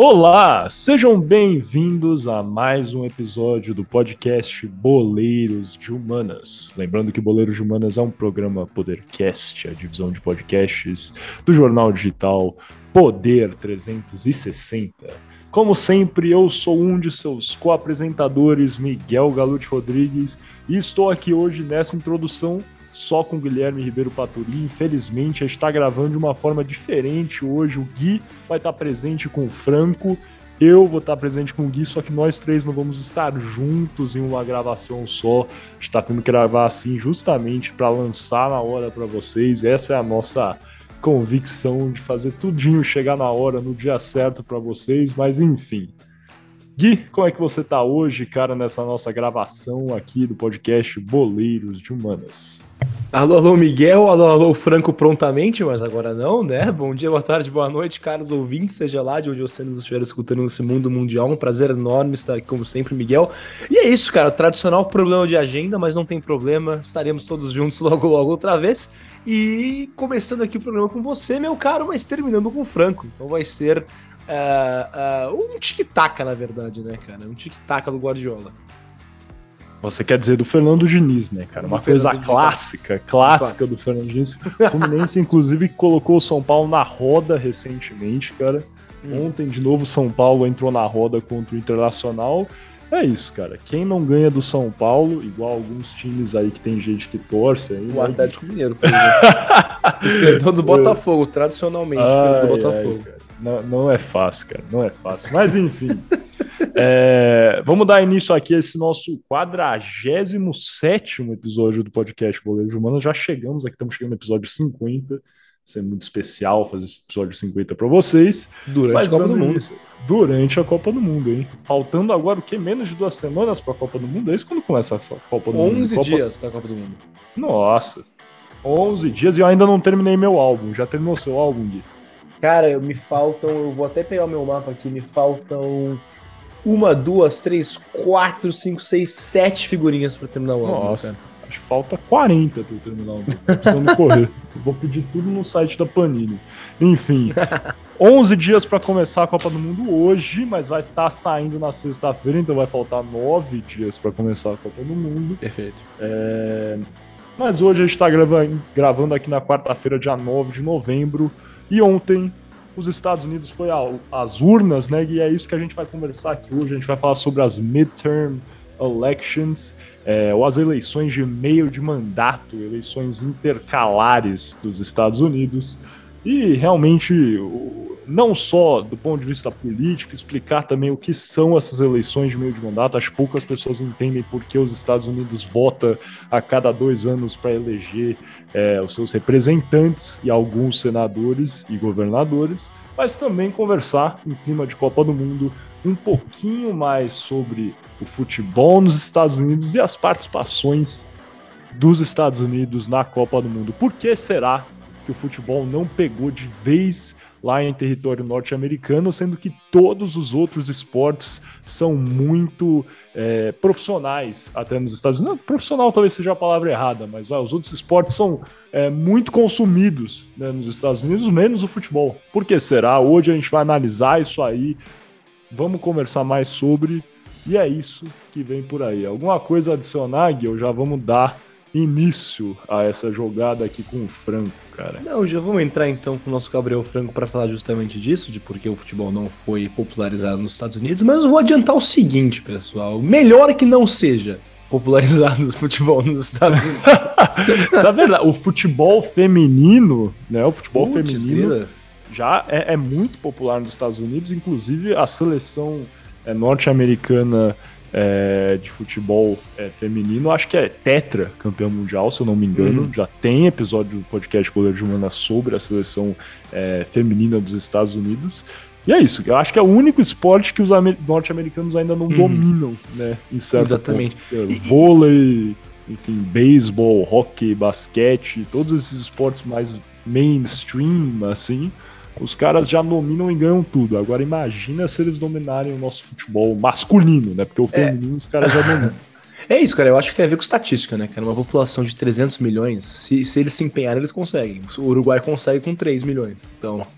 Olá, sejam bem-vindos a mais um episódio do podcast Boleiros de Humanas. Lembrando que Boleiros de Humanas é um programa Podercast, a divisão de podcasts do jornal digital Poder 360. Como sempre, eu sou um de seus co-apresentadores, Miguel Galute Rodrigues, e estou aqui hoje nessa introdução só com Guilherme Ribeiro Paturi. Infelizmente, a gente está gravando de uma forma diferente hoje. O Gui vai estar tá presente com o Franco, eu vou estar tá presente com o Gui, só que nós três não vamos estar juntos em uma gravação só. A gente está tendo que gravar assim justamente para lançar na hora para vocês. Essa é a nossa convicção de fazer tudinho chegar na hora, no dia certo para vocês, mas enfim. Gui, como é que você tá hoje, cara, nessa nossa gravação aqui do podcast Boleiros de Humanas? Alô, alô, Miguel, alô, alô, Franco prontamente, mas agora não, né? Bom dia, boa tarde, boa noite, caros ouvintes, seja lá de onde você nos estiver escutando nesse mundo mundial. Um prazer enorme estar aqui, como sempre, Miguel. E é isso, cara, tradicional problema de agenda, mas não tem problema, estaremos todos juntos logo, logo outra vez. E começando aqui o programa com você, meu caro, mas terminando com o Franco. Então vai ser uh, uh, um tic-tac, na verdade, né, cara? Um tic-tac do Guardiola. Você quer dizer do Fernando Diniz, né, cara? Uma coisa clássica, clássica do Fernando Diniz. O Fluminense, inclusive, colocou o São Paulo na roda recentemente, cara. Hum. Ontem, de novo, São Paulo entrou na roda contra o Internacional. É isso, cara. Quem não ganha do São Paulo, igual alguns times aí que tem gente que torce. Aí, o Atlético Mineiro, por exemplo. perdão do Botafogo, tradicionalmente. Ai, do Botafogo. Ai, não, não é fácil, cara. Não é fácil. Mas enfim. É, vamos dar início aqui a esse nosso 47 episódio do podcast Boleiro Humano. Já chegamos aqui, estamos chegando no episódio 50. Isso é muito especial fazer esse episódio 50 para vocês. Durante Mas, a Copa do Mundo. Durante a Copa do Mundo, hein? Faltando agora o que? Menos de duas semanas para a Copa do Mundo? É isso quando começa a Copa do 11 Mundo? 11 Copa... dias da Copa do Mundo. Nossa. 11 dias e eu ainda não terminei meu álbum. Já terminou seu álbum, Gui? Cara, me faltam. Eu vou até pegar o meu mapa aqui. Me faltam uma, duas, três, quatro, cinco, seis, sete figurinhas para terminar o álbum. Nossa, cara. acho que falta 40 para terminar o álbum. Precisando correr. Eu vou pedir tudo no site da Panini. Enfim, 11 dias para começar a Copa do Mundo hoje, mas vai estar tá saindo na sexta-feira, então vai faltar 9 dias para começar a Copa do Mundo. Perfeito. É... Mas hoje a gente está gravando, gravando aqui na quarta-feira, dia 9 de novembro. E ontem os Estados Unidos foi às urnas, né? E é isso que a gente vai conversar aqui hoje. A gente vai falar sobre as midterm elections, é, ou as eleições de meio de mandato, eleições intercalares dos Estados Unidos. E realmente não só do ponto de vista político, explicar também o que são essas eleições de meio de mandato. Acho que poucas pessoas entendem por que os Estados Unidos votam a cada dois anos para eleger é, os seus representantes e alguns senadores e governadores, mas também conversar em clima de Copa do Mundo um pouquinho mais sobre o futebol nos Estados Unidos e as participações dos Estados Unidos na Copa do Mundo. Por que será que o futebol não pegou de vez lá em território norte-americano, sendo que todos os outros esportes são muito é, profissionais, até nos Estados Unidos. Não, profissional talvez seja a palavra errada, mas os outros esportes são é, muito consumidos né, nos Estados Unidos, menos o futebol. Por que será? Hoje a gente vai analisar isso aí, vamos conversar mais sobre, e é isso que vem por aí. Alguma coisa adicionar, Gui, ou já vamos dar início a essa jogada aqui com o Franco, cara? Não, já vamos entrar então com o nosso Gabriel Franco para falar justamente disso, de por que o futebol não foi popularizado nos Estados Unidos, mas eu vou adiantar o seguinte, pessoal. Melhor que não seja popularizado o futebol nos Estados Unidos. Sabe, o futebol feminino, né? O futebol Putz, feminino já é, é, muito popular nos Estados Unidos, inclusive a seleção é, norte-americana é, de futebol é, feminino, acho que é tetra campeão mundial, se eu não me engano. Uhum. Já tem episódio do podcast Poder de Humana sobre a seleção é, feminina dos Estados Unidos. E é isso, eu acho que é o único esporte que os norte-americanos ainda não uhum. dominam, né? Em certo Exatamente. Ponto. É, vôlei, enfim, beisebol, hockey, basquete, todos esses esportes mais mainstream, assim, os caras já dominam e ganham tudo. Agora imagina se eles dominarem o nosso futebol masculino, né? Porque o é. feminino é. os caras já dominam. É isso, cara. Eu acho que tem a ver com estatística, né, cara? Uma população de 300 milhões, se, se eles se empenharem, eles conseguem. O Uruguai consegue com 3 milhões. Então.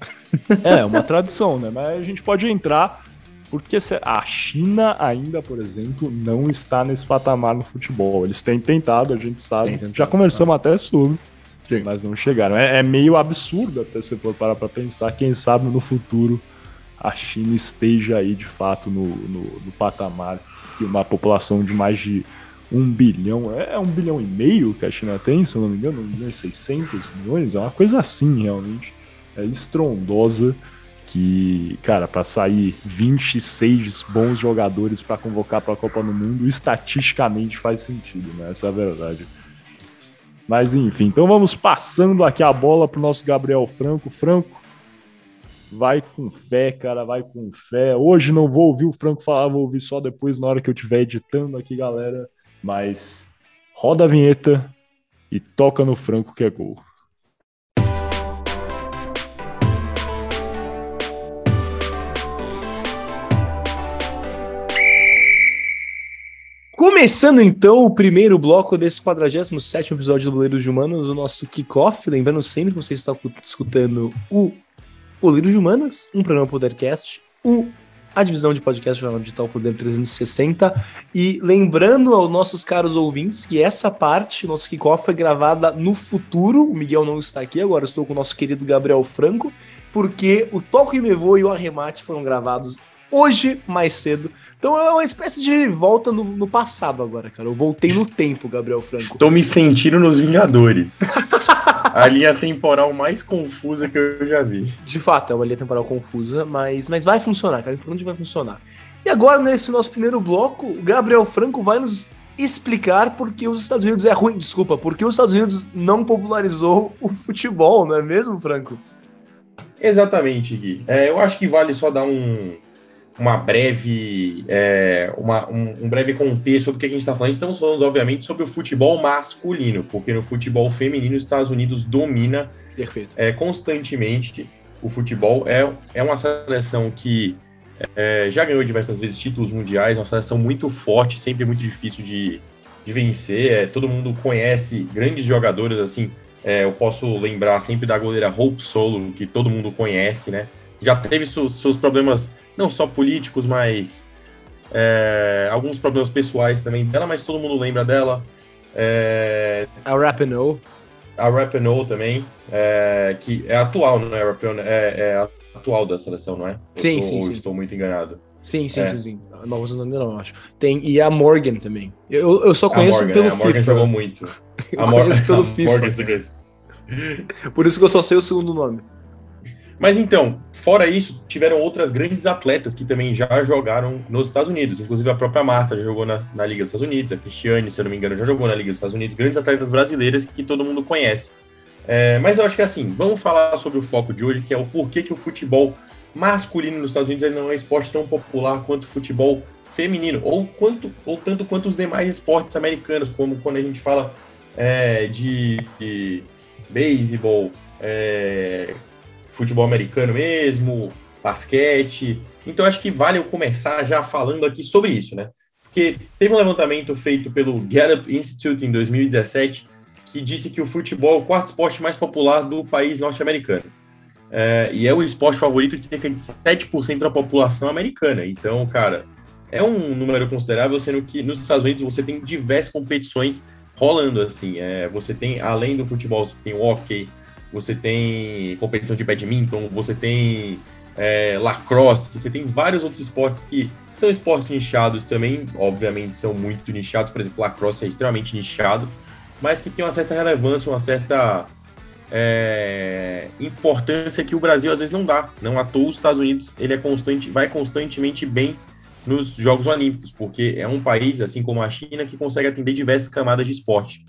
É, uma tradição, né? Mas a gente pode entrar. Porque a China ainda, por exemplo, não está nesse patamar no futebol. Eles têm tentado, a gente sabe. Tentado, Já conversamos até sobre. Sim. Mas não chegaram. É, é, meio absurdo até se for parar para pensar. Quem sabe no futuro a China esteja aí de fato no, no, no patamar que uma população de mais de um bilhão, é um bilhão e meio que a China tem, se eu não me engano, um bilhão e 600 milhões, é uma coisa assim realmente, é estrondosa que, cara, para sair 26 bons jogadores para convocar para a Copa do Mundo, estatisticamente faz sentido, né? Essa é a verdade. Mas enfim, então vamos passando aqui a bola pro nosso Gabriel Franco. Franco, vai com fé, cara, vai com fé. Hoje não vou ouvir o Franco falar, vou ouvir só depois na hora que eu estiver editando aqui, galera. Mas roda a vinheta e toca no Franco que é gol. Começando então o primeiro bloco desse 47 episódio do Boleiro de Humanos, o nosso kickoff. Lembrando sempre que você está escutando o Boleiro de Humanas, um programa Podercast, o a divisão de podcast Jornal Digital Poder 360. E lembrando aos nossos caros ouvintes que essa parte, nosso kickoff, foi gravada no futuro. O Miguel não está aqui, agora estou com o nosso querido Gabriel Franco, porque o Toco e Mevô e o Arremate foram gravados hoje mais cedo. Então é uma espécie de volta no, no, passado agora, cara. Eu voltei no tempo, Gabriel Franco. Estou me sentindo nos Vingadores. a linha temporal mais confusa que eu já vi. De fato, é uma linha temporal confusa, mas, mas vai funcionar, cara. Por onde vai funcionar? E agora, nesse nosso primeiro bloco, o Gabriel Franco vai nos explicar por que os Estados Unidos é ruim. Desculpa, por que os Estados Unidos não popularizou o futebol, não é mesmo, Franco? Exatamente, Gui. É, eu acho que vale só dar um, uma breve, é, uma, um, um, breve contexto sobre o que a gente está falando. Estamos falando, obviamente, sobre o futebol masculino, porque no futebol feminino os Estados Unidos domina Perfeito. É, constantemente o futebol. É, é uma seleção que é, já ganhou diversas vezes títulos mundiais, é uma seleção muito forte, sempre muito difícil de, de vencer. É, todo mundo conhece grandes jogadores, assim. É, eu posso lembrar sempre da goleira Hope Solo, que todo mundo conhece, né? Já teve seus, seus problemas não só políticos, mas é, alguns problemas pessoais também dela, mas todo mundo lembra dela. É, a Rapinoe. A Rapinoe também, é, que é atual, não é? É, é atual da seleção, não é? Eu sim, tô, sim, sim. Estou muito enganado. Sim, sim, é. sim, sim. Não, você não não, acho. Tem, e a Morgan também. Eu, eu só conheço Morgan, pelo é, a Morgan FIFA. jogou muito. A Morgan conheço pelo FIFA. Morgan, Por isso que eu só sei o segundo nome. Mas então, fora isso, tiveram outras grandes atletas que também já jogaram nos Estados Unidos. Inclusive a própria Marta já jogou na, na Liga dos Estados Unidos, a Cristiane, se eu não me engano, já jogou na Liga dos Estados Unidos. Grandes atletas brasileiras que todo mundo conhece. É, mas eu acho que assim, vamos falar sobre o foco de hoje, que é o porquê que o futebol masculino nos Estados Unidos não é um esporte tão popular quanto o futebol feminino, ou, quanto, ou tanto quanto os demais esportes americanos, como quando a gente fala é, de, de beisebol, é, futebol americano mesmo, basquete. Então acho que vale eu começar já falando aqui sobre isso, né? Porque teve um levantamento feito pelo Gallup Institute em 2017 que disse que o futebol é o quarto esporte mais popular do país norte-americano. É, e é o esporte favorito de cerca de 7% da população americana. Então, cara, é um número considerável, sendo que nos Estados Unidos você tem diversas competições rolando, assim. É, você tem, além do futebol, você tem o hockey, você tem competição de badminton, você tem é, lacrosse, você tem vários outros esportes que são esportes nichados também, obviamente são muito nichados, por exemplo, lacrosse é extremamente nichado, mas que tem uma certa relevância, uma certa é, importância que o Brasil às vezes não dá. Não à toa os Estados Unidos ele é constante, vai constantemente bem nos Jogos Olímpicos, porque é um país, assim como a China, que consegue atender diversas camadas de esporte.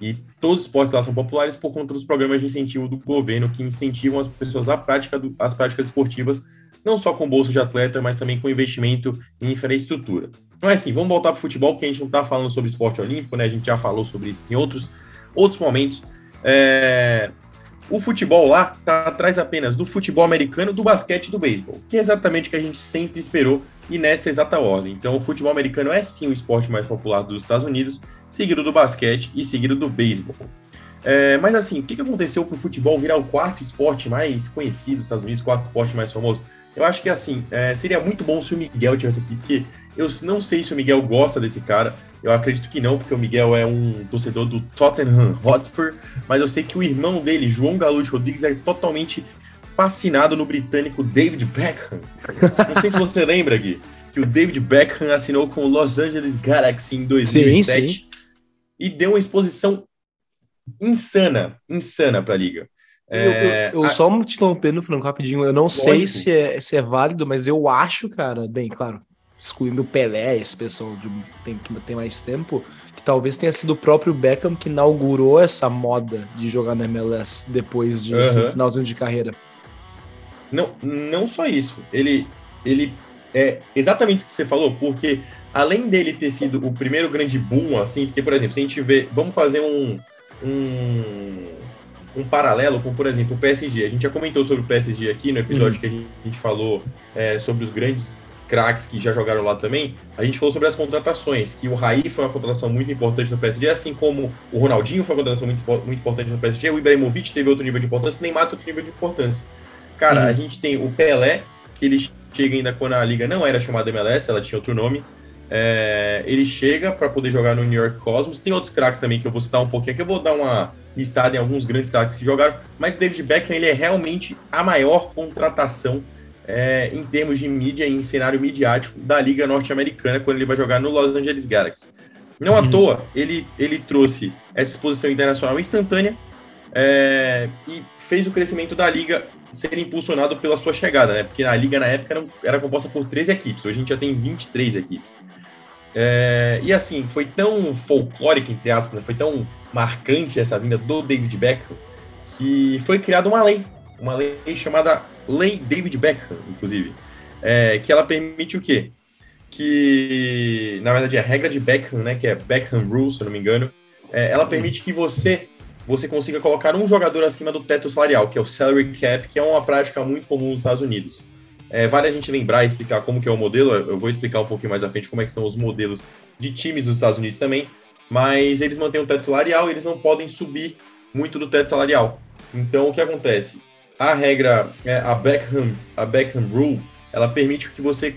E todos os esportes lá são populares por conta dos programas de incentivo do governo que incentivam as pessoas à prática do, às práticas esportivas, não só com bolsa de atleta, mas também com investimento em infraestrutura. Então é assim, vamos voltar para o futebol, porque a gente não está falando sobre esporte olímpico, né? A gente já falou sobre isso em outros, outros momentos. É... O futebol lá está atrás apenas do futebol americano, do basquete e do beisebol, que é exatamente o que a gente sempre esperou e nessa exata ordem. Então, o futebol americano é sim o esporte mais popular dos Estados Unidos, seguido do basquete e seguido do beisebol. É, mas assim, o que aconteceu para o futebol virar o quarto esporte mais conhecido dos Estados Unidos, o quarto esporte mais famoso? Eu acho que assim, é, seria muito bom se o Miguel tivesse aqui, porque eu não sei se o Miguel gosta desse cara. Eu acredito que não, porque o Miguel é um torcedor do Tottenham Hotspur, mas eu sei que o irmão dele, João Galucci Rodrigues, é totalmente fascinado no britânico David Beckham. Não sei se você lembra, Gui, que o David Beckham assinou com o Los Angeles Galaxy em 2007 sim, sim. e deu uma exposição insana, insana para a liga. É, eu, eu, eu a... só te interrompendo, Franco, rapidinho. Eu não Lógico. sei se é, se é válido, mas eu acho, cara, bem, claro, excluindo o Pelé, esse pessoal de, tem, que tem mais tempo, que talvez tenha sido o próprio Beckham que inaugurou essa moda de jogar na MLS depois de uhum. assim, finalzinho de carreira. Não, não só isso. Ele, ele é exatamente o que você falou, porque além dele ter sido o primeiro grande boom, assim, porque, por exemplo, se a gente vê, vamos fazer um, um, um paralelo com, por exemplo, o PSG. A gente já comentou sobre o PSG aqui no episódio uhum. que a gente, a gente falou é, sobre os grandes craques que já jogaram lá também, a gente falou sobre as contratações, que o Raí foi uma contratação muito importante no PSG, assim como o Ronaldinho foi uma contratação muito, muito importante no PSG, o Ibrahimovic teve outro nível de importância, o Neymar outro nível de importância. Cara, uhum. a gente tem o Pelé, que ele chega ainda quando a liga não era chamada MLS, ela tinha outro nome. É, ele chega para poder jogar no New York Cosmos. Tem outros craques também que eu vou citar um pouquinho aqui. Eu vou dar uma listada em alguns grandes craques que jogaram, mas o David Beckham ele é realmente a maior contratação é, em termos de mídia e em cenário midiático da Liga Norte-Americana quando ele vai jogar no Los Angeles Galaxy. Não à uhum. toa, ele, ele trouxe essa exposição internacional instantânea é, e fez o crescimento da liga ser impulsionado pela sua chegada, né? Porque a liga na época era, era composta por 13 equipes, hoje a gente já tem 23 equipes. É, e assim, foi tão folclórico, entre aspas, né? foi tão marcante essa vinda do David Beckham, que foi criada uma lei, uma lei chamada Lei David Beckham, inclusive, é, que ela permite o quê? Que, na verdade, é a regra de Beckham, né, que é Beckham Rules, se eu não me engano, é, ela permite que você você consiga colocar um jogador acima do teto salarial, que é o salary cap, que é uma prática muito comum nos Estados Unidos. É, vale a gente lembrar e explicar como que é o modelo, eu vou explicar um pouquinho mais à frente como é que são os modelos de times dos Estados Unidos também, mas eles mantêm o teto salarial e eles não podem subir muito do teto salarial. Então, o que acontece? A regra, é, a Beckham, a Beckham Rule, ela permite que você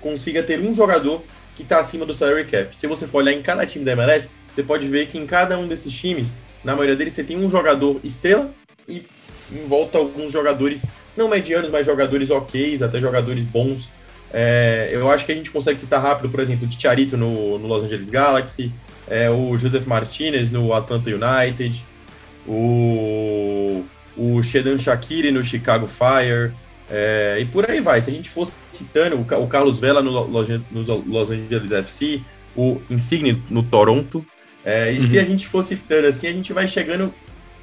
consiga ter um jogador que está acima do salary cap. Se você for olhar em cada time da MLS, você pode ver que em cada um desses times na maioria deles você tem um jogador estrela e em volta alguns jogadores, não medianos, mas jogadores ok, até jogadores bons. É, eu acho que a gente consegue citar rápido, por exemplo, o Ticharito no, no Los Angeles Galaxy, é, o Joseph Martinez no Atlanta United, o, o Shedan Shakiri no Chicago Fire, é, e por aí vai. Se a gente fosse citando o, o Carlos Vela no, no Los Angeles FC, o Insigne no Toronto, é, e uhum. se a gente for citando assim, a gente vai chegando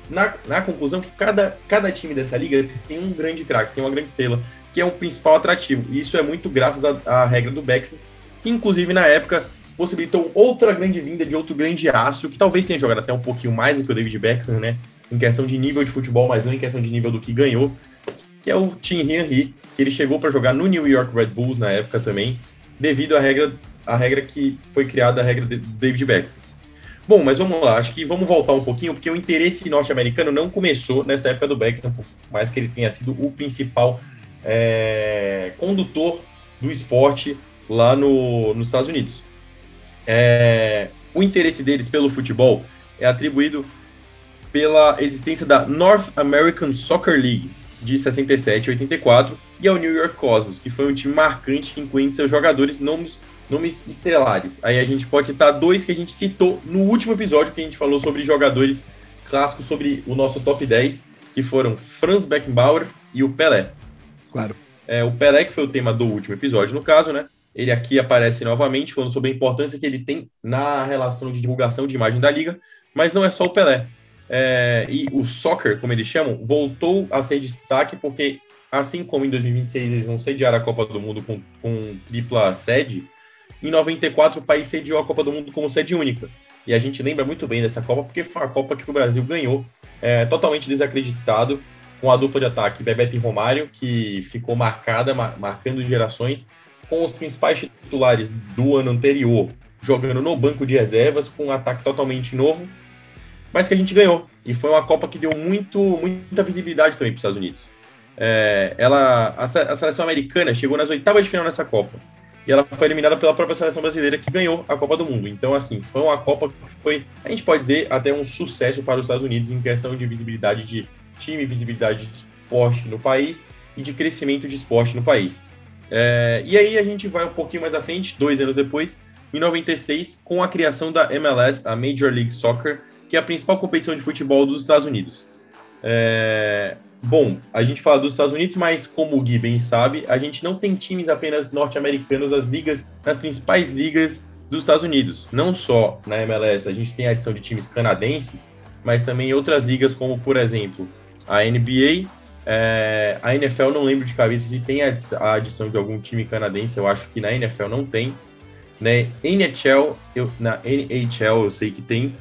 na, na conclusão que cada, cada time dessa liga tem um grande craque, tem uma grande estrela, que é o principal atrativo. E isso é muito graças à, regra do Beckham, que inclusive na época possibilitou outra grande vinda de outro grande astro, que talvez tenha jogado até um pouquinho mais do que o David Beckham, né? Em questão de nível de futebol, mas não em questão de nível do que ganhou, que é o Tim Henry, que ele chegou para jogar no New York Red Bulls na época também, devido à regra, à regra que foi criada, a regra de David Beckham. Bom, mas vamos lá, acho que vamos voltar um pouquinho, porque o interesse norte-americano não começou nessa época do Beckham, por mais que ele tenha sido o principal é, condutor do esporte lá no, nos Estados Unidos. É, o interesse deles pelo futebol é atribuído pela existência da North American Soccer League de 67 e 84 e ao New York Cosmos, que foi um time marcante que inclui seus jogadores nomes nomes estelares. Aí a gente pode citar dois que a gente citou no último episódio que a gente falou sobre jogadores clássicos sobre o nosso top 10, que foram Franz Beckenbauer e o Pelé. Claro. É, o Pelé, que foi o tema do último episódio, no caso, né? Ele aqui aparece novamente falando sobre a importância que ele tem na relação de divulgação de imagem da liga, mas não é só o Pelé. É, e o soccer, como eles chamam, voltou a ser destaque porque, assim como em 2026 eles vão sediar a Copa do Mundo com, com tripla sede, em 94, o país sediou a Copa do Mundo como sede única. E a gente lembra muito bem dessa Copa, porque foi a Copa que o Brasil ganhou é, totalmente desacreditado com a dupla de ataque Bebeto e Romário, que ficou marcada, mar, marcando gerações, com os principais titulares do ano anterior jogando no banco de reservas, com um ataque totalmente novo, mas que a gente ganhou. E foi uma Copa que deu muito, muita visibilidade também para os Estados Unidos. É, ela, a, a seleção americana chegou nas oitavas de final nessa Copa e ela foi eliminada pela própria seleção brasileira que ganhou a Copa do Mundo. Então, assim, foi uma Copa que foi, a gente pode dizer, até um sucesso para os Estados Unidos em questão de visibilidade de time, visibilidade de esporte no país e de crescimento de esporte no país. É, e aí a gente vai um pouquinho mais à frente, dois anos depois, em 96, com a criação da MLS, a Major League Soccer, que é a principal competição de futebol dos Estados Unidos. É, Bom, a gente fala dos Estados Unidos, mas como o Gui bem sabe, a gente não tem times apenas norte-americanos nas ligas, nas principais ligas dos Estados Unidos. Não só na MLS, a gente tem a adição de times canadenses, mas também outras ligas, como por exemplo a NBA, é, a NFL não lembro de cabeça se tem a adição de algum time canadense, eu acho que na NFL não tem. Né? NHL, eu, na NHL eu sei que tem,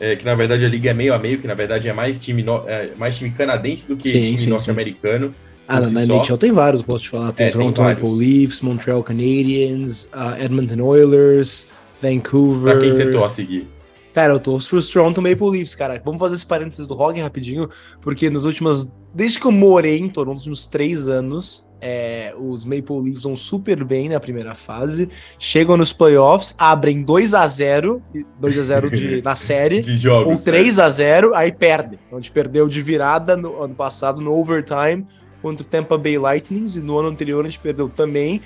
é, que na verdade a liga é meio a meio, que na verdade é mais time, no, é, mais time canadense do que sim, time norte-americano. Ah, na, NHL tem vários, posso te falar. Tem é, Toronto Maple Leafs, Montreal Canadiens, uh, Edmonton Oilers, Vancouver. Pra quem você torce seguir? Cara, eu torço pro Toronto Maple Leafs, cara. Vamos fazer esse parênteses do rock rapidinho, porque nos últimos. Desde que eu morei em Toronto, nos últimos três anos, é, os Maple Leafs vão super bem na primeira fase, chegam nos playoffs, abrem 2 a 0 2 a 0 de, na série, de jogos, ou 3 a 0 aí perde. Onde perdeu de virada no ano passado, no overtime, contra o Tampa Bay Lightning, e no ano anterior a gente perdeu também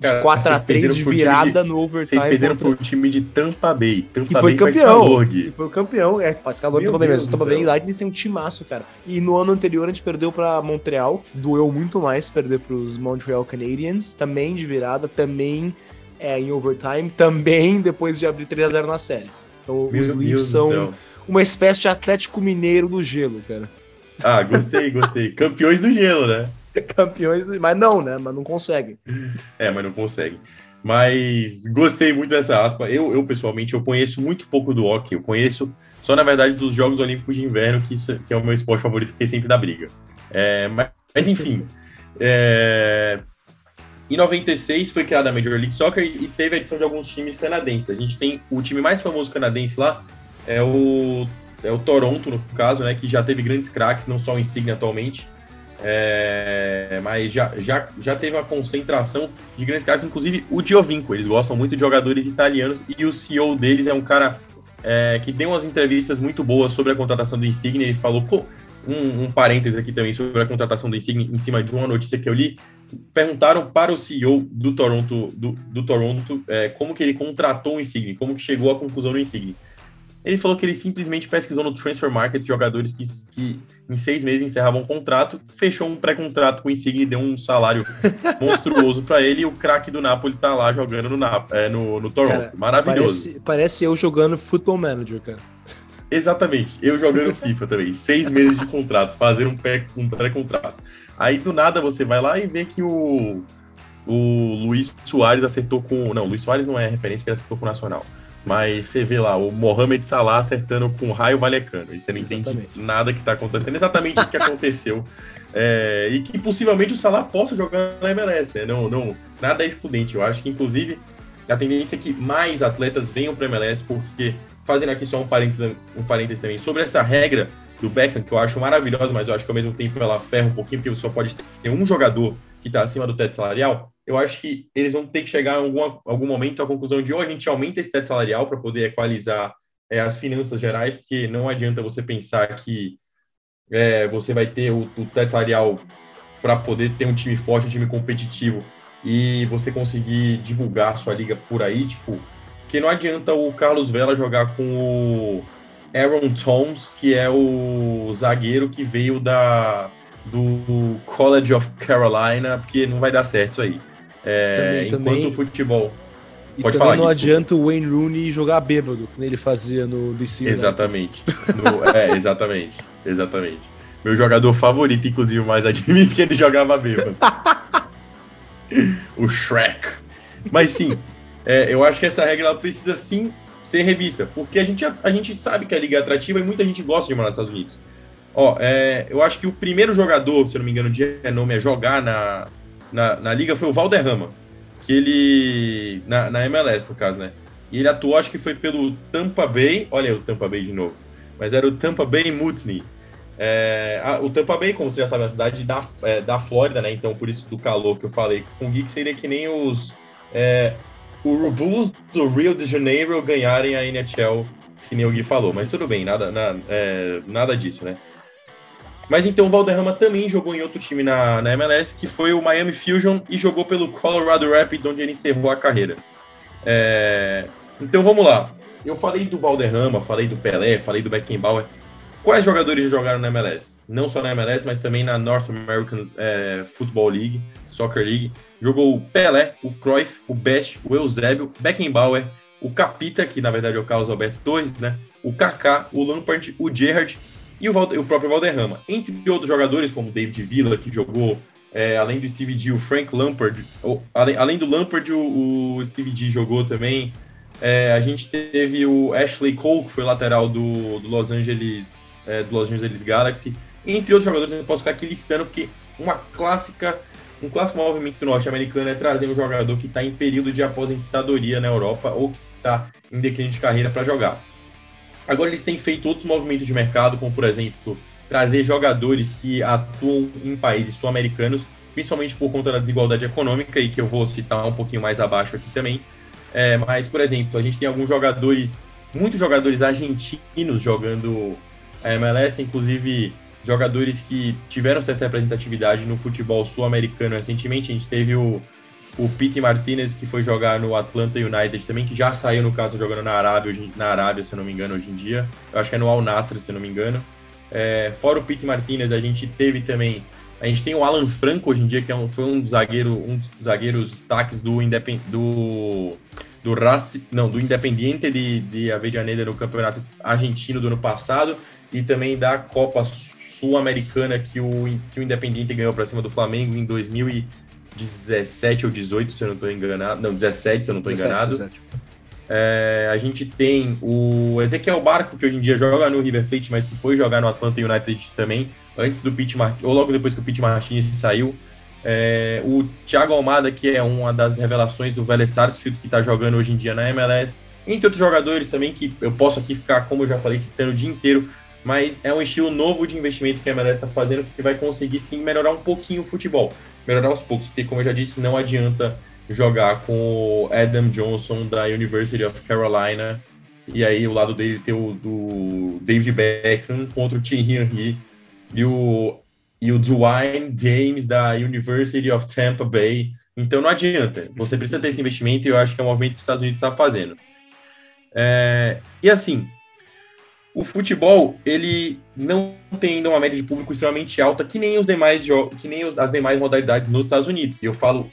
Cara, 4x3 de virada de, no overtime. Vocês perderam contra... pro time de Tampa Bay. Tampa que foi Bay campeão. Que foi o campeão. É, faz calor Tampa Bay mesmo. Tampa Bay e Lightning tem um timaço, cara. E no ano anterior a gente perdeu pra Montreal. Doeu muito mais perder pros Montreal Canadiens. Também de virada, também é, em overtime. Também depois de abrir 3x0 na série. Então Meu os Leafs são uma espécie de Atlético Mineiro do gelo, cara. Ah, gostei, gostei. Campeões do gelo, né? campeões, mas não, né? Mas não conseguem. É, mas não conseguem. Mas gostei muito dessa aspa. Eu, eu, pessoalmente, eu conheço muito pouco do hockey. Eu conheço só, na verdade, dos Jogos Olímpicos de Inverno, que, que é o meu esporte favorito, que sempre dá briga. É, mas, mas, enfim. É... Em 96 foi criada a Major League Soccer e teve a edição de alguns times canadenses. A gente tem o time mais famoso canadense lá, é o, é o Toronto, no caso, né? Que já teve grandes craques, não só o Insigne atualmente. É, mas já, já, já teve uma concentração de grandes caras, inclusive o Giovinco. Eles gostam muito de jogadores italianos e o CEO deles é um cara é, que deu umas entrevistas muito boas sobre a contratação do Insigne. Ele falou, um, um parêntese aqui também sobre a contratação do Insigne, em cima de uma notícia que eu li. Perguntaram para o CEO do Toronto, do, do Toronto é, como que ele contratou o Insigne, como que chegou à conclusão do Insigne. Ele falou que ele simplesmente pesquisou no Transfer Market jogadores que, que em seis meses encerravam um contrato, fechou um pré-contrato com o Insigne e deu um salário monstruoso para ele. E o craque do Napoli tá lá jogando no, Nap é, no, no Toronto. Cara, Maravilhoso. Parece, parece eu jogando Football Manager, cara. Exatamente, eu jogando FIFA também. Seis meses de contrato, fazer um pré-contrato. Aí do nada você vai lá e vê que o, o Luiz Soares acertou com. Não, Luiz Soares não é referência, porque ele acertou com o Nacional. Mas você vê lá o Mohamed Salah acertando com raio valecano. E você não Exatamente. entende nada que está acontecendo. Exatamente isso que aconteceu. É, e que possivelmente o Salah possa jogar na MLS, né? Não, não, nada é excludente. Eu acho que, inclusive, a tendência é que mais atletas venham para a MLS, porque, fazendo aqui só um parênteses, um parênteses também, sobre essa regra do Beckham, que eu acho maravilhosa, mas eu acho que ao mesmo tempo ela ferra um pouquinho, porque você só pode ter um jogador que está acima do teto salarial eu acho que eles vão ter que chegar em algum, algum momento à conclusão de ou a gente aumenta esse teto salarial para poder equalizar é, as finanças gerais, porque não adianta você pensar que é, você vai ter o, o teto salarial para poder ter um time forte, um time competitivo e você conseguir divulgar a sua liga por aí, tipo, que não adianta o Carlos Vela jogar com o Aaron Thomas, que é o zagueiro que veio da do College of Carolina, porque não vai dar certo isso aí. É, também, enquanto também... o futebol. E Pode falar, não adianta o Wayne Rooney jogar bêbado, que ele fazia no DC Exatamente. no, é, exatamente. Exatamente. Meu jogador favorito, inclusive, mais admito que ele jogava bêbado. o Shrek. Mas sim, é, eu acho que essa regra precisa sim ser revista, porque a gente, a gente sabe que a liga é atrativa e muita gente gosta de morar nos Estados Unidos. Ó, é, eu acho que o primeiro jogador, se eu não me engano, de renome a jogar na, na, na liga foi o Valderrama. Que ele. Na, na MLS, no caso, né? E ele atuou, acho que foi pelo Tampa Bay. Olha o Tampa Bay de novo. Mas era o Tampa Bay Mutiny. É, a, o Tampa Bay, como você já sabe, é uma cidade da, é, da Flórida, né? Então, por isso do calor que eu falei com o Geek, seria que nem os. É, o Bulls do Rio de Janeiro ganharem a NHL, que nem o Gui falou. Mas tudo bem, nada, nada, é, nada disso, né? Mas então o Valderrama também jogou em outro time na, na MLS, que foi o Miami Fusion, e jogou pelo Colorado Rapids, onde ele encerrou a carreira. É, então vamos lá. Eu falei do Valderrama, falei do Pelé, falei do Beckenbauer. Quais jogadores jogaram na MLS? Não só na MLS, mas também na North American é, Football League, Soccer League. Jogou o Pelé, o Cruyff, o Best, o Eusébio, Beckenbauer, o Capita, que na verdade é o Carlos Alberto Torres, né? O Kaká, o Lampard, o Gerrard e o, o próprio Valderrama. Entre outros jogadores, como David Villa, que jogou, é, além do Steve D, o Frank Lampard, o, além, além, do Lampard, o, o, Steve D jogou também. É, a gente teve o Ashley Cole, que foi lateral do, do Los Angeles é, do Los Angeles Galaxy, entre outros jogadores, eu posso ficar aqui listando, porque uma clássica, um clássico movimento norte-americano é trazer um jogador que está em período de aposentadoria na Europa ou que está em declínio de carreira para jogar. Agora eles têm feito outros movimentos de mercado, como por exemplo, trazer jogadores que atuam em países sul-americanos, principalmente por conta da desigualdade econômica, e que eu vou citar um pouquinho mais abaixo aqui também. É, mas, por exemplo, a gente tem alguns jogadores, muitos jogadores argentinos jogando a MLS, inclusive jogadores que tiveram certa representatividade no futebol sul-americano recentemente. A gente teve o o Pete Martinez, que foi jogar no Atlanta United também, que já saiu, no caso, jogando na Arábia, na Arábia, se não me engano, hoje em dia. Eu acho que é no Al Nassr, se não me engano. É, fora o Pete Martinez, a gente teve também. A gente tem o Alan Franco hoje em dia, que é um, foi um zagueiro, um dos zagueiros destaques do Independ, do do Raci, não, do Independiente de, de Avejaneda no Campeonato Argentino do ano passado e também da Copa Sul-Americana que o, que o Independiente ganhou para cima do Flamengo em 2000 17 ou 18, se eu não estou enganado. Não, 17, se eu não estou enganado. 17. É, a gente tem o Ezequiel Barco, que hoje em dia joga no River Plate, mas que foi jogar no Atlanta United também, antes do Pete Martins, ou logo depois que o Pete Martins saiu. É, o Thiago Almada, que é uma das revelações do Vélez Sarsfield, que está jogando hoje em dia na MLS. Entre outros jogadores também, que eu posso aqui ficar, como eu já falei, citando o dia inteiro, mas é um estilo novo de investimento que a MLS está fazendo, que vai conseguir sim melhorar um pouquinho o futebol melhorar aos poucos, porque, como eu já disse, não adianta jogar com o Adam Johnson da University of Carolina e aí o lado dele ter o do David Beckham contra o Thierry Henry e o, e o Dwayne James da University of Tampa Bay. Então não adianta. Você precisa ter esse investimento e eu acho que é um movimento que os Estados Unidos está fazendo. É, e assim, o futebol ele não tem ainda uma média de público extremamente alta que nem os demais que nem as demais modalidades nos Estados Unidos. E eu falo,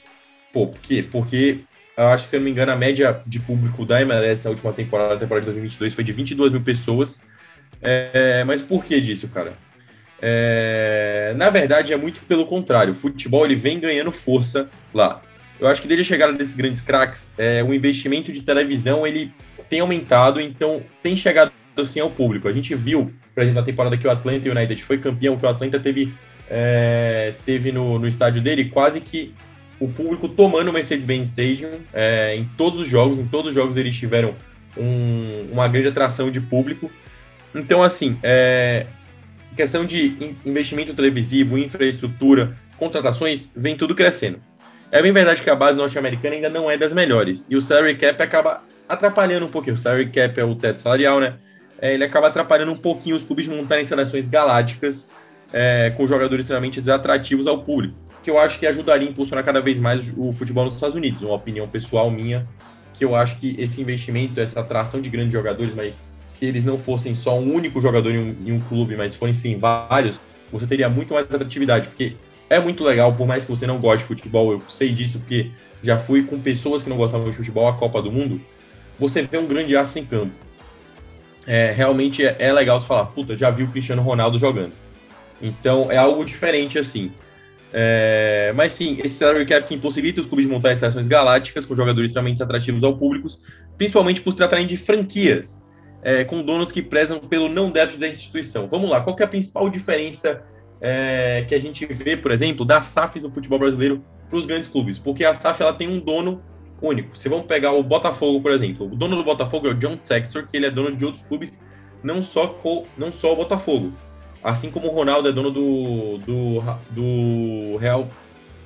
pô, por quê? Porque eu acho que, se eu não me engano, a média de público da MLS na última temporada, temporada de 2022, foi de 22 mil pessoas. É, mas por que disso, cara? É, na verdade, é muito pelo contrário. O futebol ele vem ganhando força lá. Eu acho que desde a chegada desses grandes craques, é, o investimento de televisão ele tem aumentado, então tem chegado assim ao público. A gente viu, por exemplo, na temporada que o Atlanta United foi campeão, que o Atlanta teve, é, teve no, no estádio dele quase que o público tomando o Mercedes-Benz Stadium é, em todos os jogos. Em todos os jogos eles tiveram um, uma grande atração de público. Então, assim, é, questão de investimento televisivo, infraestrutura, contratações, vem tudo crescendo. É bem verdade que a base norte-americana ainda não é das melhores. E o salary cap acaba atrapalhando um pouquinho. O salary cap é o teto salarial, né? É, ele acaba atrapalhando um pouquinho os clubes de montarem seleções galácticas é, com jogadores extremamente desatrativos ao público, que eu acho que ajudaria a impulsionar cada vez mais o futebol nos Estados Unidos. Uma opinião pessoal minha, que eu acho que esse investimento, essa atração de grandes jogadores, mas se eles não fossem só um único jogador em um, em um clube, mas forem sim vários, você teria muito mais atratividade, porque é muito legal, por mais que você não goste de futebol, eu sei disso porque já fui com pessoas que não gostavam de futebol, a Copa do Mundo, você vê um grande aço em campo é, realmente é, é, legal você falar, puta, já vi o Cristiano Ronaldo jogando. Então é algo diferente assim. É, mas sim, esse salary cap que impossibilita os clubes de montar seleções galácticas com jogadores extremamente atrativos ao público, principalmente por se tratarem de franquias. é, com donos que prezam pelo não déficit da instituição. Vamos lá, qual é a principal diferença é, que a gente vê, por exemplo, da SAF no futebol brasileiro para os grandes clubes? Porque a SAF ela tem um dono único. Se vamos pegar o Botafogo, por exemplo, o dono do Botafogo é o John Textor, que ele é dono de outros clubes, não só, não só o Botafogo. Assim como o Ronaldo é dono do, do, do Real.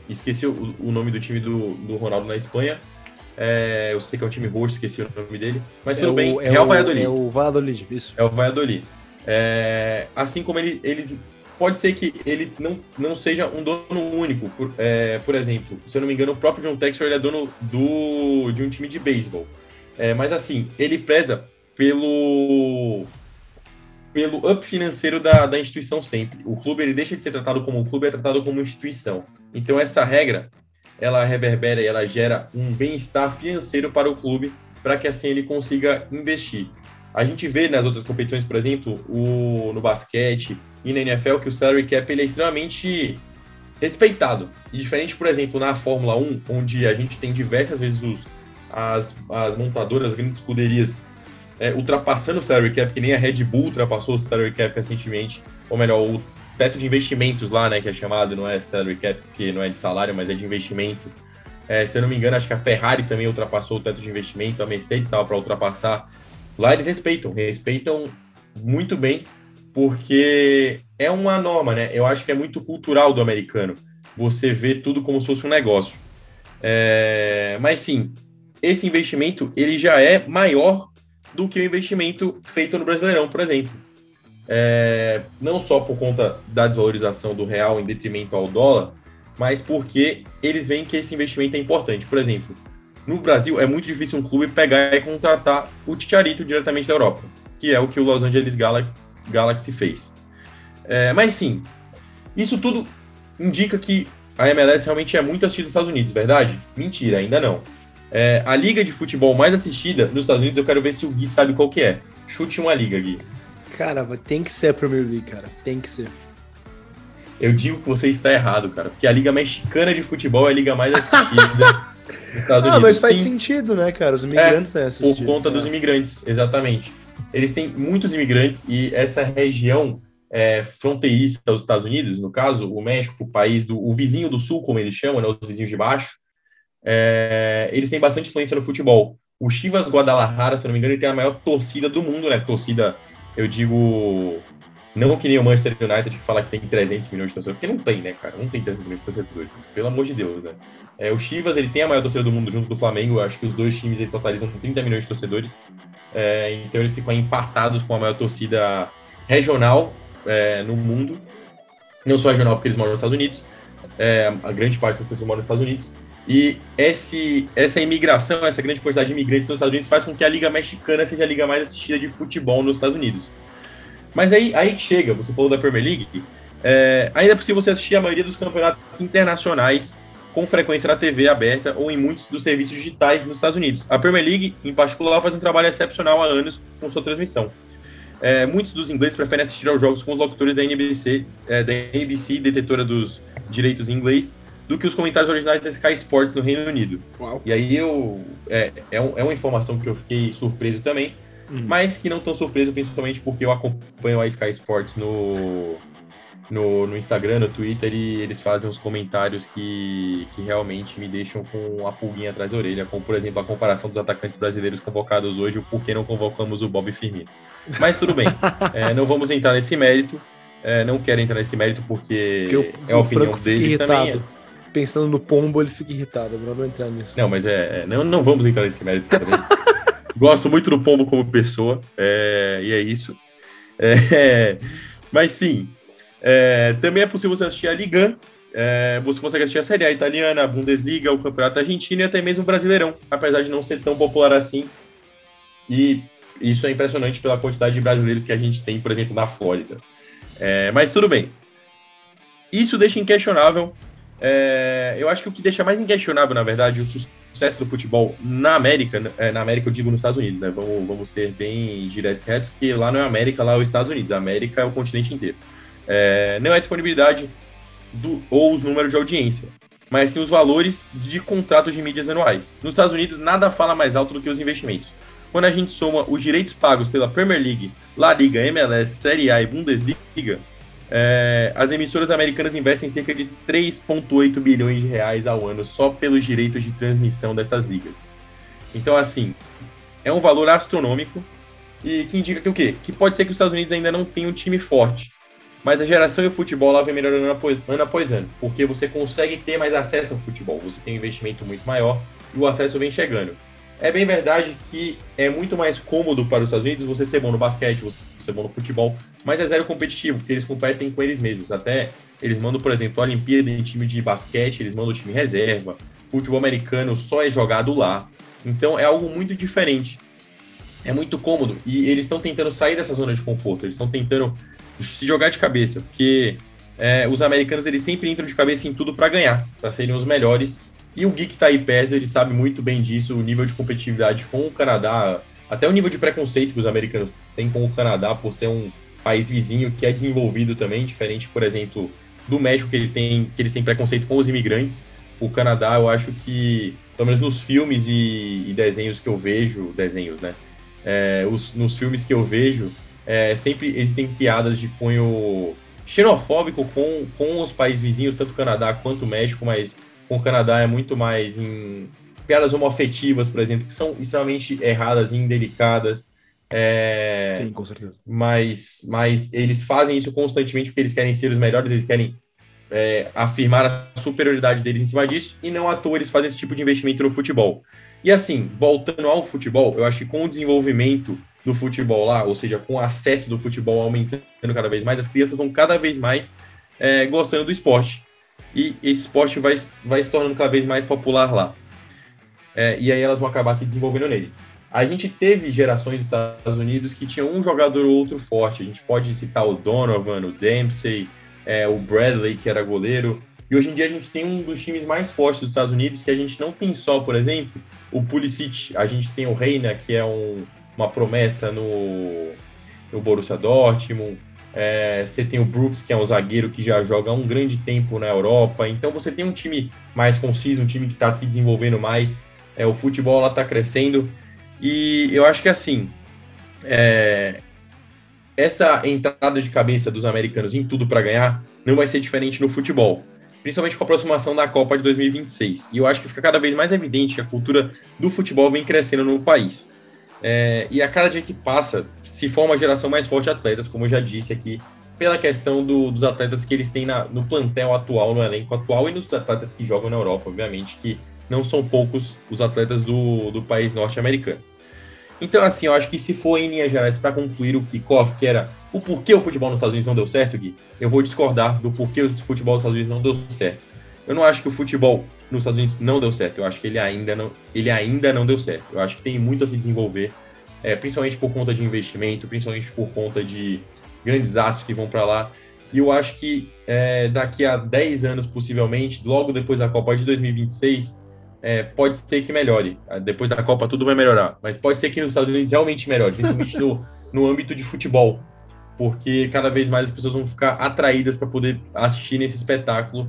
Esqueci o, o nome do time do, do Ronaldo na Espanha. É, eu sei que é um time roxo, esqueci o nome dele. Mas é tudo o, bem. É Real o, Valladolid. É o Valladolid, isso. É o Valladolid. É, assim como ele, ele. Pode ser que ele não, não seja um dono único. Por, é, por exemplo, se eu não me engano, o próprio John Textor é dono do, de um time de beisebol. É, mas assim, ele preza pelo pelo up financeiro da, da instituição sempre. O clube ele deixa de ser tratado como um clube, é tratado como instituição. Então essa regra, ela reverbera e ela gera um bem-estar financeiro para o clube, para que assim ele consiga investir. A gente vê nas outras competições, por exemplo, o, no basquete e na NFL, que o salary cap ele é extremamente respeitado. E diferente, por exemplo, na Fórmula 1, onde a gente tem diversas vezes os, as, as montadoras, as grandes escuderias é, ultrapassando o salary cap, que nem a Red Bull ultrapassou o salary cap recentemente, ou melhor, o teto de investimentos lá, né, que é chamado, não é salary cap, porque não é de salário, mas é de investimento. É, se eu não me engano, acho que a Ferrari também ultrapassou o teto de investimento, a Mercedes estava para ultrapassar. Lá eles respeitam, respeitam muito bem, porque é uma norma, né? Eu acho que é muito cultural do americano. Você vê tudo como se fosse um negócio. É, mas sim, esse investimento ele já é maior do que o investimento feito no Brasileirão, por exemplo. É, não só por conta da desvalorização do real em detrimento ao dólar, mas porque eles veem que esse investimento é importante. Por exemplo, no Brasil é muito difícil um clube pegar e contratar o Ticharito diretamente da Europa, que é o que o Los Angeles Galaxy fez. É, mas sim, isso tudo indica que a MLS realmente é muito assistida nos Estados Unidos, verdade? Mentira, ainda não. É, a liga de futebol mais assistida nos Estados Unidos, eu quero ver se o Gui sabe qual que é. Chute uma liga, Gui. Cara, tem que ser a Premier League, cara. Tem que ser. Eu digo que você está errado, cara. Porque a liga mexicana de futebol é a liga mais assistida nos Estados ah, Unidos. mas faz Sim, sentido, né, cara? Os imigrantes têm por conta dos né? imigrantes, exatamente. Eles têm muitos imigrantes e essa região é, fronteiriça aos Estados Unidos, no caso, o México, o país do o vizinho do sul, como eles chamam, né, os vizinhos de baixo, é, eles têm bastante influência no futebol. O Chivas Guadalajara, se não me engano, ele tem a maior torcida do mundo, né? Torcida, eu digo, não que nem o Manchester United que fala que tem 300 milhões de torcedores, porque não tem, né, cara? Não tem 300 milhões de torcedores, pelo amor de Deus, né? É, o Chivas, ele tem a maior torcida do mundo junto do Flamengo, acho que os dois times eles totalizam 30 milhões de torcedores, É, então eles ficam empatados com a maior torcida regional é, no mundo, não só regional porque eles moram nos Estados Unidos, é, a grande parte das pessoas moram nos Estados Unidos, e esse, essa imigração, essa grande quantidade de imigrantes nos Estados Unidos faz com que a Liga Mexicana seja a liga mais assistida de futebol nos Estados Unidos. Mas aí, aí que chega, você falou da Premier League, é, ainda é possível você assistir a maioria dos campeonatos internacionais com frequência na TV aberta ou em muitos dos serviços digitais nos Estados Unidos. A Premier League, em particular, faz um trabalho excepcional há anos com sua transmissão. É, muitos dos ingleses preferem assistir aos jogos com os locutores da NBC, é, da NBC, detetora dos direitos em inglês, do que os comentários originais da Sky Sports no Reino Unido. Uau. E aí eu é, é, um- é uma informação que eu fiquei surpreso também, Hum. mas que não tão surpreso, principalmente porque eu acompanho a Sky Sports no, no, no Instagram, no Twitter, e eles fazem uns comentários que, que realmente me deixam com a pulguinha atrás da orelha, como por exemplo a comparação dos atacantes brasileiros convocados hoje, o por que não convocamos o Bob Firmino. Mas tudo bem, é, não vamos entrar nesse mérito. é, não quero entrar nesse mérito porque, Porque o, é a opinião deles irritado. também. Pensando no pombo, ele fica irritado. É melhor não entrar nisso. Não, mas é, é, não, não vamos entrar nesse mérito também. Gosto muito do Pombo como pessoa, é, e é isso. É, mas sim, é, também é possível você assistir a Liga. é, você consegue assistir a Série A italiana, a Bundesliga, o Campeonato Argentino e até mesmo o Brasileirão, apesar de não ser tão popular assim. E isso é impressionante pela quantidade de brasileiros que a gente tem, por exemplo, na Flórida. É, mas tudo bem. Isso deixa inquestionável é, eu acho que o que deixa mais inquestionável, na verdade, o do futebol na América, é, na América eu digo nos Estados Unidos, né? Vamos, vamos ser bem diretos e retos, porque lá não é América, lá é os Estados Unidos. A América é o continente inteiro. É, não é disponibilidade do, ou os números de audiência, mas sim os valores de contratos de mídias anuais. Nos Estados Unidos, nada fala mais alto do que os investimentos. quando a gente soma os direitos pagos pela Premier League, La Liga, MLS, Série A e Bundesliga, é, as emissoras americanas investem cerca de 3,8 bilhões de reais ao ano só pelos direitos de transmissão dessas ligas. Então, assim, é um valor astronômico e que indica que o quê? Que pode ser que os Estados Unidos ainda não tenham um time forte, mas a geração e o futebol lá vem melhorando ano após, ano porque você consegue ter mais acesso ao futebol, você tem um investimento muito maior e o acesso vem chegando. É bem verdade que é muito mais cômodo para os Estados Unidos você ser bom no basquete, você ser bom no futebol, mas é zero competitivo, porque eles competem com eles mesmos. Até eles mandam, por exemplo, a Olimpíada em time de basquete, eles mandam o time reserva. Futebol americano só é jogado lá. Então é algo muito diferente. É muito cômodo e eles estão tentando sair dessa zona de conforto. Eles estão tentando se jogar de cabeça, porque é, os americanos eles sempre entram de cabeça em tudo para ganhar, para serem os melhores. E o Gui que está aí perto, ele sabe muito bem disso, o nível de competitividade com o Canadá, até o nível de preconceito que os americanos têm com o Canadá por ser um país vizinho que é desenvolvido também, diferente, por exemplo, do México que ele tem, que eles têm preconceito com os imigrantes. O Canadá, eu acho que, pelo menos nos filmes e, e desenhos que eu vejo, desenhos, né? É, os, nos filmes que eu vejo, é, sempre existem piadas de cunho xenofóbico com, com os países vizinhos, tanto o Canadá quanto o México, mas com o Canadá é muito mais em piadas homoafetivas, por exemplo, que são extremamente erradas e indelicadas. É, Sim, com certeza. Mas, mas eles fazem isso constantemente porque eles querem ser os melhores, eles querem é, afirmar a superioridade deles em cima disso, e não à toa eles fazem esse tipo de investimento no futebol. E assim, voltando ao futebol, eu acho que com o desenvolvimento do futebol lá, ou seja, com o acesso do futebol aumentando cada vez mais, as crianças vão cada vez mais é, gostando do esporte e esse esporte vai, vai se tornando cada vez mais popular lá. É, e aí elas vão acabar se desenvolvendo nele. A gente teve gerações dos Estados Unidos que tinham um jogador ou outro forte. A gente pode citar o Donovan, o Dempsey, é, o Bradley, que era goleiro. E hoje em dia a gente tem um dos times mais fortes dos Estados Unidos, que a gente não tem só, por exemplo, o Pulisic. A gente tem o Reina, que é um, uma promessa no, no Borussia Dortmund. É, você tem o Brooks, que é um zagueiro que já joga um grande tempo na Europa. Então você tem um time mais conciso, um time que está se desenvolvendo mais. É, o futebol lá está crescendo. E eu acho que assim, é, essa entrada de cabeça dos americanos em tudo para ganhar não vai ser diferente no futebol. Principalmente com a aproximação da Copa de 2026. E eu acho que fica cada vez mais evidente que a cultura do futebol vem crescendo no país. É, e a cada dia que passa, se forma uma geração mais forte de atletas, como eu já disse aqui, pela questão do, dos atletas que eles têm na, no plantel atual, no elenco atual, e nos atletas que jogam na Europa, obviamente, que não são poucos os atletas do, do país norte-americano. Então, assim, eu acho que se for em linhas gerais para concluir o kickoff, que era o porquê o futebol nos Estados Unidos não deu certo, Gui, eu vou discordar do porquê o futebol nos Estados Unidos não deu certo. Eu não acho que o futebol nos Estados Unidos não deu certo. Eu acho que ele ainda não, ele ainda não deu certo. Eu acho que tem muito a se desenvolver, é, principalmente por conta de investimento, principalmente por conta de grandes astros que vão para lá. E eu acho que é, daqui a 10 anos, possivelmente, logo depois da Copa de 2026, é, pode ser que melhore. Depois da Copa tudo vai melhorar. Mas pode ser que nos Estados Unidos realmente melhore, principalmente no, no âmbito de futebol. Porque cada vez mais as pessoas vão ficar atraídas para poder assistir nesse espetáculo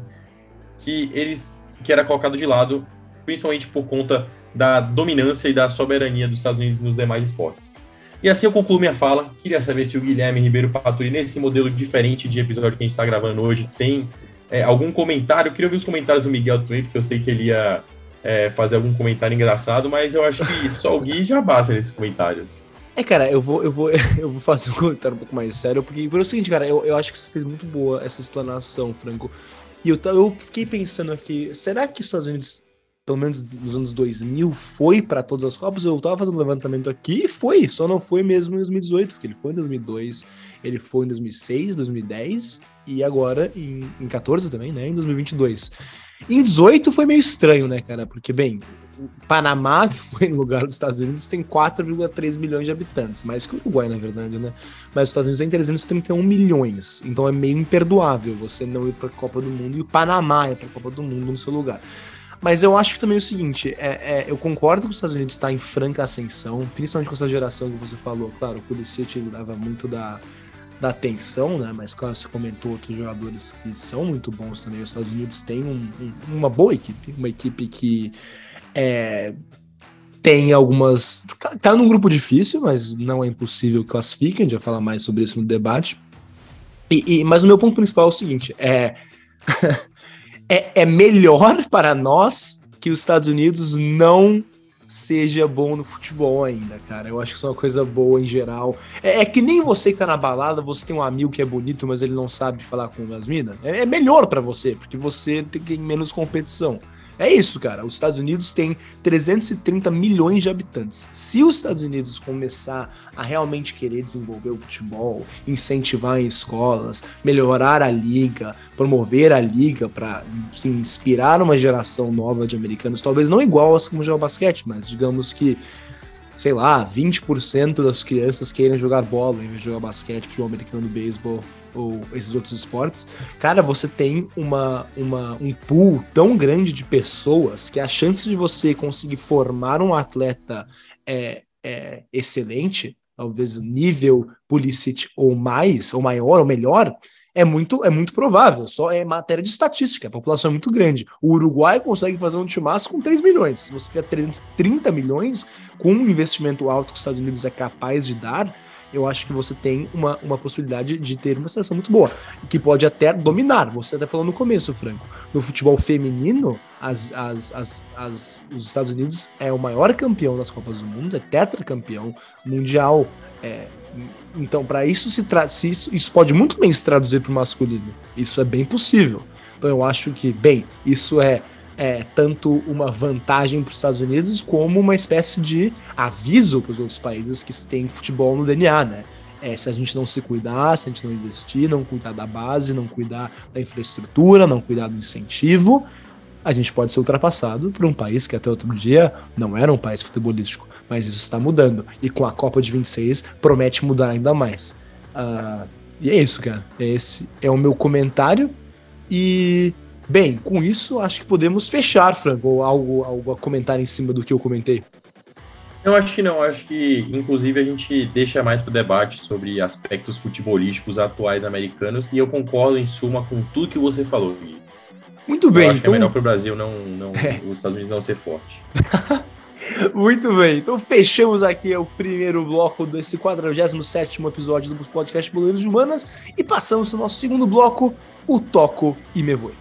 que eles que era colocado de lado, principalmente por conta da dominância e da soberania dos Estados Unidos nos demais esportes. E assim eu concluo minha fala. Queria saber se o Guilherme Ribeiro Paturi, nesse modelo diferente de episódio que a gente está gravando hoje, tem é, algum comentário. Eu queria ouvir os comentários do Miguel também, porque eu sei que ele ia é, fazer algum comentário engraçado, mas eu acho que só o Gui já basta nesses comentários. É, cara, eu vou, eu vou, eu vou fazer um comentário um pouco mais sério, porque pelo seguinte, cara, eu, eu acho que você fez muito boa essa explanação, Franco. E eu, eu fiquei pensando aqui, será que os Estados Unidos, pelo menos nos anos 2000, foi para todas as Copas? Eu tava fazendo um levantamento aqui e foi, só não foi mesmo em 2018, porque ele foi em 2002, ele foi em 2006, 2010 e agora em, em 14 também, né, em 2022. Em 18 foi meio estranho, né, cara? Porque, bem, Panamá, que foi no lugar dos Estados Unidos, tem 4,3 milhões de habitantes, mais que o Uruguai, na verdade, né? Mas os Estados Unidos tem 331 milhões, então é meio imperdoável você não ir para a Copa do Mundo e o Panamá ir para a Copa do Mundo no seu lugar. Mas eu acho que também é o seguinte, é, é, eu concordo que os Estados Unidos está em franca ascensão, principalmente com essa geração que você falou. Claro, o Pulisic dava muito da, da atenção, né? Mas claro, você comentou outros jogadores que são muito bons também. Os Estados Unidos têm um, um, uma boa equipe, uma equipe que é, tem algumas. Tá num grupo difícil, mas não é impossível que classifiquem. A gente vai falar mais sobre isso no debate. E, e, mas o meu ponto principal é o seguinte: é, é, é melhor para nós que os Estados Unidos não seja bom no futebol ainda, cara. Eu acho que isso é uma coisa boa em geral. É, é que nem você que tá na balada, você tem um amigo que é bonito, mas ele não sabe falar com as minas. É, é melhor para você, porque você tem menos competição. É isso, cara. Os Estados Unidos têm 330 milhões de habitantes. Se os Estados Unidos começar a realmente querer desenvolver o futebol, incentivar em escolas, melhorar a liga, promover a liga para se inspirar uma geração nova de americanos, talvez não igual a como joga basquete, mas digamos que sei lá, 20% das crianças queiram jogar bola em vez de jogar basquete, futebol americano, beisebol, ou esses outros esportes, cara, você tem uma, uma, um pool tão grande de pessoas que a chance de você conseguir formar um atleta é, é excelente, talvez nível Pulisic ou mais, ou maior, ou melhor, é muito, é muito provável. Só é matéria de estatística. A população é muito grande. O Uruguai consegue fazer um timaço com 3 milhões. Se você tiver 330 milhões, com um investimento alto que os Estados Unidos é capaz de dar, eu acho que você tem uma, uma possibilidade de ter uma seleção muito boa, que pode até dominar. Você até falou no começo, Franco. No futebol feminino, as, as, as, as, os Estados Unidos é o maior campeão das Copas do Mundo, é tetracampeão mundial. É, então, para isso se, tra se isso, isso pode muito bem se traduzir para o masculino. Isso é bem possível. Então, eu acho que, bem, isso é é, tanto uma vantagem para os Estados Unidos como uma espécie de aviso para os outros países que têm futebol no DNA, né? É, se a gente não se cuidar, se a gente não investir, não cuidar da base, não cuidar da infraestrutura, não cuidar do incentivo, a gente pode ser ultrapassado por um país que até outro dia não era um país futebolístico. Mas isso está mudando. E com a Copa de 26 promete mudar ainda mais. Uh, e é isso, cara. Esse é o meu comentário. E Bem, com isso, acho que podemos fechar, Franco, ou algo, algo a comentar em cima do que eu comentei. Eu acho que não, acho que inclusive a gente deixa mais para o debate sobre aspectos futebolísticos atuais americanos e eu concordo em suma com tudo que você falou. Gui. Muito bem, eu acho então... que é melhor para o Brasil não, não é. os Estados Unidos não ser forte. Muito bem, então fechamos aqui o primeiro bloco desse 47 episódio do podcast Boleiros de Humanas e passamos ao nosso segundo bloco, o Toco e Me Voe.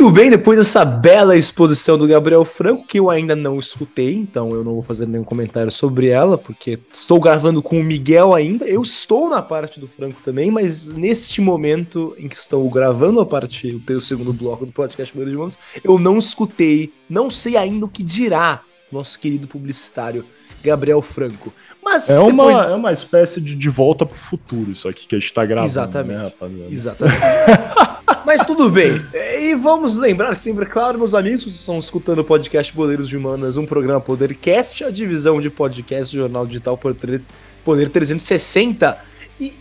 Muito bem, depois dessa bela exposição do Gabriel Franco, que eu ainda não escutei, então eu não vou fazer nenhum comentário sobre ela, porque estou gravando com o Miguel ainda. Eu estou na parte do Franco também, mas neste momento em que estou gravando a parte, o segundo bloco do podcast Mulher de Manos, eu não escutei, não sei ainda o que dirá nosso querido publicitário Gabriel Franco. Mas é, uma, é uma espécie de de volta pro futuro, isso aqui que a gente tá gravando, Exatamente. né, rapaziada? Exatamente. Mas tudo bem. E vamos lembrar sempre, claro, meus amigos, vocês estão escutando o podcast Boleiros de Humanas, um programa Podercast, a divisão de podcast Jornal Digital Poder 360. E,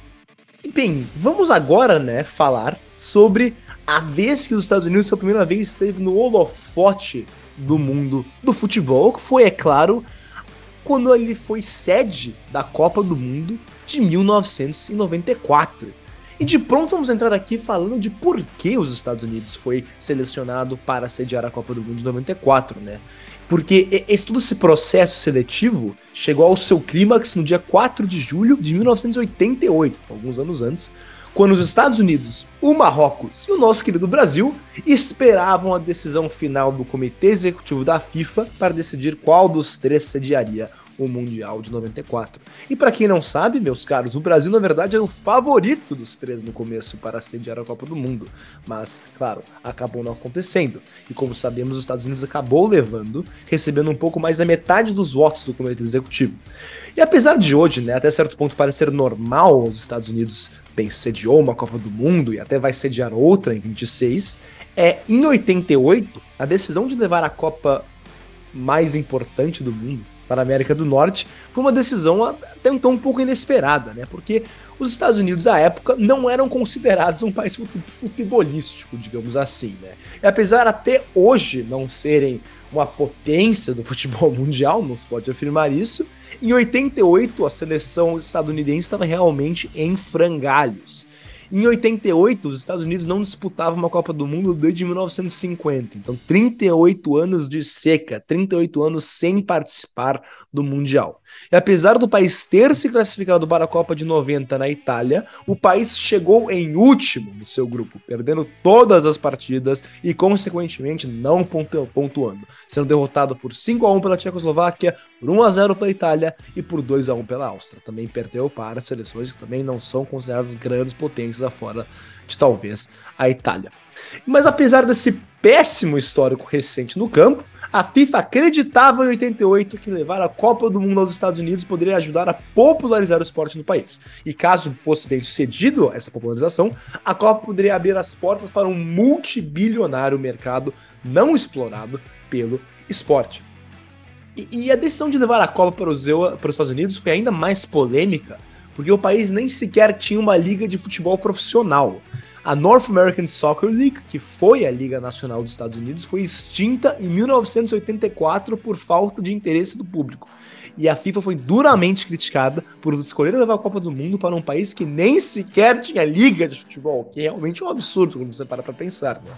e, bem, vamos agora, né, falar sobre a vez que os Estados Unidos, pela primeira vez, esteve no holofote do mundo do futebol, que foi, é claro, quando ele foi sede da Copa do Mundo de 1994. E de pronto vamos entrar aqui falando de por que os Estados Unidos foi selecionado para sediar a Copa do Mundo de 94, né? Porque esse, todo esse processo seletivo chegou ao seu clímax no dia 4 de julho de 1988, alguns anos antes, quando os Estados Unidos, o Marrocos e o nosso querido Brasil esperavam a decisão final do Comitê Executivo da FIFA para decidir qual dos três sediaria o Mundial de 94. E para quem não sabe, meus caros, o Brasil na verdade era o favorito dos três no começo para sediar a Copa do Mundo, mas, claro, acabou não acontecendo. E como sabemos, os Estados Unidos acabou levando, recebendo um pouco mais da metade dos votos do Comitê Executivo. E apesar de hoje, né, até certo ponto parecer normal os Estados Unidos bem sediou uma Copa do Mundo e até vai sediar outra em 26, é em 88 a decisão de levar a Copa mais importante do mundo para a América do Norte, foi uma decisão até então um pouco inesperada, né? Porque os Estados Unidos, à época, não eram considerados um país futebolístico, digamos assim, né? E apesar até hoje não serem uma potência do futebol mundial, não se pode afirmar isso, em 88 a seleção estadunidense estava realmente em frangalhos. Em 88, os Estados Unidos não disputavam uma Copa do Mundo desde 1950. Então, 38 anos de seca, 38 anos sem participar do Mundial. E apesar do país ter se classificado para a Copa de 90 na Itália, o país chegou em último no seu grupo, perdendo todas as partidas e, consequentemente, não pontuando, sendo derrotado por 5 a 1 pela Tchecoslováquia, por 1 a 0 pela Itália e por 2 a 1 pela Áustria. Também perdeu para seleções que também não são consideradas grandes potências afora de talvez a Itália. Mas apesar desse péssimo histórico recente no campo, a FIFA acreditava em 88 que levar a Copa do Mundo aos Estados Unidos poderia ajudar a popularizar o esporte no país. E caso fosse bem sucedido essa popularização, a Copa poderia abrir as portas para um multibilionário mercado não explorado pelo esporte. E, e a decisão de levar a Copa para os, para os Estados Unidos foi ainda mais polêmica, porque o país nem sequer tinha uma liga de futebol profissional. A North American Soccer League, que foi a Liga Nacional dos Estados Unidos, foi extinta em 1984 por falta de interesse do público. E a FIFA foi duramente criticada por escolher levar a Copa do Mundo para um país que nem sequer tinha liga de futebol, que é realmente um absurdo quando você para para pensar. Né?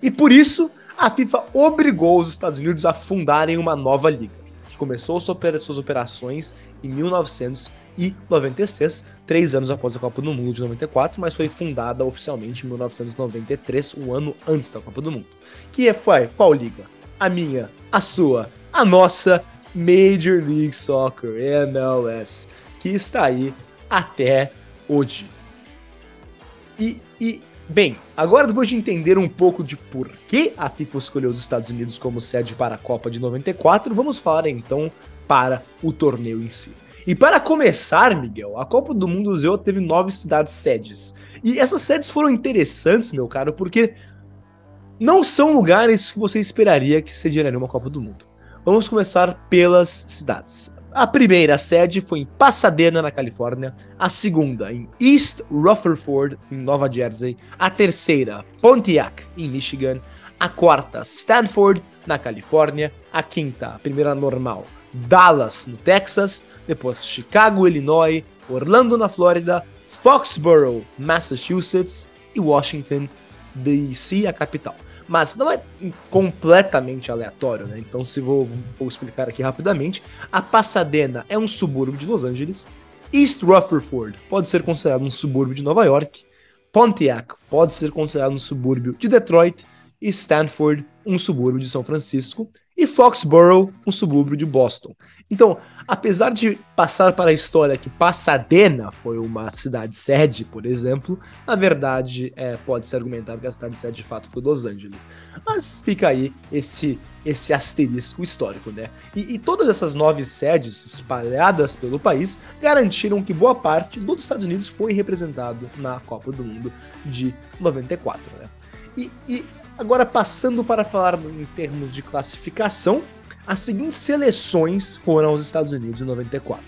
E por isso, a FIFA obrigou os Estados Unidos a fundarem uma nova liga, que começou suas operações em 1984 e 96, três anos após a Copa do Mundo de 94, mas foi fundada oficialmente em 1993, um ano antes da Copa do Mundo. Que é, foi qual liga? A minha, a sua, a nossa Major League Soccer, MLS, que está aí até hoje. E, e Bem, agora depois de entender um pouco de por que a FIFA escolheu os Estados Unidos como sede para a Copa de 94, vamos falar então para o torneio em si. E para começar, Miguel, a Copa do Mundo Zeu teve nove cidades sedes. E essas sedes foram interessantes, meu caro, porque não são lugares que você esperaria que sediariam uma Copa do Mundo. Vamos começar pelas cidades. A primeira sede foi em Pasadena, na Califórnia. A segunda, em East Rutherford, em Nova Jersey. A terceira, Pontiac, em Michigan. A quarta, Stanford, na Califórnia. A quinta, a primeira normal, Dallas, no Texas, depois Chicago, Illinois, Orlando, na Flórida, Foxborough, Massachusetts e Washington, D.C., a capital. Mas não é completamente aleatório, né? Então, se vou, vou explicar aqui rapidamente, a Pasadena é um subúrbio de Los Angeles, East Rutherford pode ser considerado um subúrbio de Nova York, Pontiac pode ser considerado um subúrbio de Detroit e Stanford um subúrbio de São Francisco, e Foxborough, um subúrbio de Boston. Então, apesar de passar para a história que Pasadena foi uma cidade sede, por exemplo, na verdade é, pode-se argumentar que a cidade sede de fato foi Los Angeles. Mas fica aí esse, esse asterisco histórico, né? E, e todas essas nove sedes espalhadas pelo país garantiram que boa parte dos Estados Unidos foi representado na Copa do Mundo de 94, né? E, e Agora, passando para falar em termos de classificação, as seguintes seleções foram aos Estados Unidos em 94.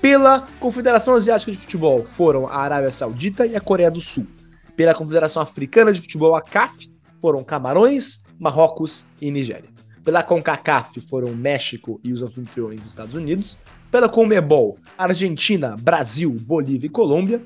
Pela Confederação Asiática de Futebol foram a Arábia Saudita e a Coreia do Sul. Pela Confederação Africana de Futebol, a CAF, foram Camarões, Marrocos e Nigéria. Pela CONCACAF foram México e os anfitriões Estados Unidos. Pela CONMEBOL, Argentina, Brasil, Bolívia e Colômbia.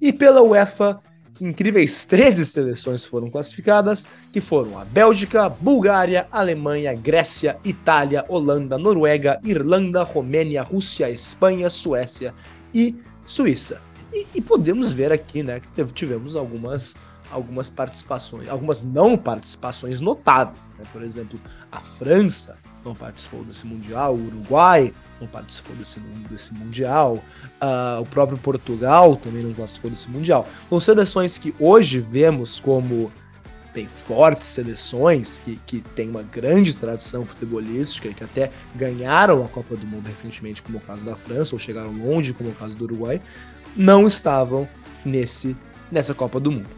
E pela UEFA, incríveis 13 seleções foram classificadas, que foram a Bélgica, Bulgária, Alemanha, Grécia, Itália, Holanda, Noruega, Irlanda, Romênia, Rússia, Espanha, Suécia e Suíça. E, e podemos ver aqui, né, que tivemos algumas algumas participações, algumas não participações notáveis. Né? Por exemplo, a França não participou desse Mundial, o Uruguai não participou desse, desse Mundial, uh, o próprio Portugal também não participou desse Mundial. São seleções que hoje vemos como bem fortes seleções, que, que têm uma grande tradição futebolística e que até ganharam a Copa do Mundo recentemente, como o caso da França, ou chegaram longe, como o caso do Uruguai, não estavam nesse, nessa Copa do Mundo.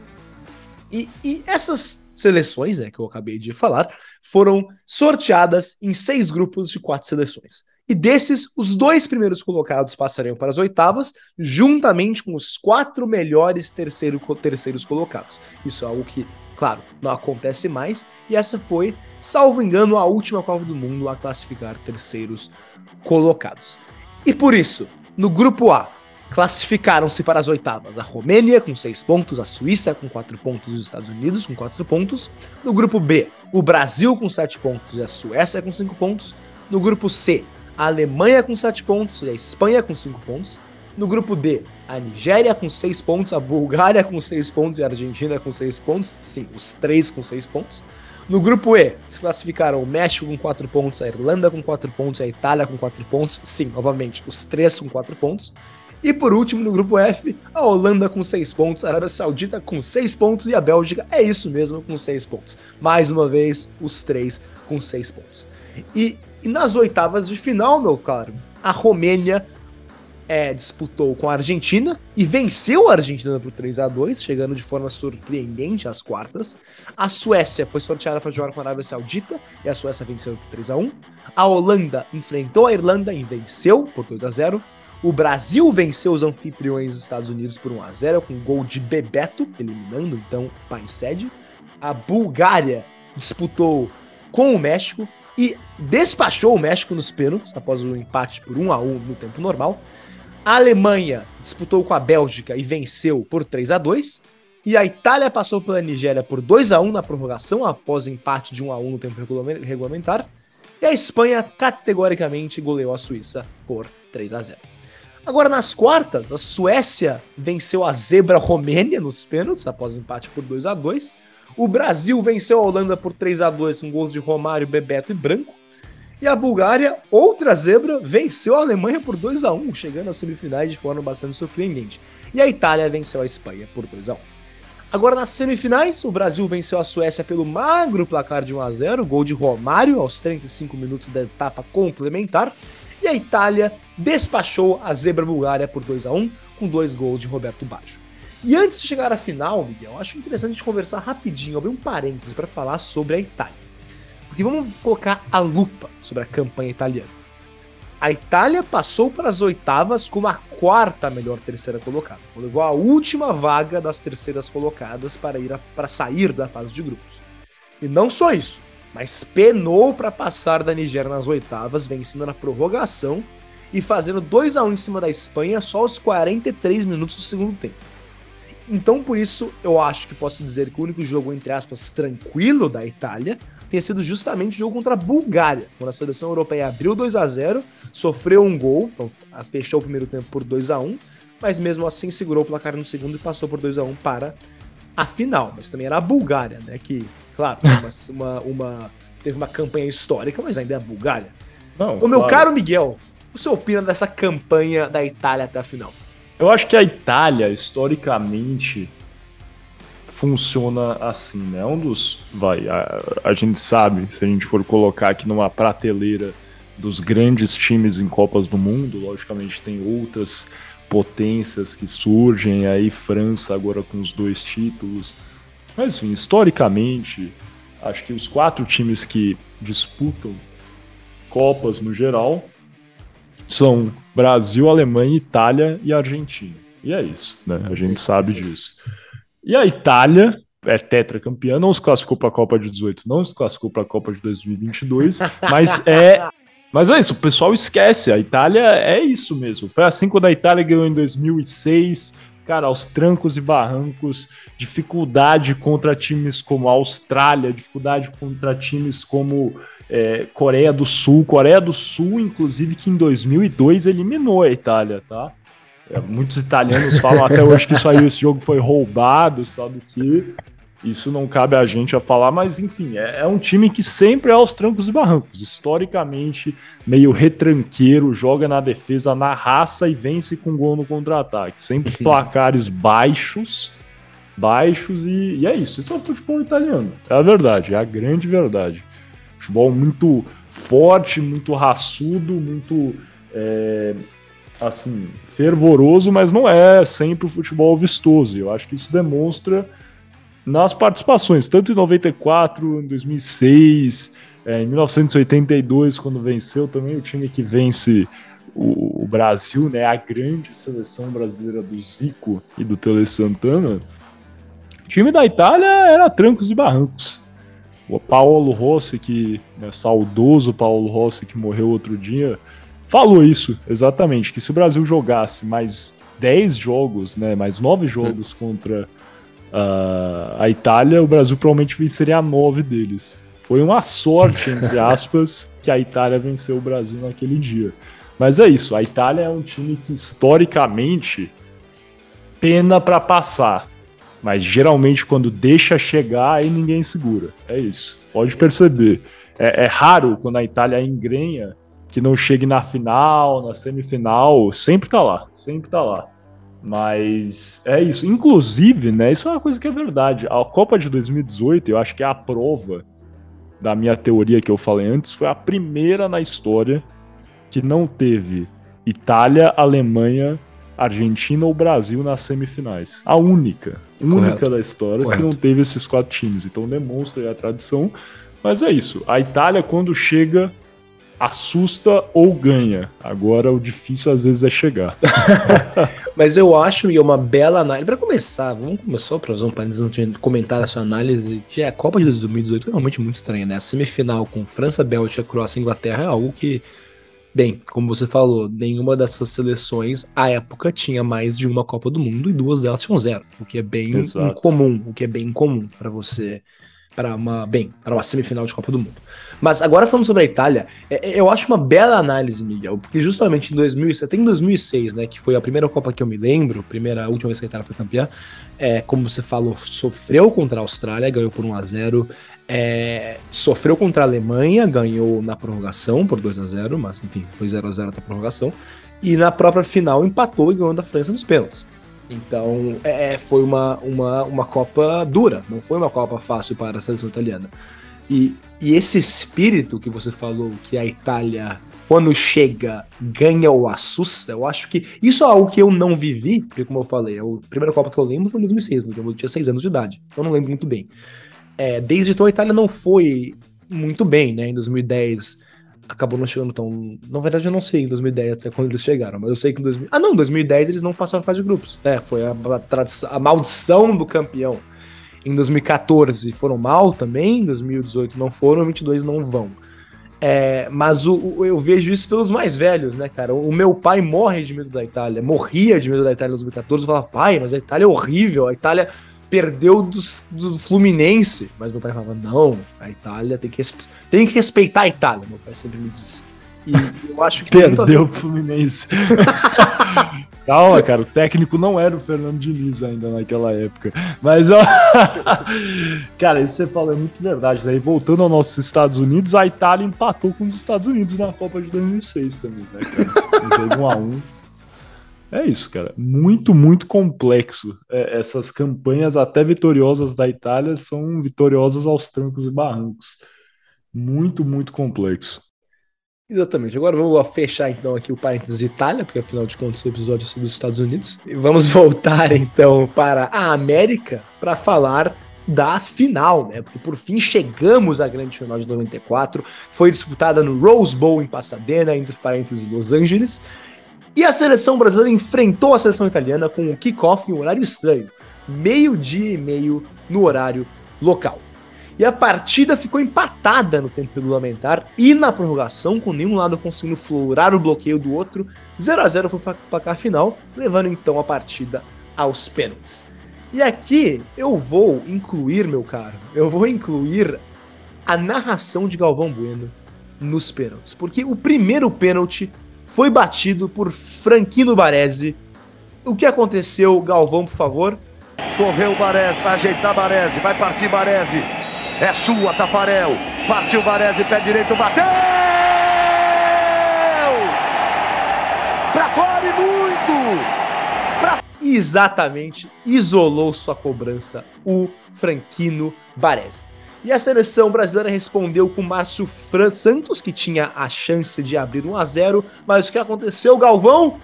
E, e essas seleções, né, que eu acabei de falar, foram sorteadas em seis grupos de quatro seleções. E desses, os dois primeiros colocados passariam para as oitavas, juntamente com os quatro melhores terceiro, terceiros colocados. Isso é algo que, claro, não acontece mais. E essa foi, salvo engano, a última Copa do Mundo a classificar terceiros colocados. E por isso, no grupo A, classificaram-se para as oitavas a Romênia com 6 pontos, a Suíça com 4 pontos e os Estados Unidos com 4 pontos. No grupo B, o Brasil com 7 pontos e a Suécia com 5 pontos. No grupo C, a Alemanha com 7 pontos e a Espanha com 5 pontos. No grupo D, a Nigéria com 6 pontos, a Bulgária com 6 pontos e a Argentina com 6 pontos. Sim, os três com 6 pontos. No grupo E, se classificaram o México com 4 pontos, a Irlanda com 4 pontos a Itália com 4 pontos. Sim, novamente, os três com 4 pontos. E por último, no grupo F, a Holanda com 6 pontos, a Arábia Saudita com 6 pontos e a Bélgica é isso mesmo, com 6 pontos. Mais uma vez, os três com 6 pontos. E, e, nas oitavas de final, meu caro, a Romênia é, disputou com a Argentina e venceu a Argentina por 3 a 2 chegando de forma surpreendente às quartas. A Suécia foi sorteada para jogar com a Arábia Saudita e a Suécia venceu por 3 a 1 A Holanda enfrentou a Irlanda e venceu por 2 a 0 o Brasil venceu os anfitriões Estados Unidos por 1 a 0 com gol de Bebeto, eliminando então o país sede. A Bulgária disputou com o México e despachou o México nos pênaltis após o empate por 1 a 1 no tempo normal. A Alemanha disputou com a Bélgica e venceu por 3 a 2 e a Itália passou pela Nigéria por 2 a 1 na prorrogação após empate de 1 a 1 no tempo regulamentar. E a Espanha categoricamente goleou a Suíça por 3 a 0. Agora, nas quartas, a Suécia venceu a zebra Romênia nos pênaltis, após empate por 2 a 2 O Brasil venceu a Holanda por 3 a 2 com gols de Romário, Bebeto e Branco. E a Bulgária, outra zebra, venceu a Alemanha por 2 a 1 chegando às semifinais de forma bastante surpreendente. E a Itália venceu a Espanha por 2 a 1 Agora nas semifinais, o Brasil venceu a Suécia pelo magro placar de 1 a 0 gol de Romário aos 35 minutos da etapa complementar. E a Itália despachou a zebra Bulgária por 2 a 1 com dois gols de Roberto Baggio. E antes de chegar à final, Miguel, acho interessante conversar rapidinho, abrir um parênteses para falar sobre a Itália. Porque vamos colocar a lupa sobre a campanha italiana. A Itália passou para as oitavas como a quarta melhor terceira colocada. Levou a última vaga das terceiras colocadas para ir para sair da fase de grupos. E não só isso, mas penou para passar da Nigéria nas oitavas, vencendo na prorrogação e fazendo 2 a 1 em cima da Espanha só aos 43 minutos do segundo tempo. Então, por isso, eu acho que posso dizer que o único jogo, entre aspas, tranquilo da Itália tenha sido justamente o jogo contra a Bulgária, quando a seleção europeia abriu 2 a 0 sofreu um gol, então fechou o primeiro tempo por 2 a 1 mas mesmo assim segurou o placar no segundo e passou por 2 a 1 para a final. Mas também era a Bulgária, né? Que, claro, uma, uma, uma teve uma campanha histórica, mas ainda é a Bulgária. Não, o meu claro. caro Miguel, o senhor opina dessa campanha da Itália até a final? Eu acho que a Itália, historicamente, funciona assim, né? Um dos. Vai, a, a gente sabe, se a gente for colocar aqui numa prateleira dos grandes times em Copas do Mundo, logicamente tem outras potências que surgem, aí França agora com os dois títulos. Mas enfim, historicamente, acho que os quatro times que disputam Copas no geral são Brasil, Alemanha, Itália e Argentina. E é isso, né? A gente sabe disso. E a Itália é tetracampeã, não se classificou para a Copa de 18, não se classificou para a Copa de 2022, mas é mas é isso, o pessoal esquece, a Itália é isso mesmo. Foi assim quando a Itália ganhou em 2006, cara, aos trancos e barrancos, dificuldade contra times como a Austrália, dificuldade contra times como é, Coreia do Sul. Coreia do Sul, inclusive, que em 2002 eliminou a Itália, tá? É, muitos italianos falam até hoje que isso aí, esse jogo foi roubado, sabe o que? Isso não cabe a gente a falar, mas enfim, é, é, um time que sempre é aos trancos e barrancos. Historicamente, meio retranqueiro, joga na defesa na raça e vence com gol no contra-ataque. Sempre placares baixos, baixos e, e é isso. Isso é o futebol italiano. É a verdade, é a grande verdade. Futebol muito forte, muito raçudo, muito é, assim fervoroso, mas não é sempre o futebol vistoso. Eu acho que isso demonstra nas participações, tanto em 94, em 2006, É, em 1982, quando venceu, também o time que vence o, o, Brasil, né, a grande seleção brasileira do Zico e do Tele Santana, o time da Itália era trancos e barrancos. O Paulo Rossi, que né, saudoso Paulo Rossi, que morreu outro dia, falou isso exatamente, que se o Brasil jogasse mais 10 jogos, né, mais 9 jogos contra uh, a Itália, o Brasil provavelmente venceria a 9 deles. Foi uma sorte, entre aspas, que a Itália venceu o Brasil naquele dia. Mas é isso, a Itália é um time que historicamente pena para passar. Mas geralmente quando deixa chegar, aí ninguém segura. É isso. Pode perceber. É, é raro quando a Itália engrenha que não chegue na final, na semifinal. Sempre tá lá. Sempre tá lá. Mas é isso. Inclusive, né? Isso é uma coisa que é verdade. A Copa de 2018, eu acho que é a prova da minha teoria que eu falei antes, foi a primeira na história que não teve Itália, Alemanha, Argentina ou Brasil nas semifinais. A única, única Correto. da história Correto. que não teve esses quatro times. Então demonstra a tradição. Mas é isso. A Itália, quando chega, assusta ou ganha. Agora o difícil às vezes é chegar. Mas eu acho, e é uma bela análise. Para começar, vamos começar para usar um país antes de comentar a sua análise. Que a Copa de 2018 é realmente muito estranha, né? A semifinal com França, Bélgica, Croácia e Inglaterra é algo que Bem, como você falou, nenhuma dessas seleções à época tinha mais de uma Copa do Mundo e duas delas tinham zero, o que é bem Exato. incomum, o que é bem incomum para você para uma, bem, para uma semifinal de Copa do Mundo. Mas agora falando sobre a Itália, é, é eu acho uma bela análise, Miguel, porque justamente em 2006, até em 2006, né, que foi a primeira Copa que eu me lembro, primeira, a última vez que a Itália foi campeã, é, como você falou, sofreu contra a Austrália, ganhou por 1 a 0 é, sofreu contra a Alemanha, ganhou na prorrogação por 2 a 0 mas enfim, foi 0 a 0 até a prorrogação. E na própria final empatou e ganhou da França nos pênaltis. Então é, é, foi uma, uma, uma Copa dura, não foi uma Copa fácil para a seleção italiana. E, e esse espírito que você falou, que a Itália, quando chega, ganha ou assusta, eu acho que isso é algo que eu não vivi, porque, como eu falei, a primeira Copa que eu lembro foi em 2006, eu tinha 6 anos de idade, então eu não lembro muito bem. É, desde então a Itália não foi muito bem, né? Em 2010 acabou não chegando tão. Na verdade, eu não sei em 2010 até quando eles chegaram, mas eu sei que em 2000. Ah, não, em 2010 eles não passaram fase de grupos. É, foi a, a, a maldição do campeão. Em 2014 foram mal também, em 2018 não foram, em 2022 não vão. É, mas o, o, eu vejo isso pelos mais velhos, né, cara? O, o, meu pai morre de medo da Itália, morria de medo da Itália em 2014. Eu falava, pai, mas a Itália é horrível, a Itália perdeu do, do Fluminense. Mas meu pai falava, não, a Itália tem que, tem que respeitar a Itália. Meu pai sempre me disse. E eu acho que. Perdeu o Fluminense. Calma, cara, o técnico não era o Fernando Diniz ainda naquela época. Mas, ó. cara, isso você fala é muito verdade, né? E voltando aos nossos Estados Unidos, a Itália empatou com os Estados Unidos na Copa de 2006 também, né, cara? Um jogo 1 a 1 é isso, cara. Muito, muito complexo. É, essas campanhas, até vitoriosas da Itália, são vitoriosas aos trancos e barrancos. Muito, muito complexo. Exatamente. Agora vamos fechar então aqui o parênteses Itália, porque afinal de contas o episódio é sobre os Estados Unidos. E vamos voltar então para a América para falar da final, né? Porque por fim chegamos à grande final de 94. Foi disputada no Rose Bowl em Pasadena, entre parênteses Los Angeles. E a seleção brasileira enfrentou a seleção italiana com o kickoff em um horário estranho, meio-dia e meio no horário local. E a partida ficou empatada no tempo regulamentar e na prorrogação, com nenhum lado conseguindo florar o bloqueio do outro. 0 a 0 foi o placar final, levando então a partida aos pênaltis. E aqui eu vou incluir, meu caro, eu vou incluir a narração de Galvão Bueno nos pênaltis, porque o primeiro pênalti foi batido por Franquino Baresi. O que aconteceu, Galvão, por favor? Correu o Baresi, vai ajeitar Baresi, vai partir Baresi. É sua, Tafarel. Partiu Baresi, pé direito, bateu! Pra fora e muito! Pra... Exatamente, isolou sua cobrança o Franquino Baresi. E a seleção brasileira respondeu com Márcio Fran Santos, que tinha a chance de abrir 1 a 0 mas o que aconteceu, Galvão?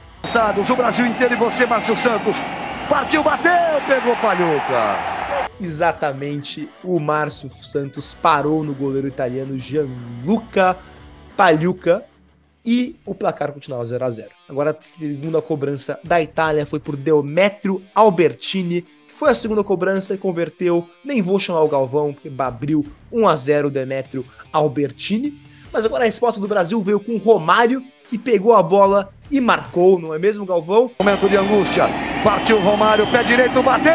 O Brasil inteiro e você, Márcio Santos. Partiu, bateu, pegou Palhuca. Exatamente, o Márcio Santos parou no goleiro italiano Gianluca Pagliuca e o placar continuava 0 a 0 Agora, a segunda cobrança da Itália foi por Demetrio Albertini, foi a segunda cobrança e converteu. Nem vou chamar o Galvão, porque abriu 1 a 0 Demetrio Albertini. Mas agora a resposta do Brasil veio com o Romário, que pegou a bola e marcou, não é mesmo, Galvão? Momento de angústia. Partiu Romário, pé direito, bateu,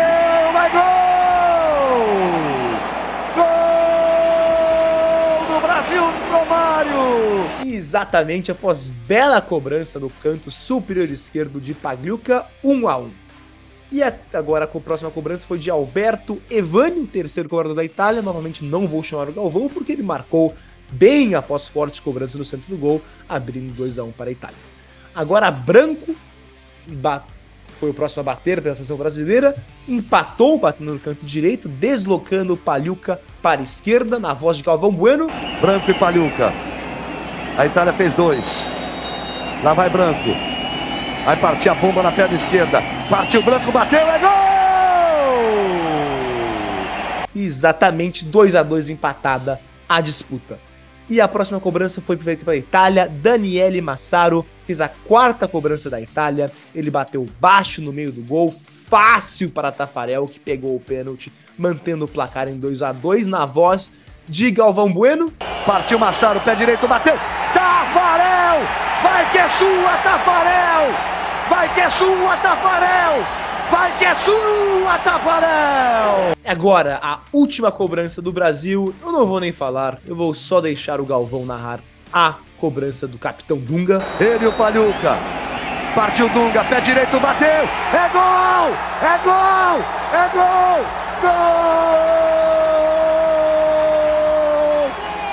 vai gol! Gol do Brasil, Romário! Exatamente após bela cobrança no canto superior esquerdo de Pagliuca, 1 a 1. E agora a próxima cobrança foi de Alberto Evani, terceiro cobrador da Itália. Novamente não vou chamar o Galvão porque ele marcou bem após forte cobrança no centro do gol, abrindo 2 a 1 para a Itália. Agora Branco foi o próximo a bater da seleção brasileira, empatou batendo no canto direito, deslocando o Palhuca para a esquerda, na voz de Galvão Bueno. Branco e Palhuca. A Itália fez dois. Lá vai Branco. Vai partir a bomba na perna esquerda. Partiu Branco, bateu, é gol! Exatamente 2 a 2 empatada a disputa. E a próxima cobrança foi feita pela Itália. Daniele Massaro fez a quarta cobrança da Itália. Ele bateu baixo no meio do gol, fácil para Tafarel, que pegou o pênalti, mantendo o placar em 2 a 2 na voz de Galvão Bueno. Partiu Massaro, pé direito, bateu. Tafarel! Vai que é sua, Tafarel! Vai que é sua, Tafarel! Vai que é sua, Tafarel! Agora, a última cobrança do Brasil, eu não vou nem falar, eu vou só deixar o Galvão narrar a cobrança do capitão Dunga. Ele e o Palhuca. Partiu Dunga, pé direito, bateu! É gol! É gol! É gol! Gol!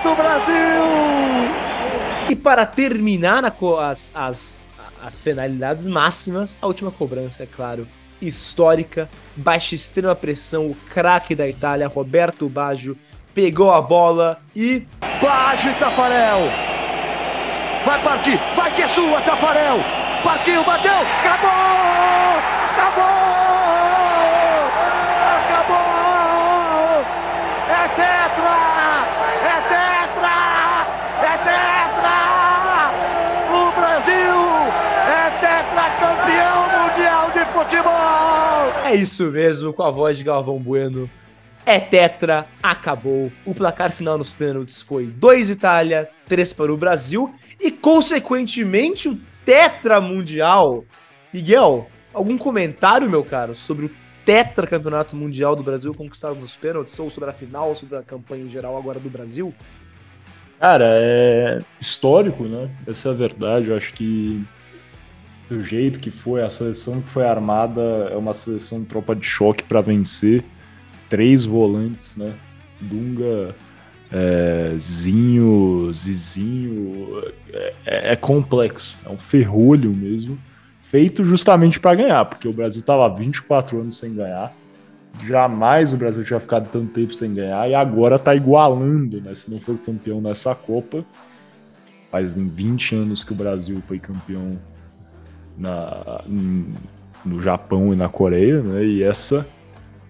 Do Brasil! E para terminar as, as, as penalidades máximas, a última cobrança, é claro, histórica, baixa extrema pressão, o craque da Itália, Roberto Baggio, pegou a bola e. Baggio e Tafarel! Vai partir, vai que é sua, Tafarel! Partiu, bateu, acabou! Acabou! É tetra! É tetra! É tetra! O Brasil é tetracampeão mundial de futebol! É isso mesmo, com a voz de Galvão Bueno. É tetra, acabou. O placar final nos pênaltis foi 2 Itália, 3 para o Brasil e, consequentemente, o tetra mundial. Miguel, algum comentário, meu caro, sobre o tetra campeonato mundial do Brasil conquistado nos pênaltis, ou sobre a final, sobre a campanha em geral agora do Brasil? Cara, é histórico, né? Essa é a verdade. Eu acho que do jeito que foi, a seleção que foi armada é uma seleção de tropa de choque para vencer. Três volantes, né? Dunga, é, Zinho, Zizinho. É, é, complexo, é um ferrolho mesmo. Feito justamente para ganhar, porque o Brasil tava 24 anos sem ganhar. Jamais o Brasil tinha ficado tanto tempo sem ganhar e agora tá igualando, né? Se não for campeão nessa Copa. Faz em 20 anos que o Brasil foi campeão na, no Japão e na Coreia, né? E essa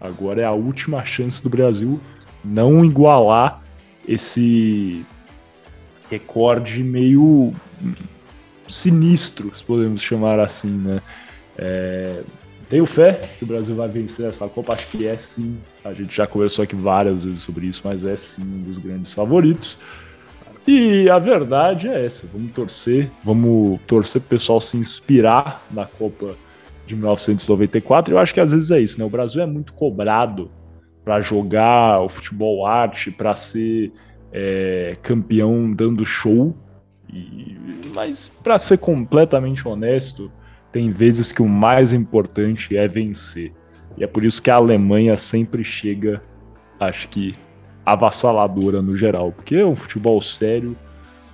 agora é a última chance do Brasil não igualar esse recorde meio sinistro, se podemos chamar assim, né? É, tenho fé que o Brasil vai vencer essa Copa, acho que é sim. A gente já conversou aqui várias vezes sobre isso, mas é sim um dos grandes favoritos. E a verdade é essa, vamos torcer, vamos torcer pro pessoal se inspirar na Copa de 1994. Eu acho que às vezes é isso, né? O Brasil é muito cobrado para jogar o futebol arte, para ser é, campeão dando show. E, mas para ser completamente honesto, tem vezes que o mais importante é vencer. E é por isso que a Alemanha sempre chega, acho que avassaladora no geral, porque é um futebol sério.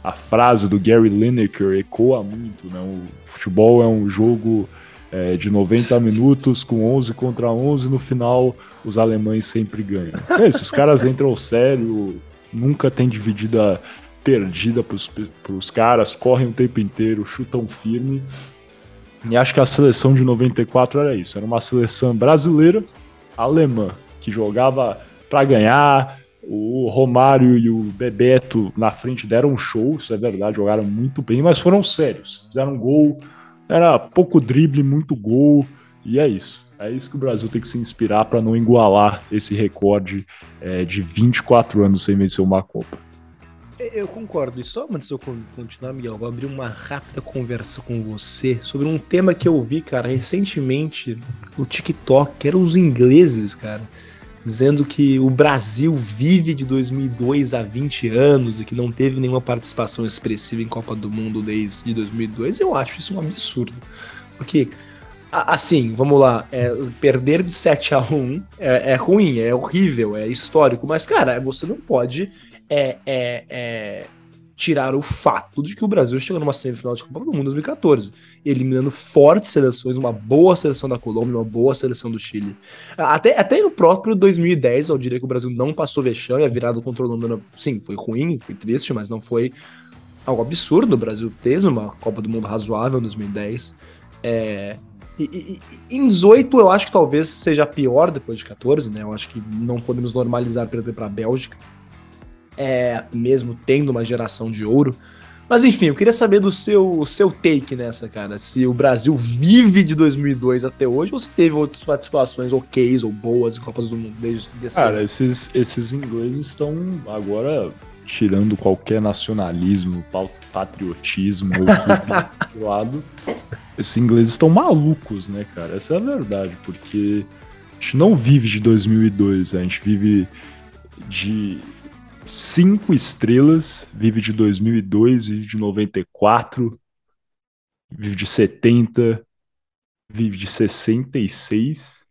A frase do Gary Lineker ecoa muito, né? O futebol é um jogo é, de 90 minutos com 11 contra 11, no final os alemães sempre ganham. É isso, os caras entram sério, nunca tem dividida perdida para os caras, correm o tempo inteiro, chutam firme. E acho que a seleção de 94 era isso, era uma seleção brasileira, alemã, que jogava para ganhar. O Romário e o Bebeto na frente deram um show, isso é verdade, jogaram muito bem, mas foram sérios. Fizeram gol, era pouco drible, muito gol, e é isso. É isso que o Brasil tem que se inspirar para não igualar esse recorde é, de 24 anos sem vencer uma Copa. Eu concordo. E só antes de eu continuar, Miguel, vou abrir uma rápida conversa com você sobre um tema que eu vi, cara, recentemente no TikTok, que eram os ingleses, cara, dizendo que o Brasil vive de 2002 a 20 anos e que não teve nenhuma participação expressiva em Copa do Mundo desde 2002. Eu acho isso um absurdo. Porque, assim, vamos lá, é, perder de 7 a 1 é, é ruim, é horrível, é histórico, mas, cara, você não pode é, é, é, tirar o fato de que o Brasil chegou numa semifinal de Copa do Mundo em 2014, eliminando fortes seleções, uma boa seleção da Colômbia, uma boa seleção do Chile. Até, até no próprio 2010, eu diria que o Brasil não passou vexame, a virada contra a sim, foi ruim, foi triste, mas não foi algo absurdo. O Brasil teve uma Copa do Mundo razoável em 2010. É, e, e, em 18 eu acho que talvez seja pior depois de 14, né? Eu acho que não podemos normalizar perder para a Bélgica é, mesmo tendo uma geração de ouro. Mas enfim, eu queria saber do seu, seu take nessa, cara. Se o Brasil vive de 2002 até hoje ou se teve outras participações ok ou boas em Copas do Mundo desde desse Cara, esses, esses ingleses estão agora tirando qualquer nacionalismo, patriotismo ou do lado. Esses ingleses estão malucos, né, cara? Essa é a verdade, porque a gente não vive de 2002, a gente vive de cinco estrelas, vive de 2002, vive de 94, vive de 70, vive de 66,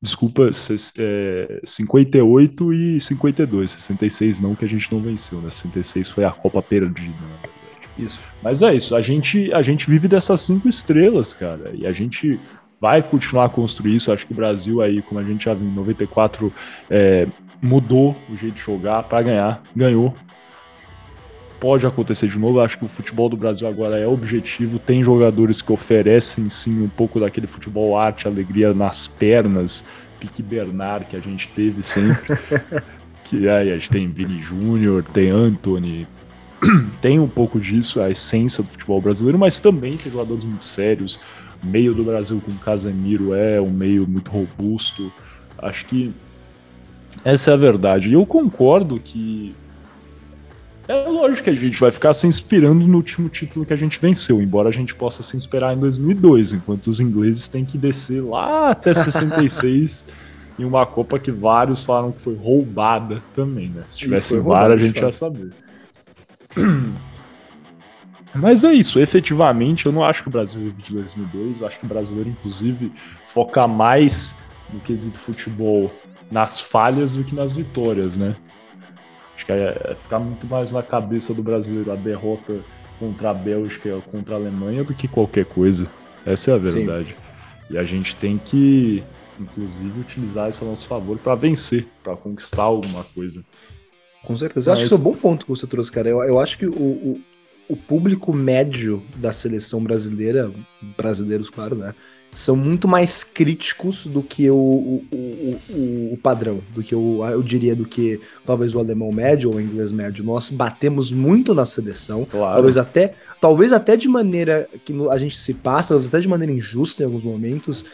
desculpa, é, 58 e 52, 66 não, que a gente não venceu, né? 66 foi a Copa perdida, né? Isso. Mas é isso, a gente, a gente vive dessas cinco estrelas, cara, e a gente vai continuar a construir isso. Acho que o Brasil aí, como a gente já viu em 94, é, mudou o jeito de jogar para ganhar, ganhou. Pode acontecer de novo. Acho que o futebol do Brasil agora é objetivo. Tem jogadores que oferecem sim um pouco daquele futebol arte, alegria nas pernas, pique Bernard que a gente teve sempre. que aí a gente tem Vini Júnior, tem Anthony, tem um pouco disso, a essência do futebol brasileiro, mas também tem jogadores muito sérios. O meio do Brasil com Casemiro é um meio muito robusto. Acho que essa é a verdade. E eu concordo que. É lógico que a gente vai ficar se inspirando no último título que a gente venceu, embora a gente possa se inspirar em 2002, enquanto os ingleses têm que descer lá até 66 em uma Copa que vários falaram que foi roubada também, né? Se tivesse VAR, a gente ia saber. Mas é isso, efetivamente, eu não acho que o Brasil vive de 2002, eu acho que o brasileiro, inclusive, foca mais no quesito futebol nas falhas do que nas vitórias, né? Acho que é, é ficar muito mais na cabeça do brasileiro a derrota contra a Bélgica, contra a Alemanha, do que qualquer coisa. Essa é a verdade. Sim. E a gente tem que, inclusive, utilizar isso a nosso favor para vencer, para conquistar alguma coisa. Com certeza. Eu Mas... acho que isso é um bom ponto que você trouxe, cara. Eu, eu acho que o, o, o público médio da seleção brasileira, brasileiros, claro, né? São muito mais críticos do que o, o, o, o padrão, do que o, eu diria do que talvez o alemão médio ou o inglês médio. Nós batemos muito na seleção, claro. talvez até talvez até de maneira que a gente se passa, talvez até de maneira injusta em alguns momentos.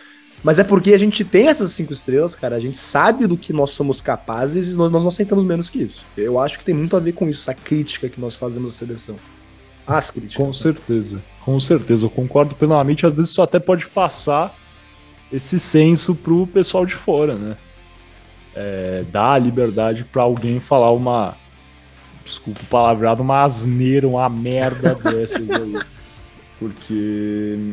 Mas é porque a gente tem essas cinco estrelas, cara. A gente sabe do que nós somos capazes e nós, nós não aceitamos menos que isso. Eu acho que tem muito a ver com isso, essa crítica que nós fazemos à seleção. As críticas. Com certeza. Com certeza, eu concordo plenamente. Às vezes isso até pode passar esse senso pro pessoal de fora, né? É, dar a liberdade para alguém falar uma. Desculpa o palavrado, uma asneira, uma merda dessas aí. Porque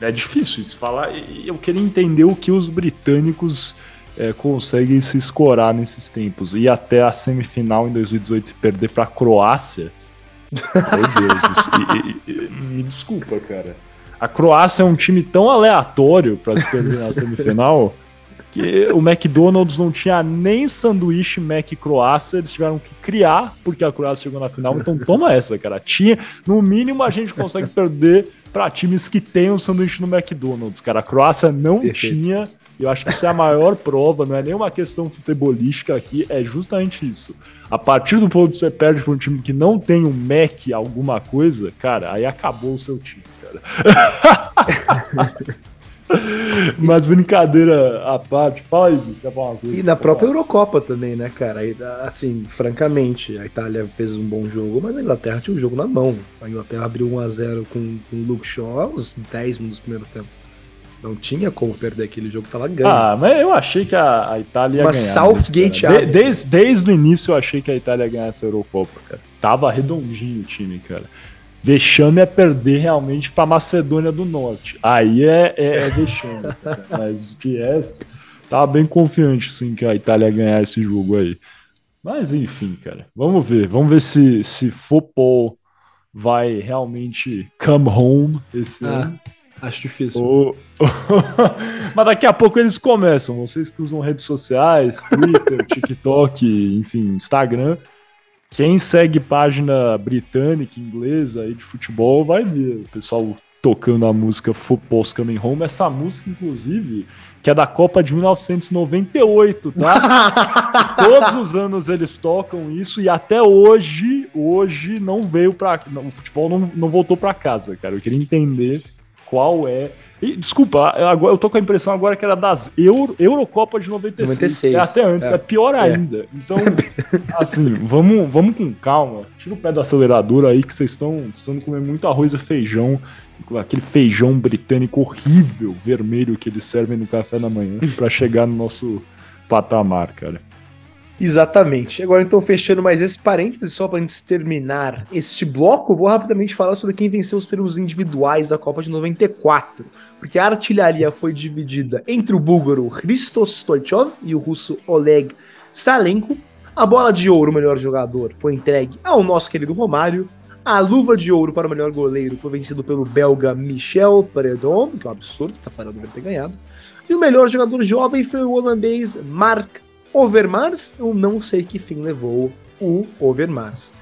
é difícil isso falar. E eu queria entender o que os britânicos é, conseguem se escorar nesses tempos. Ir até a semifinal em 2018 e perder para a Croácia meu Deus, e, e, me desculpa, cara. A Croácia é um time tão aleatório para se perder na semifinal que o McDonald's não tinha nem sanduíche Mac Croácia, eles tiveram que criar porque a Croácia chegou na final. Então toma essa, cara. Tinha, no mínimo a gente consegue perder para times que têm um sanduíche no McDonald's, cara. A Croácia não Perfeito. tinha eu acho que isso é a maior prova, não é nenhuma questão futebolística aqui, é justamente isso. A partir do ponto que você perde para um time que não tem um Mac alguma coisa, cara, aí acabou o seu time, cara. Mas brincadeira à parte, fala aí, você falar uma coisa. E na própria falar. Eurocopa também, né, cara? Assim, francamente, a Itália fez um bom jogo, mas a Inglaterra tinha o um jogo na mão. A Inglaterra abriu 1x0 com, com o Luke Shaw aos 10 minutos do primeiro tempo. Não tinha como perder aquele jogo, tava ganhando. Ah, mas eu achei que a, a Itália ia mas ganhar. Southgate de, desde, desde o início eu achei que a Itália ia ganhar essa Eurocopa, cara. Tava redondinho o time, cara. Vexame é perder realmente para Macedônia do Norte. Aí é, é, é vexame. Mas de resto, tava bem confiante sim que a Itália ia ganhar esse jogo aí. Mas enfim, cara, vamos ver. Vamos ver se, se futebol vai realmente come home esse ah, ano. Acho difícil. Mas daqui a pouco eles começam. Vocês que usam redes sociais, Twitter, TikTok, enfim, Instagram quem segue página britânica, inglesa aí de futebol vai ver o pessoal tocando a música Football's Coming Home. Essa música, inclusive, que é da Copa de 1998, tá? Todos os anos eles tocam isso e até hoje, hoje não veio para o futebol não, não voltou para casa, cara. Eu queria entender qual é e, desculpa, agora, eu tô com a impressão agora que era das Euro, Eurocopa de 96. 96 é até antes, é, é pior é. ainda. Então, assim, vamos, vamos com calma. Tira o pé do acelerador aí que vocês estão precisando comer muito arroz e feijão. Aquele feijão britânico horrível, vermelho que eles servem no café da manhã para chegar no nosso patamar, cara. Exatamente. Agora, então, fechando mais esse parênteses, só para gente terminar este bloco, vou rapidamente falar sobre quem venceu os prêmios individuais da Copa de 94. Porque a artilharia foi dividida entre o búlgaro Hristos Stoichov e o russo Oleg Salenko. A bola de ouro, o melhor jogador, foi entregue ao nosso querido Romário. A luva de ouro para o melhor goleiro foi vencido pelo belga Michel Predom, que é um absurdo, tá falando deve ter ganhado. E o melhor jogador jovem foi o holandês Mark Overmars, eu não sei que fim levou o Overmars.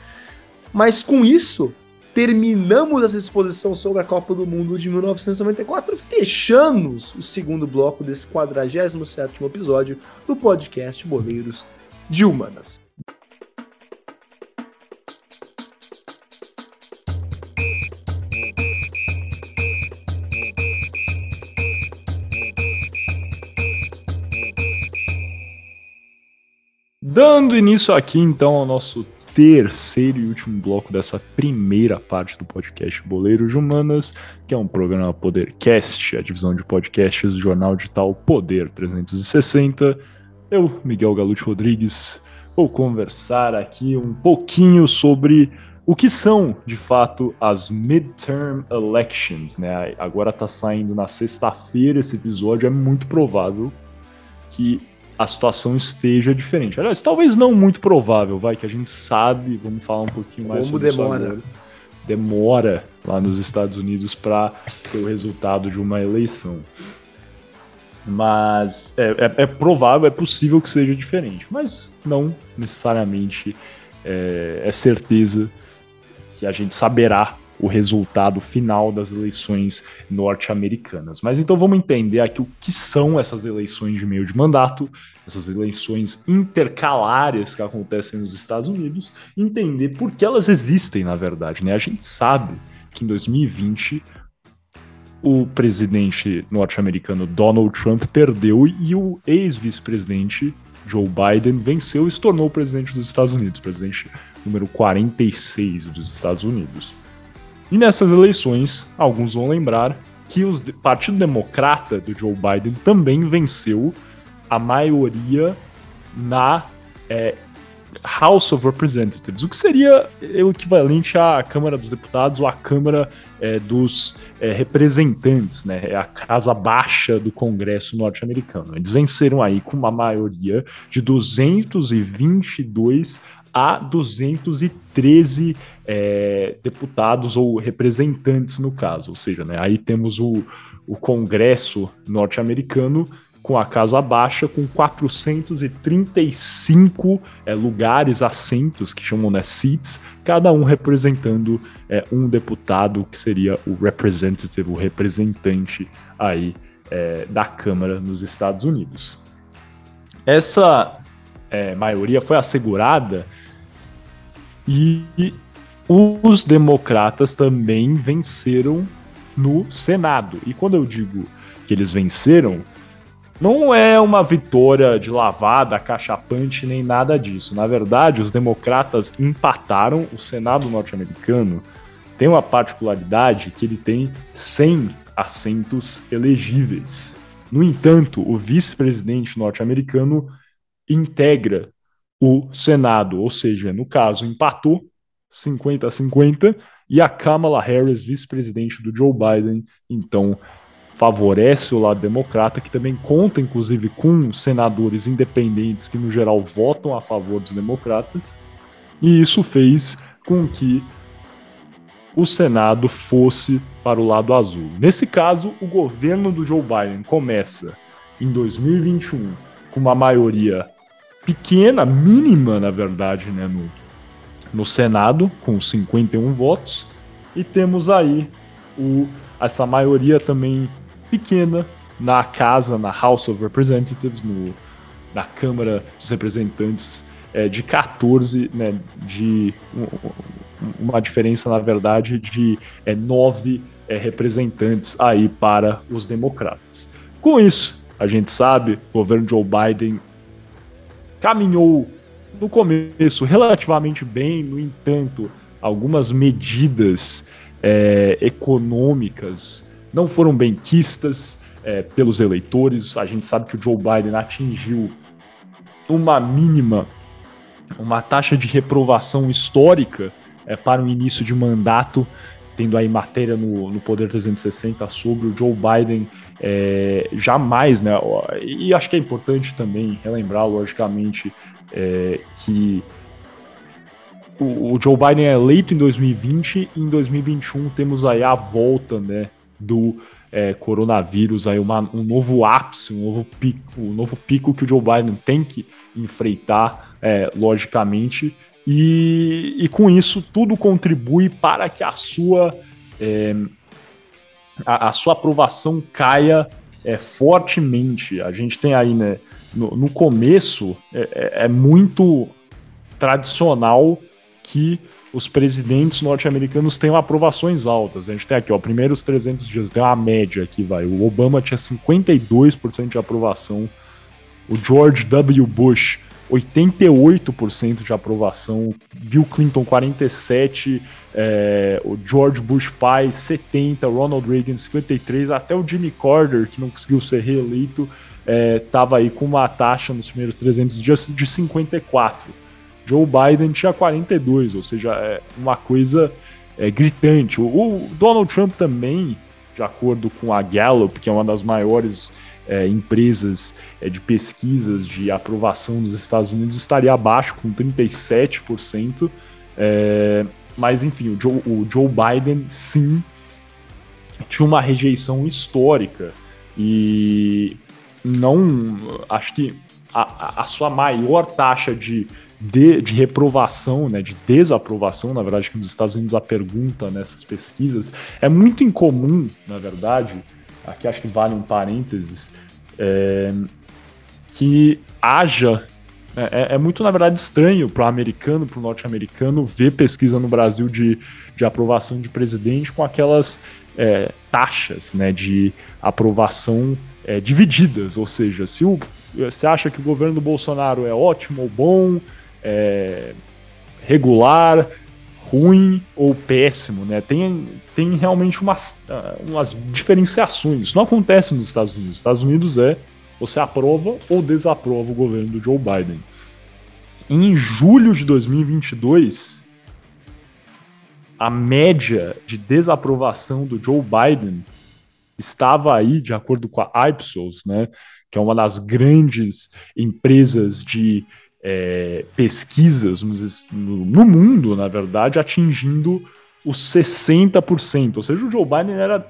Mas com isso, terminamos essa exposição sobre a Copa do Mundo de 1994, fechamos o segundo bloco desse 47º episódio do podcast Boleiros de Humanas. Dando início aqui, então, ao nosso terceiro e último bloco dessa primeira parte do podcast Boleiros Humanas, que é um programa Podercast, a divisão de podcasts do jornal digital Poder 360. Eu, Miguel Galute Rodrigues, vou conversar aqui um pouquinho sobre o que são, de fato, as midterm elections, né? Agora tá saindo na sexta-feira esse episódio, é muito provável que a situação esteja diferente. Aliás, talvez não muito provável, vai, que a gente sabe, vamos falar um pouquinho mais Como sobre demora. isso agora. Demora lá nos Estados Unidos para ter o resultado de uma eleição. Mas é, é, é, provável, é possível que seja diferente, mas não necessariamente é, é certeza que a gente saberá o resultado final das eleições norte-americanas. Mas então vamos entender aqui o que são essas eleições de meio de mandato, essas eleições intercalares que acontecem nos Estados Unidos, entender por que elas existem, na verdade. Né? A gente sabe que em 2020 o presidente norte-americano Donald Trump perdeu e o ex-vice-presidente Joe Biden venceu e se tornou o presidente dos Estados Unidos, presidente número 46 dos Estados Unidos. E nessas eleições, alguns vão lembrar que o Partido Democrata do Joe Biden também venceu a maioria na é, House of Representatives, o que seria o equivalente à Câmara dos Deputados ou à Câmara é, dos é, Representantes, né? É a casa baixa do Congresso norte-americano. Eles venceram aí com uma maioria de 222 a 213 é, deputados ou representantes, no caso. Ou seja, né, aí temos o, o Congresso norte-americano com a Casa Baixa, com 435 é, lugares, assentos, que chamam né, seats, cada um representando é, um deputado, que seria o representative, o representante aí é, da Câmara nos Estados Unidos. Essa é, maioria foi assegurada e os democratas também venceram no Senado. E quando eu digo que eles venceram, não é uma vitória de lavada, cachapante, nem nada disso. Na verdade, os democratas empataram o Senado norte-americano. Tem uma particularidade que ele tem 100 assentos elegíveis. No entanto, o vice-presidente norte-americano integra o Senado, ou seja, no caso, empatou 50 a 50 e a Kamala Harris, vice-presidente do Joe Biden, então favorece o lado democrata, que também conta, inclusive, com senadores independentes que, no geral, votam a favor dos democratas, e isso fez com que o Senado fosse para o lado azul. Nesse caso, o governo do Joe Biden começa em 2021 com uma maioria pequena, mínima, na verdade, né, no, no Senado, com 51 votos, e temos aí o, essa maioria também pequena na casa, na House of Representatives, no, na Câmara dos Representantes, é, de 14, né, de uma diferença, na verdade, de é, 9 é, representantes aí para os democratas. Com isso, a gente sabe, o governo Joe Biden caminhou no começo relativamente bem, no entanto, algumas medidas é, econômicas não foram benquistas é, pelos eleitores. A gente sabe que o Joe Biden atingiu uma mínima, uma taxa de reprovação histórica é, para o início de mandato, tendo aí matéria no, no Poder 360 sobre o Joe Biden é, jamais, né? E acho que é importante também relembrar, logicamente, é, que o, o, Joe Biden é eleito em 2020 e em 2021 temos aí a volta, né, do é, coronavírus, aí uma, um novo ápice, um novo pico, um novo pico que o Joe Biden tem que enfrentar, é, logicamente, e, e com isso tudo contribui para que a sua é, a, a, sua aprovação caia é, fortemente. A gente tem aí, né, no, no começo, é, é, é muito tradicional que os presidentes norte-americanos tenham aprovações altas. A gente tem aqui, ó, primeiros 300 dias, tem uma média aqui, vai. O Obama tinha 52% de aprovação, o George W. Bush 88% de aprovação, Bill Clinton 47, é, o George Bush pai 70, Ronald Reagan 53, até o Jimmy Carter, que não conseguiu ser reeleito, estava é, aí com uma taxa nos primeiros 300 dias de 54. Joe Biden tinha 42, ou seja, é uma coisa é, gritante. O, o Donald Trump também, de acordo com a Gallup, que é uma das maiores é, empresas é, de pesquisas de aprovação dos Estados Unidos estaria abaixo, com 37%. É, mas, enfim, o Joe, o Joe Biden, sim, tinha uma rejeição histórica. E não. Acho que a, a sua maior taxa de, de, de, reprovação, né, de desaprovação, na verdade, que nos Estados Unidos a pergunta nessas pesquisas, é muito incomum, na verdade, aqui acho que vale um parênteses, é, que haja. É, é, é, muito, na verdade, estranho para o americano, para o norte-americano, ver pesquisa no Brasil de, de aprovação de presidente com aquelas é, taxas né, de aprovação é, divididas. Ou seja, se o, você acha que o governo do Bolsonaro é ótimo ou bom, é, regular, ruim ou péssimo, né? Tem, tem realmente umas, umas diferenciações. Isso não acontece nos Estados Unidos. Nos Estados Unidos é você aprova ou desaprova o governo do Joe Biden. Em julho de 2022, a média de desaprovação do Joe Biden estava aí, de acordo com a Ipsos, né, que é uma das grandes empresas de é, pesquisas no, mundo, na verdade, atingindo os 60%. Ou seja, o Joe Biden era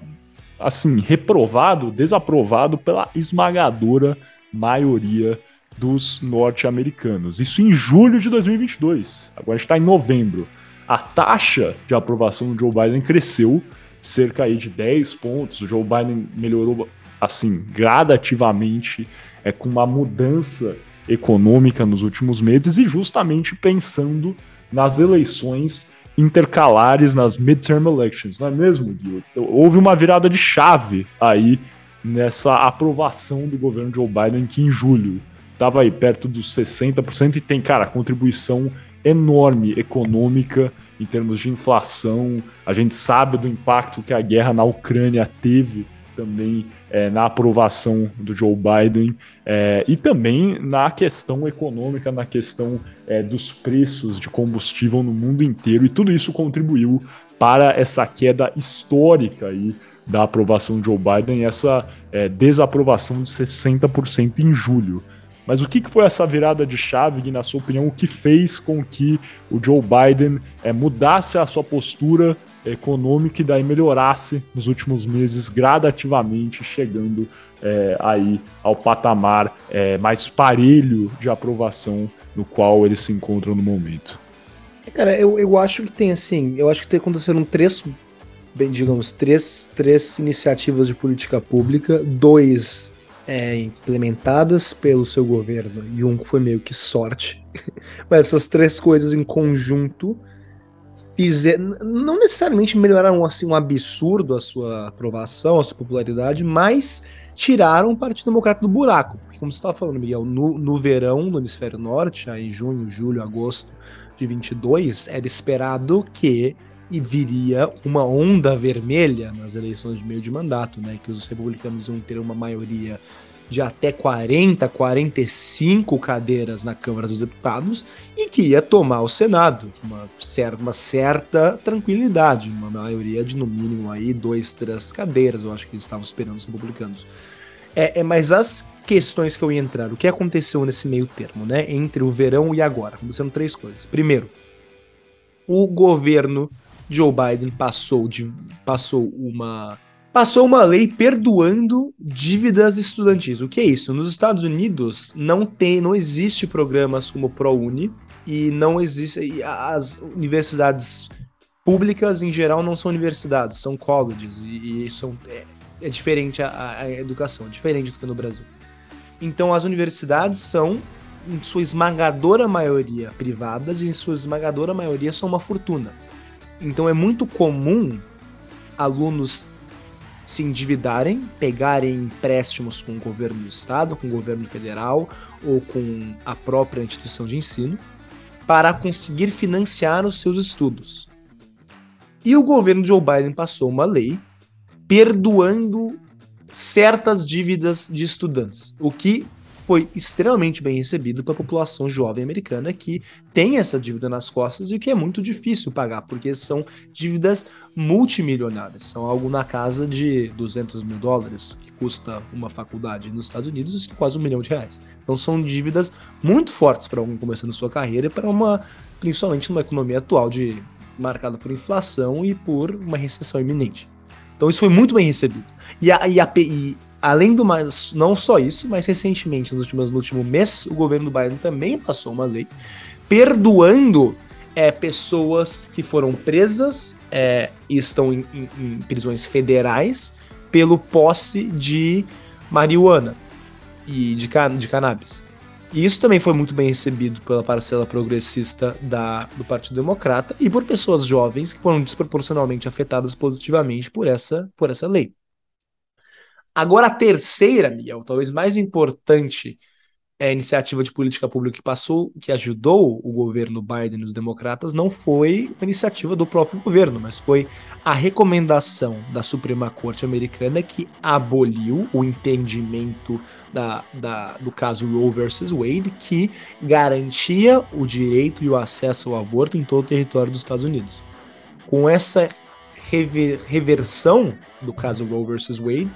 assim reprovado, desaprovado pela esmagadora maioria dos norte-americanos. Isso em julho de 2022. Agora está em novembro. A taxa de aprovação do Joe Biden cresceu cerca aí de 10 pontos. O Joe Biden melhorou assim, gradativamente, é, com uma mudança econômica nos últimos meses e justamente pensando nas eleições intercalares, nas midterm elections, não é mesmo, Gil? Houve uma virada de chave aí nessa aprovação do governo Joe Biden, que em julho estava aí perto dos 60% e tem, cara, contribuição enorme econômica em termos de inflação. A gente sabe do impacto que a guerra na Ucrânia teve também é, na aprovação do Joe Biden é, e também na questão econômica, na questão é, dos preços de combustível no mundo inteiro, e tudo isso contribuiu para essa queda histórica aí da aprovação de Joe Biden e essa é, desaprovação de 60% em julho. Mas o que, foi essa virada de chave, na sua opinião, o que fez com que o Joe Biden é, mudasse a sua postura econômica e daí melhorasse nos últimos meses gradativamente, chegando é, aí ao patamar é, mais parelho de aprovação no qual ele se encontra no momento. Cara, eu, eu acho que tem assim, eu acho que tem aconteceram três, bem, digamos, três, três iniciativas de política pública, dois é, implementadas pelo seu governo e um foi meio que sorte. Mas essas três coisas em conjunto fizer, não necessariamente melhoraram assim um absurdo a sua aprovação, a sua popularidade, mas tiraram o Partido Democrata do buraco. Porque, como você estava falando, Miguel, no, no verão no hemisfério norte, aí em junho, julho, agosto de 22, era esperado que e viria uma onda vermelha nas eleições de meio de mandato, né, que os republicanos iam ter uma maioria de até 40, 45 cadeiras na Câmara dos Deputados e que ia tomar o Senado, uma, certa, uma certa tranquilidade, uma maioria de no mínimo aí dois, três cadeiras, eu acho que eles estavam esperando os republicanos. É, é, mas as questões que eu ia entrar, o que aconteceu nesse meio termo, né, entre o verão e agora? Aconteceram três coisas. Primeiro, o governo Joe Biden passou, de, passou uma passou uma lei perdoando dívidas estudantis. O que é isso? Nos Estados Unidos não tem, não existe programas como ProUni e não existe as universidades públicas em geral não são universidades, são colleges e, e são é, é diferente a, a, educação, é diferente do que no Brasil. Então as universidades são em sua esmagadora maioria privadas e em sua esmagadora maioria são uma fortuna. Então é muito comum alunos se endividarem, pegarem empréstimos com o governo do estado, com o governo federal ou com a própria instituição de ensino para conseguir financiar os seus estudos. E o governo de Joe Biden passou uma lei perdoando certas dívidas de estudantes, o que foi extremamente bem recebido pela população jovem americana que tem essa dívida nas costas e que é muito difícil pagar, porque são dívidas multimilionárias, são algo na casa de 200 mil dólares, que custa uma faculdade nos Estados Unidos, quase um milhão de reais. Então são dívidas muito fortes para alguém começando sua carreira e para uma, principalmente numa economia atual de marcada por inflação e por uma recessão iminente. Então isso foi muito bem recebido. E, a, e, a, e Além do mais, não só isso, mas recentemente, nos últimos, no último mês, o governo do Biden também passou uma lei perdoando é, pessoas que foram presas é, e estão em, em, em, prisões federais pelo posse de marihuana e de, can de cannabis. E isso também foi muito bem recebido pela parcela progressista da, do Partido Democrata e por pessoas jovens que foram desproporcionalmente afetadas positivamente por essa, por essa lei. Agora, a terceira, Miguel, talvez mais importante é, iniciativa de política pública que passou, que ajudou o governo Biden e os democratas, não foi uma iniciativa do próprio governo, mas foi a recomendação da Suprema Corte Americana que aboliu o entendimento da, da, do caso Roe versus Wade, que garantia o direito e o acesso ao aborto em todo o território dos Estados Unidos. Com essa rever, reversão do caso Roe versus Wade,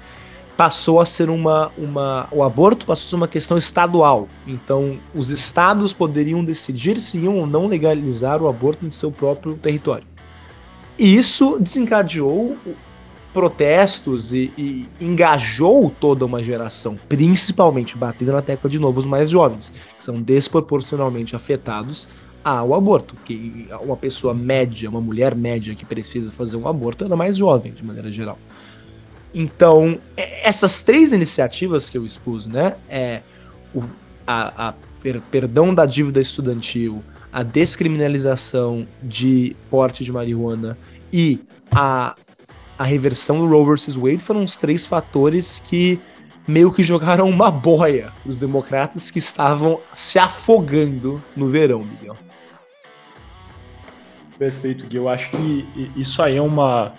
passou a ser uma, uma. O aborto passou a ser uma questão estadual. Então, os estados poderiam decidir se iam ou não legalizar o aborto em seu próprio território. E isso desencadeou protestos e, e, engajou toda uma geração, principalmente batendo na tecla de novo os mais jovens, que são desproporcionalmente afetados ao aborto, que uma pessoa média, uma mulher média que precisa fazer um aborto, ela é mais jovem, de maneira geral. Então, essas três iniciativas que eu expus, né? É o, a, a per, perdão da dívida estudantil, a descriminalização de porte de marihuana e a, a reversão do Roe vs. Wade foram os três fatores que meio que jogaram uma boia os democratas que estavam se afogando no verão, Miguel. Perfeito, Gui. Eu acho que isso aí é uma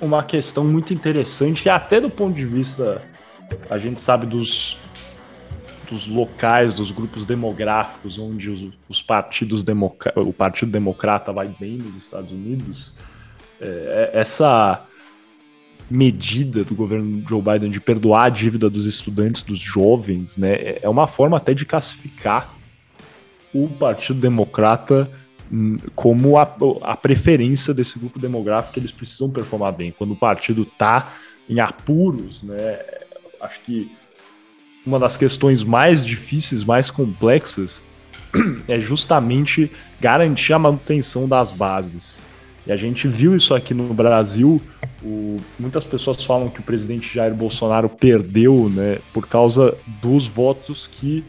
uma questão muito interessante que até do ponto de vista a gente sabe dos dos locais, dos grupos demográficos onde os, os partidos o Partido Democrata vai bem nos Estados Unidos, é, é, essa medida do governo Joe Biden de perdoar a dívida dos estudantes, dos jovens, né, é uma forma até de classificar o Partido Democrata como a, a preferência desse grupo demográfico eles precisam performar bem. Quando o partido está em apuros, né, acho que uma das questões mais difíceis, mais complexas, é justamente garantir a manutenção das bases. E a gente viu isso aqui no Brasil. O, muitas pessoas falam que o presidente Jair Bolsonaro perdeu né, por causa dos votos que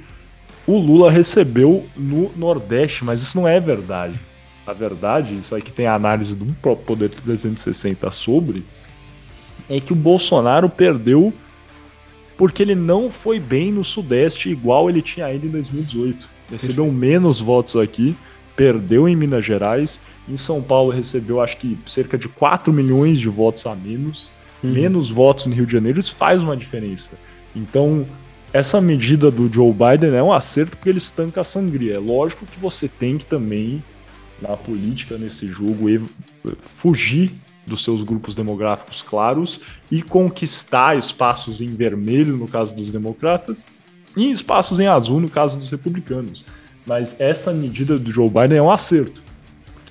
o Lula recebeu no Nordeste, mas isso não é verdade. A verdade, isso aqui tem a análise do próprio Poder 360 sobre, é que o Bolsonaro perdeu porque ele não foi bem no Sudeste igual ele tinha ido em 2018. Recebeu Perfeito. menos votos aqui, perdeu em Minas Gerais. Em São Paulo recebeu acho que cerca de 4 milhões de votos a menos, uhum. menos votos no Rio de Janeiro, isso faz uma diferença. Então, essa medida do Joe Biden é um acerto porque ele estanca a sangria. É lógico que você tem que também, na política, nesse jogo, fugir dos seus grupos demográficos claros e conquistar espaços em vermelho, no caso dos democratas, e espaços em azul, no caso dos republicanos. Mas essa medida do Joe Biden é um acerto,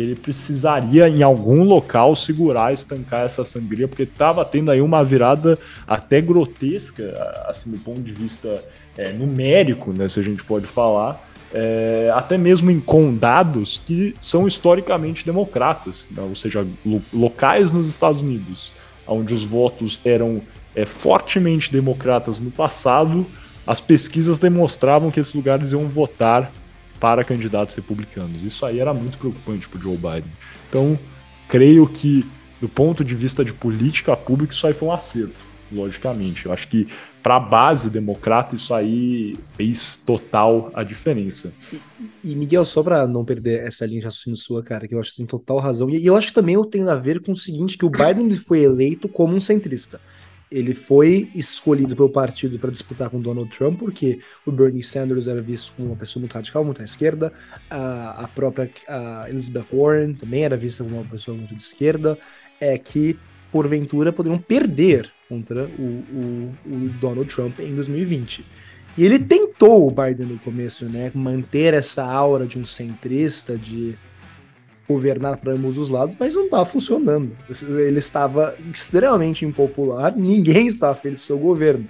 porque ele precisaria, em algum local, segurar, estancar essa sangria, porque estava tendo aí uma virada até grotesca, assim, do ponto de vista é, numérico, né, se a gente pode falar, é, até mesmo em condados que são historicamente democratas, né? ou seja, lo locais nos Estados Unidos, onde os votos eram é, fortemente democratas no passado, as pesquisas demonstravam que esses lugares iam votar para candidatos republicanos. Isso aí era muito preocupante para Joe Biden. Então, creio que, do ponto de vista de política pública, isso aí foi um acerto logicamente. Eu acho que para a base democrata isso aí fez total a diferença. E, e Miguel, só para não perder essa linha de raciocínio sua, cara, que eu acho que tem total razão. E, e eu acho que também tem a ver com o seguinte, que o Biden foi eleito como um centrista. Ele foi escolhido pelo partido para disputar com Donald Trump, porque o Bernie Sanders era visto como uma pessoa muito radical, muito à esquerda. A, a própria a Elizabeth Warren também era vista como uma pessoa muito de esquerda. É que porventura poderiam perder contra o, o, o, Donald Trump em 2020. E ele tentou o Biden no começo, né, manter essa aura de um centrista, de governar para ambos os lados, mas não estava funcionando. Ele estava extremamente impopular, ninguém estava feliz com seu governo.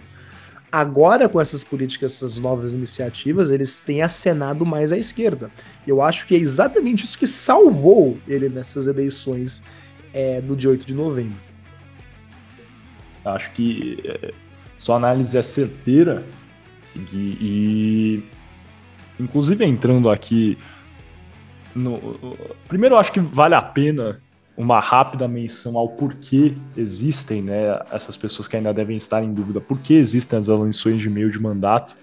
Agora, com essas políticas, essas novas iniciativas, eles têm acenado mais à esquerda. Eu acho que é exatamente isso que salvou ele nessas eleições é, do dia 8 de novembro. Acho que é, sua análise é certeira e, e inclusive entrando aqui no, primeiro eu acho que vale a pena uma rápida menção ao porquê existem, né, essas pessoas que ainda devem estar em dúvida, por que existem as eleições de meio de mandato,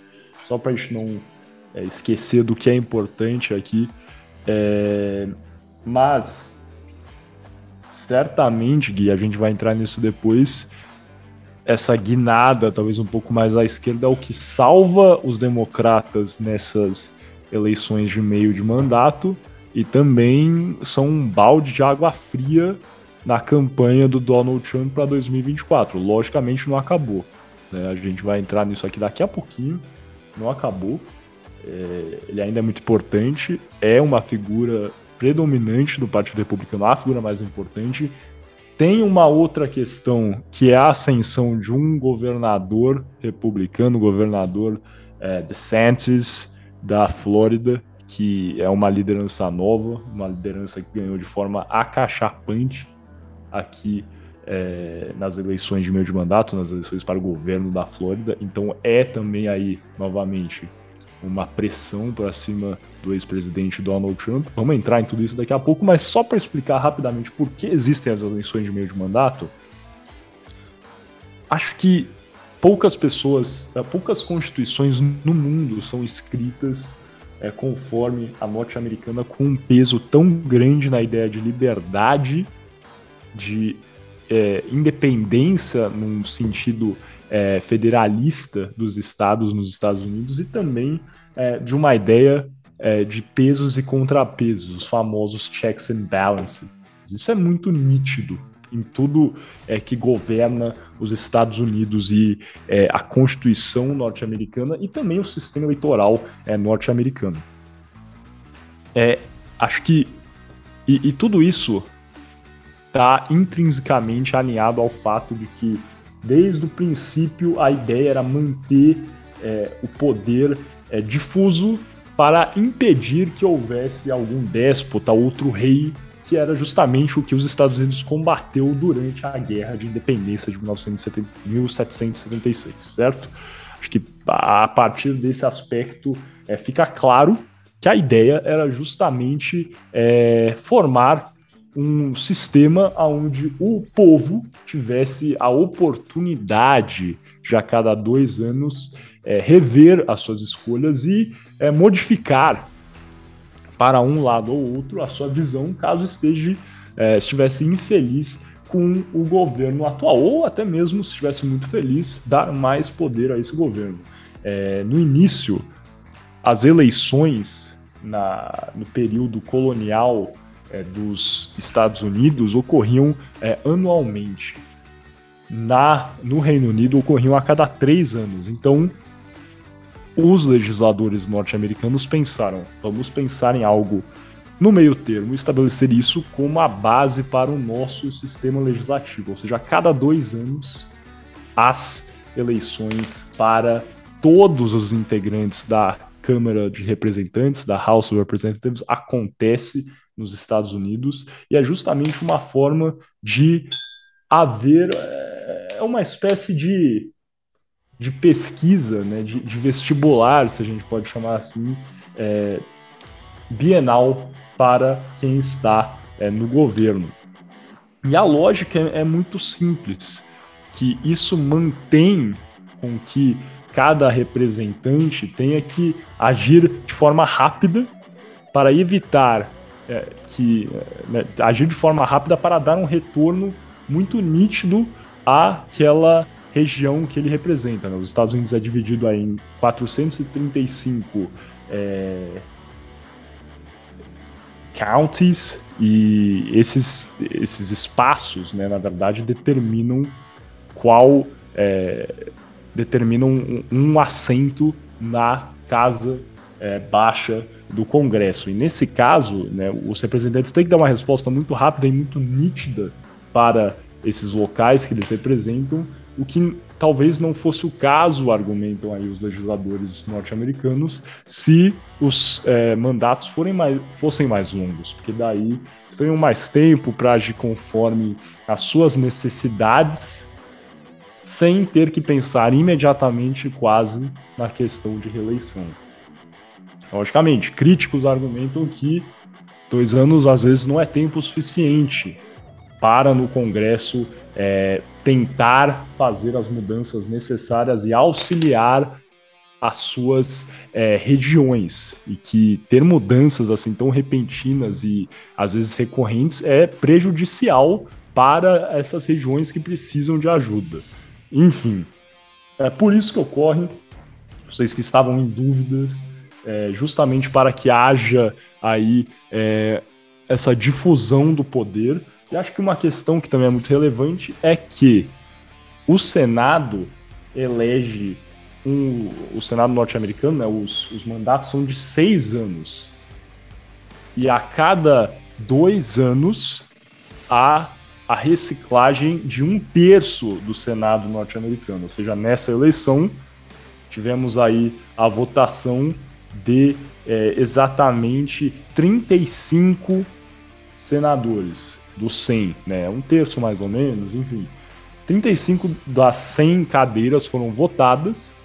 só para a gente não é, esquecer do que é importante aqui. É, mas certamente, Gui, a gente vai entrar nisso depois essa guinada, talvez um pouco mais à esquerda, é o que salva os democratas nessas eleições de meio de mandato e também são um balde de água fria na campanha do Donald Trump para 2024. Logicamente não acabou. Né? A gente vai entrar nisso aqui daqui a pouquinho. Não acabou. É, ele ainda é muito importante. É uma figura predominante do Partido Republicano, a figura mais importante. Tem uma outra questão que é a ascensão de um governador republicano, governador é, DeSantis da Flórida, que é uma liderança nova, uma liderança que ganhou de forma acachapante aqui é, nas eleições de meio de mandato, nas eleições para o governo da Flórida. Então é também aí, novamente, uma pressão para cima do ex-presidente Donald Trump. Vamos entrar em tudo isso daqui a pouco, mas só para explicar rapidamente por que existem as eleições de meio de mandato, acho que poucas pessoas, poucas constituições no mundo são escritas é, conforme a norte-americana com um peso tão grande na ideia de liberdade, de é, independência num sentido é, federalista dos estados nos Estados Unidos e também é, de uma ideia é, de pesos e contrapesos, os famosos checks and balances. Isso é muito nítido em tudo é, que governa os Estados Unidos e é, a Constituição norte-americana e também o sistema eleitoral é, norte-americano. É, acho que e, e tudo isso está intrinsecamente alinhado ao fato de que desde o princípio a ideia era manter é, o poder é, difuso para impedir que houvesse algum déspota, outro rei que era justamente o que os Estados Unidos combateu durante a Guerra de Independência de 1776, certo? Acho que a partir desse aspecto é, fica claro que a ideia era justamente é, formar um sistema onde o povo tivesse a oportunidade de a cada dois anos é, rever as suas escolhas e é, modificar para um lado ou outro a sua visão, caso esteja é, estivesse infeliz com o governo atual, ou até mesmo se estivesse muito feliz, dar mais poder a esse governo. É, no início, as eleições na, no período colonial é, dos Estados Unidos ocorriam é, anualmente. Na, no Reino Unido ocorriam a cada três anos. Então, os legisladores norte-americanos pensaram: vamos pensar em algo no meio termo, estabelecer isso como a base para o nosso sistema legislativo, ou seja, a cada dois anos, as eleições para todos os integrantes da Câmara de Representantes, da House of Representatives, acontece nos Estados Unidos. E é justamente uma forma de haver é, uma espécie de de pesquisa, né, de, de, vestibular, se a gente pode chamar assim, é, bienal para quem está é, no governo. E a lógica é, é muito simples, que isso mantém com que cada representante tenha que agir de forma rápida para evitar é, que é, né, agir de forma rápida para dar um retorno muito nítido àquela região que ele representa. Né? Os Estados Unidos é dividido aí em 435 é, counties e esses, esses espaços, né, na verdade, determinam qual é, determinam um, um, assento na casa é, baixa do Congresso. E nesse caso, né, os representantes têm que dar uma resposta muito rápida e muito nítida para esses locais que eles representam, o que talvez não fosse o caso, argumentam aí os legisladores norte-americanos, se os é, mandatos forem mais, fossem mais longos, porque daí teriam mais tempo para agir conforme as suas necessidades, sem ter que pensar imediatamente quase na questão de reeleição. Logicamente, críticos argumentam que dois anos às vezes não é tempo suficiente para no Congresso é, tentar fazer as mudanças necessárias e auxiliar as suas é, regiões e que ter mudanças assim tão repentinas e às vezes recorrentes é prejudicial para essas regiões que precisam de ajuda. Enfim, é por isso que ocorre. Vocês que estavam em dúvidas, é, justamente para que haja aí é, essa difusão do poder e acho que uma questão que também é muito relevante é que o Senado elege um, o Senado norte-americano, né, os, os mandatos são de seis anos. E a cada dois anos há a reciclagem de um terço do Senado norte-americano. Ou seja, nessa eleição tivemos aí a votação de é, exatamente 35 senadores. Dos 100, né? Um terço mais ou menos, enfim. 35 das 100 cadeiras foram votadas,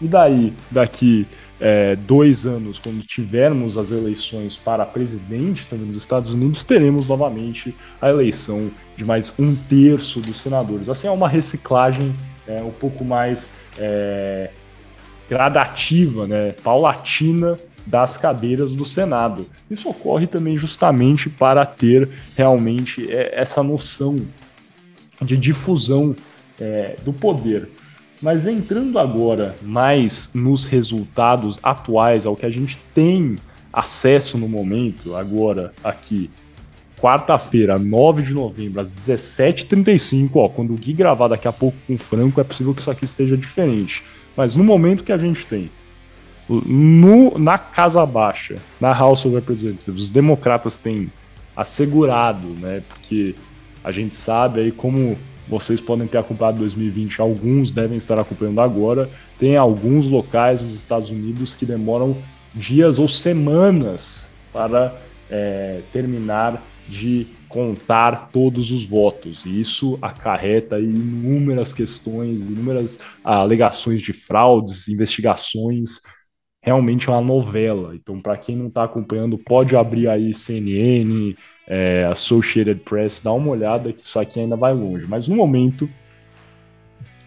e daí, daqui é, dois anos, quando tivermos as eleições para presidente também nos Estados Unidos, teremos novamente a eleição de mais um terço dos senadores. Assim, é uma reciclagem é, um pouco mais é, gradativa, né, paulatina das cadeiras do Senado. Isso ocorre também justamente para ter realmente é, essa noção de difusão é, do poder. Mas entrando agora mais nos resultados atuais, ao que a gente tem acesso no momento, agora aqui, quarta-feira, 9 de novembro, às 17h35, ó, quando o Gui gravar daqui a pouco com o Franco, é possível que isso aqui esteja diferente. Mas no momento que a gente tem, no, na Casa Baixa, na House of Representatives, os democratas têm assegurado, né, porque a gente sabe aí como vocês podem ter acompanhado 2020, alguns devem estar acompanhando agora. Tem alguns locais nos Estados Unidos que demoram dias ou semanas para é, terminar de contar todos os votos. E isso acarreta inúmeras questões, inúmeras alegações de fraudes, investigações. Realmente é uma novela. Então, para quem não está acompanhando, pode abrir aí CNN, é, Associated Press, dá uma olhada que isso aqui ainda vai longe. Mas no momento,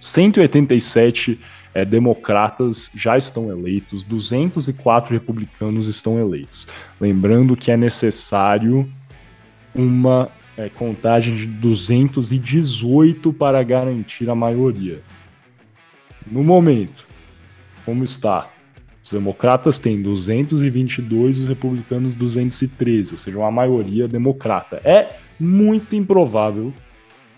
187 é, democratas já estão eleitos, 204 republicanos estão eleitos. Lembrando que é necessário uma é, contagem de 218 para garantir a maioria. No momento, como está? Os democratas têm 222 e os republicanos 213, ou seja, uma maioria democrata. É muito improvável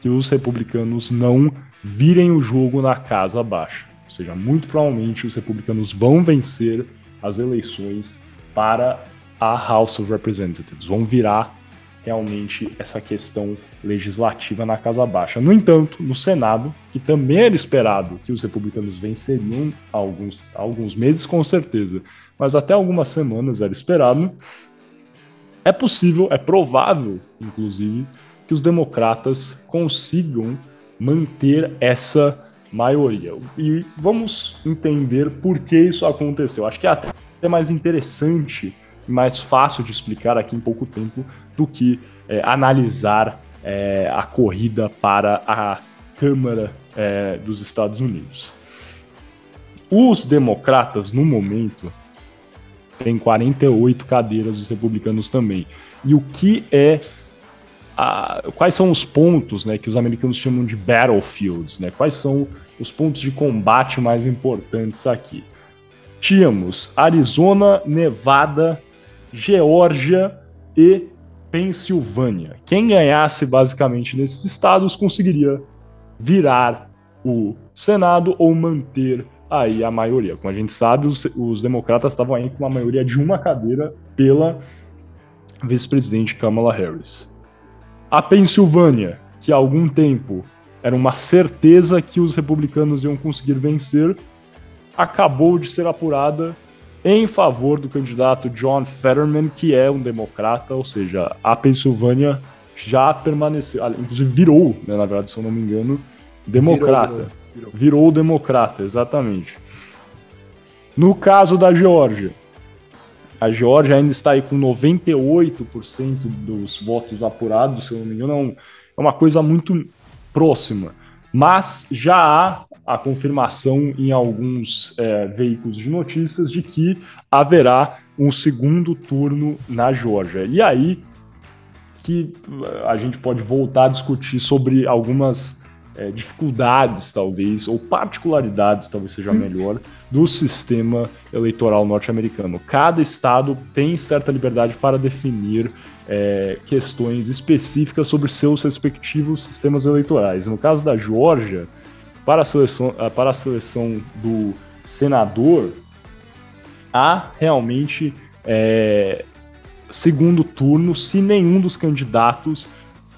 que os republicanos não virem o jogo na casa baixa. Ou seja, muito provavelmente os republicanos vão vencer as eleições para a House of Representatives, vão virar realmente essa questão legislativa na Casa Baixa. No entanto, no Senado, que também era esperado que os republicanos venceriam há alguns, há alguns meses, com certeza, mas até algumas semanas era esperado, é possível, é provável, inclusive, que os democratas consigam manter essa maioria. E vamos entender por que isso aconteceu. Acho que é até mais interessante e mais fácil de explicar aqui em pouco tempo do que é, analisar é, a corrida para a Câmara é, dos Estados Unidos. Os democratas, no momento, têm 48 cadeiras, os republicanos também. E o que é. A, quais são os pontos né, que os americanos chamam de battlefields? Né? Quais são os pontos de combate mais importantes aqui? Tínhamos Arizona, Nevada, Geórgia e Pensilvânia. Quem ganhasse basicamente nesses estados conseguiria virar o Senado ou manter aí a maioria. Como a gente sabe, os, os democratas estavam aí com uma maioria de uma cadeira pela vice-presidente Kamala Harris. A Pensilvânia, que há algum tempo era uma certeza que os republicanos iam conseguir vencer, acabou de ser apurada em favor do candidato John Fetterman, que é um democrata, ou seja, a Pensilvânia já permaneceu, inclusive virou, né, na verdade, se eu não me engano, democrata. Virou, virou. virou democrata, exatamente. No caso da Geórgia, a Geórgia ainda está aí com 98% dos votos apurados, se eu não me engano, é, é uma coisa muito próxima. Mas já há a confirmação em alguns é, veículos de notícias de que haverá um segundo turno na Geórgia. E aí que a gente pode voltar a discutir sobre algumas é, dificuldades, talvez, ou particularidades, talvez seja melhor, do sistema eleitoral norte-americano. Cada estado tem certa liberdade para definir é, questões específicas sobre seus respectivos sistemas eleitorais. No caso da Geórgia, para a seleção, ah, para a seleção do senador, há realmente é, segundo turno se nenhum dos candidatos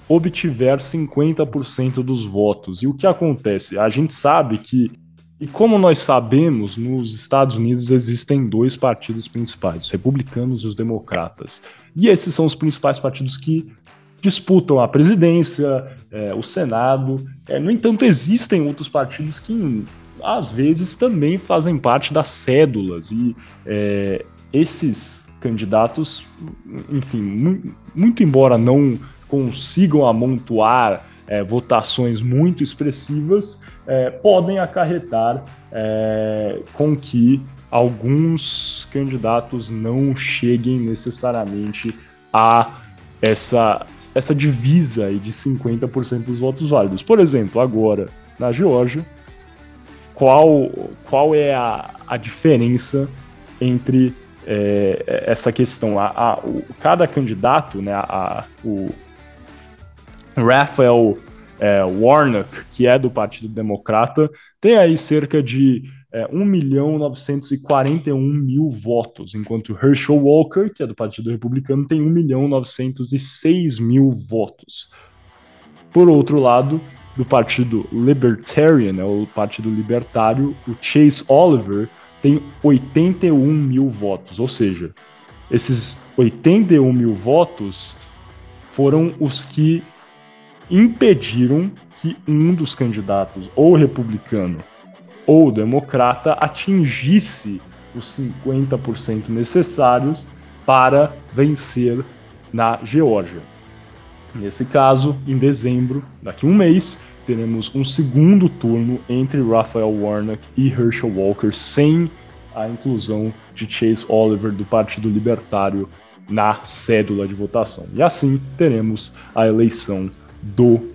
obtiver 50% dos votos. E o que acontece? A gente sabe que, e como nós sabemos, nos Estados Unidos existem dois partidos principais, os republicanos e os democratas. E esses são os principais partidos que disputam a presidência, é, o Senado. É, no entanto, existem outros partidos que, às vezes, também fazem parte das cédulas. E é, esses candidatos, enfim, mu muito embora não consigam amontoar é, votações muito expressivas, é, podem acarretar é, com que alguns candidatos não cheguem necessariamente a essa, essa divisa aí de 50% dos votos válidos. Por exemplo, agora, na Geórgia, qual, qual é a, a diferença entre é, essa questão? A, a, o, cada candidato, né, a, o Raphael é, Warnock, que é do Partido Democrata, tem aí cerca de é, 1 milhão 941 mil votos, enquanto Herschel Walker, que é do Partido Republicano, tem 1 milhão 906 mil votos. Por outro lado, do Partido Libertarian, né, o Partido Libertário, o Chase Oliver tem 81 mil votos, ou seja, esses 81 mil votos foram os que impediram que um dos candidatos, ou republicano ou democrata atingisse os 50% necessários para vencer na Geórgia. Nesse caso, em dezembro, daqui a um mês, teremos um segundo turno entre Raphael Warnock e Herschel Walker, sem a inclusão de Chase Oliver do Partido Libertário na cédula de votação. E assim teremos a eleição do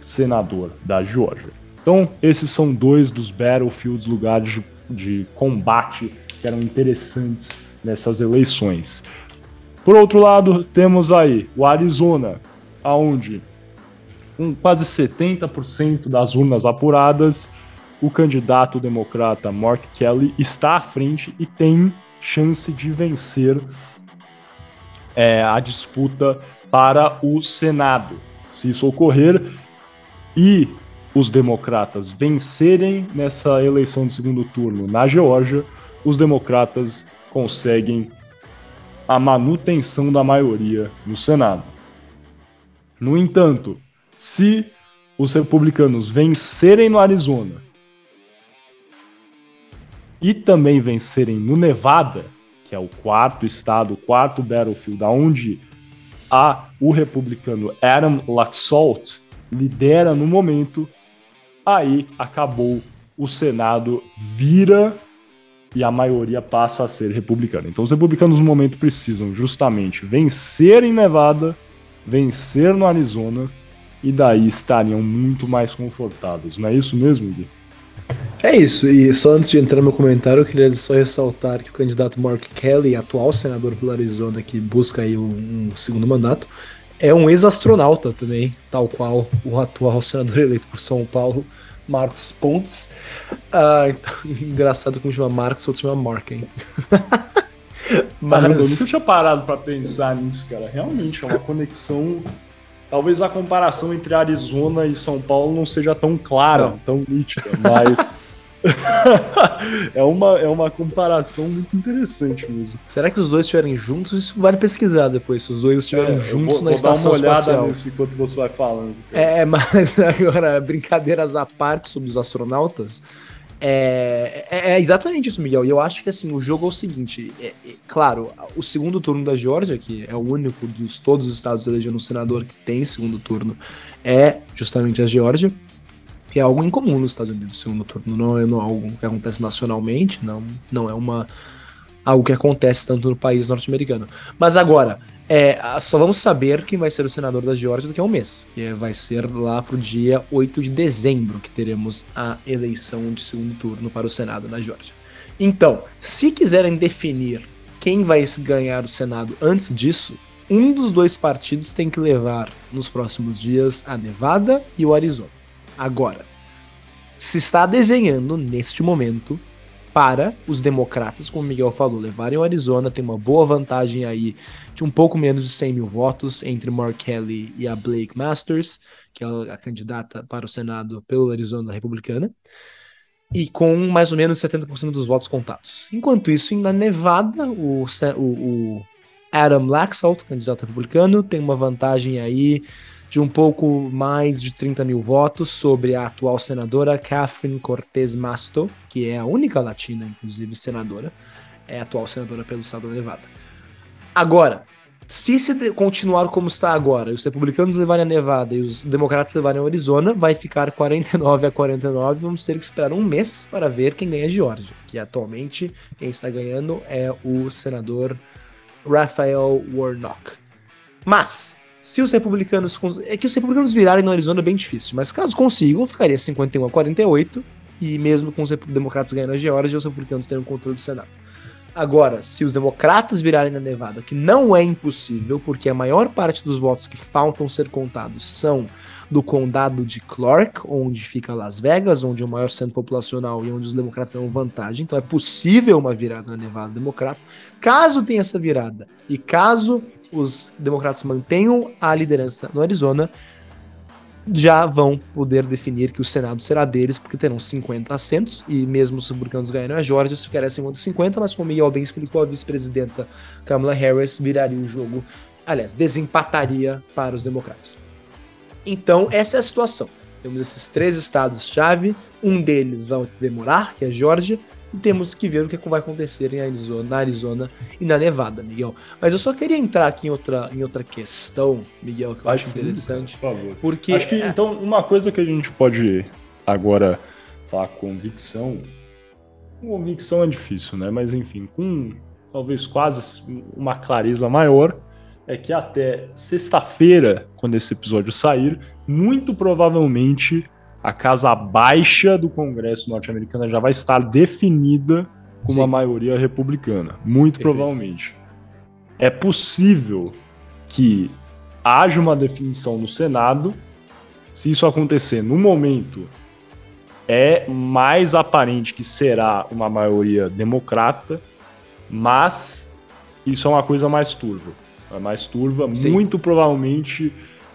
senador da Geórgia. Então, esses são dois dos battlefields, lugares de, de combate que eram interessantes nessas eleições. Por outro lado, temos aí o Arizona, aonde com quase 70% das urnas apuradas, o candidato democrata Mark Kelly está à frente e tem chance de vencer é, a disputa para o Senado. Se isso ocorrer e os democratas vencerem nessa eleição de segundo turno na Geórgia, os democratas conseguem a manutenção da maioria no Senado. No entanto, se os republicanos vencerem no Arizona e também vencerem no Nevada, que é o quarto estado, o quarto battlefield, onde a, o republicano Adam Laxalt lidera no momento, Aí acabou, o Senado vira e a maioria passa a ser republicana. Então os republicanos no momento precisam justamente vencer em Nevada, vencer no Arizona e daí estariam muito mais confortados. Não é isso mesmo, Gui? É isso, e só antes de entrar no meu comentário, eu queria só ressaltar que o candidato Mark Kelly, atual senador pelo Arizona, que busca aí um, um segundo mandato, é um ex-astronauta também, tal qual o atual senador eleito por São Paulo, Marcos Pontes. Ah, então, engraçado que um chama Marcos, outro chama Marken. Mas eu nunca tinha parado para pensar nisso, cara. Realmente é uma conexão. Talvez a comparação entre Arizona e São Paulo não seja tão clara, tão nítida, mas é, uma, é uma comparação muito interessante mesmo. Será que os dois estiverem juntos? Isso vale pesquisar depois, se os dois estiverem é, juntos vou, na vou estação dar uma olhada espacial. nisso enquanto você vai falando. É, mas agora, brincadeiras à parte sobre os astronautas, é, é, é, exatamente isso, Miguel. E eu acho que assim, o jogo é o seguinte: é, é, claro, o segundo turno da Georgia, que é o único dos todos os estados elegendo um senador que tem segundo turno, é justamente a Georgia que é algo incomum nos Estados Unidos, segundo turno. Não é, algo que acontece nacionalmente, não, não é uma algo que acontece tanto no país norte-americano. Mas agora, é, só vamos saber quem vai ser o senador da Geórgia daqui a um mês. Que vai ser lá pro dia 8 de dezembro que teremos a eleição de segundo turno para o Senado na Geórgia. Então, se quiserem definir quem vai ganhar o Senado antes disso, um dos dois partidos tem que levar nos próximos dias a Nevada e o Arizona. Agora, se está desenhando neste momento para os democratas, como o Miguel falou, levarem o Arizona, tem uma boa vantagem aí de um pouco menos de 100 mil votos entre Mark Kelly e a Blake Masters, que é a candidata para o Senado pelo Arizona Republicana, e com mais ou menos 70% dos votos contados. Enquanto isso, na Nevada, o, o, o Adam Laxalt, candidato republicano, tem uma vantagem aí de um pouco mais de 30 mil votos sobre a atual senadora Catherine Cortez Masto, que é a única latina, inclusive, senadora, é atual senadora pelo estado da Nevada. Agora, se se continuar como está agora, e os republicanos levarem a Nevada e os democratas levarem a Arizona, vai ficar 49 a 49. Vamos ter que esperar um mês para ver quem ganha a Georgia, que atualmente quem está ganhando é o senador Raphael Warnock. Mas, se os republicanos. É que os republicanos virarem no Arizona é bem difícil, mas caso consigam, ficaria 51 a 48. E mesmo com os democratas ganhando a Georgia, os republicanos teriam controle do Senado. Agora, se os democratas virarem na Nevada, que não é impossível, porque a maior parte dos votos que faltam ser contados são do condado de Clark, onde fica Las Vegas, onde é o maior centro populacional e onde os democratas têm vantagem. Então é possível uma virada na Nevada democrata. Caso tenha essa virada e caso os democratas mantenham a liderança no Arizona, já vão poder definir que o Senado será deles, porque terão 50 assentos, e mesmo os republicanos ganharem a Georgia, ficaria acima de 50, mas como Miguel bem explicou, a vice-presidenta Kamala Harris viraria o jogo, aliás, desempataria para os democratas. Então, essa é a situação. Temos esses três estados-chave, um deles vai demorar, que é a Georgia, e temos que ver o que vai acontecer em Arizona, na Arizona e na Nevada, Miguel. Mas eu só queria entrar aqui em outra, em outra questão, Miguel, que eu acho, acho interessante. Por favor. Porque acho que, é... então, uma coisa que a gente pode agora falar com convicção. Convicção é difícil, né? Mas enfim, com talvez quase uma clareza maior, é que até sexta-feira, quando esse episódio sair, muito provavelmente a casa baixa do Congresso norte-americano já vai estar definida com Sim. uma maioria republicana, muito Perfeito. provavelmente. É possível que haja uma definição no Senado. Se isso acontecer no momento, é mais aparente que será uma maioria democrata, mas isso é uma coisa mais turva. É mais turva, Sim. muito provavelmente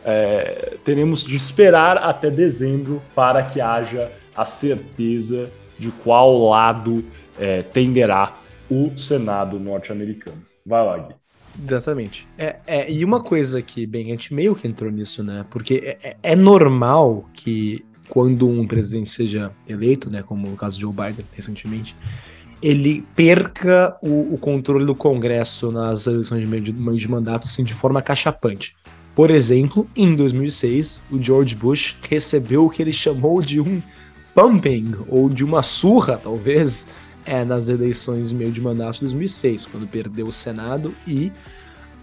é, teremos de esperar até dezembro para que haja a certeza de qual lado é, tenderá o Senado norte-americano. Vai lá, Gui. Exatamente. É, é, e uma coisa que, bem, a gente meio que entrou nisso, né? Porque é, é, é normal que quando um presidente seja eleito, né, como no caso de Joe Biden recentemente, ele perca o, o controle do Congresso nas eleições de de, de mandato assim, de forma cachapante. Por exemplo, em 2006, o George Bush recebeu o que ele chamou de um pumping, ou de uma surra, talvez, é, nas eleições de meio de mandato de 2006, quando perdeu o Senado e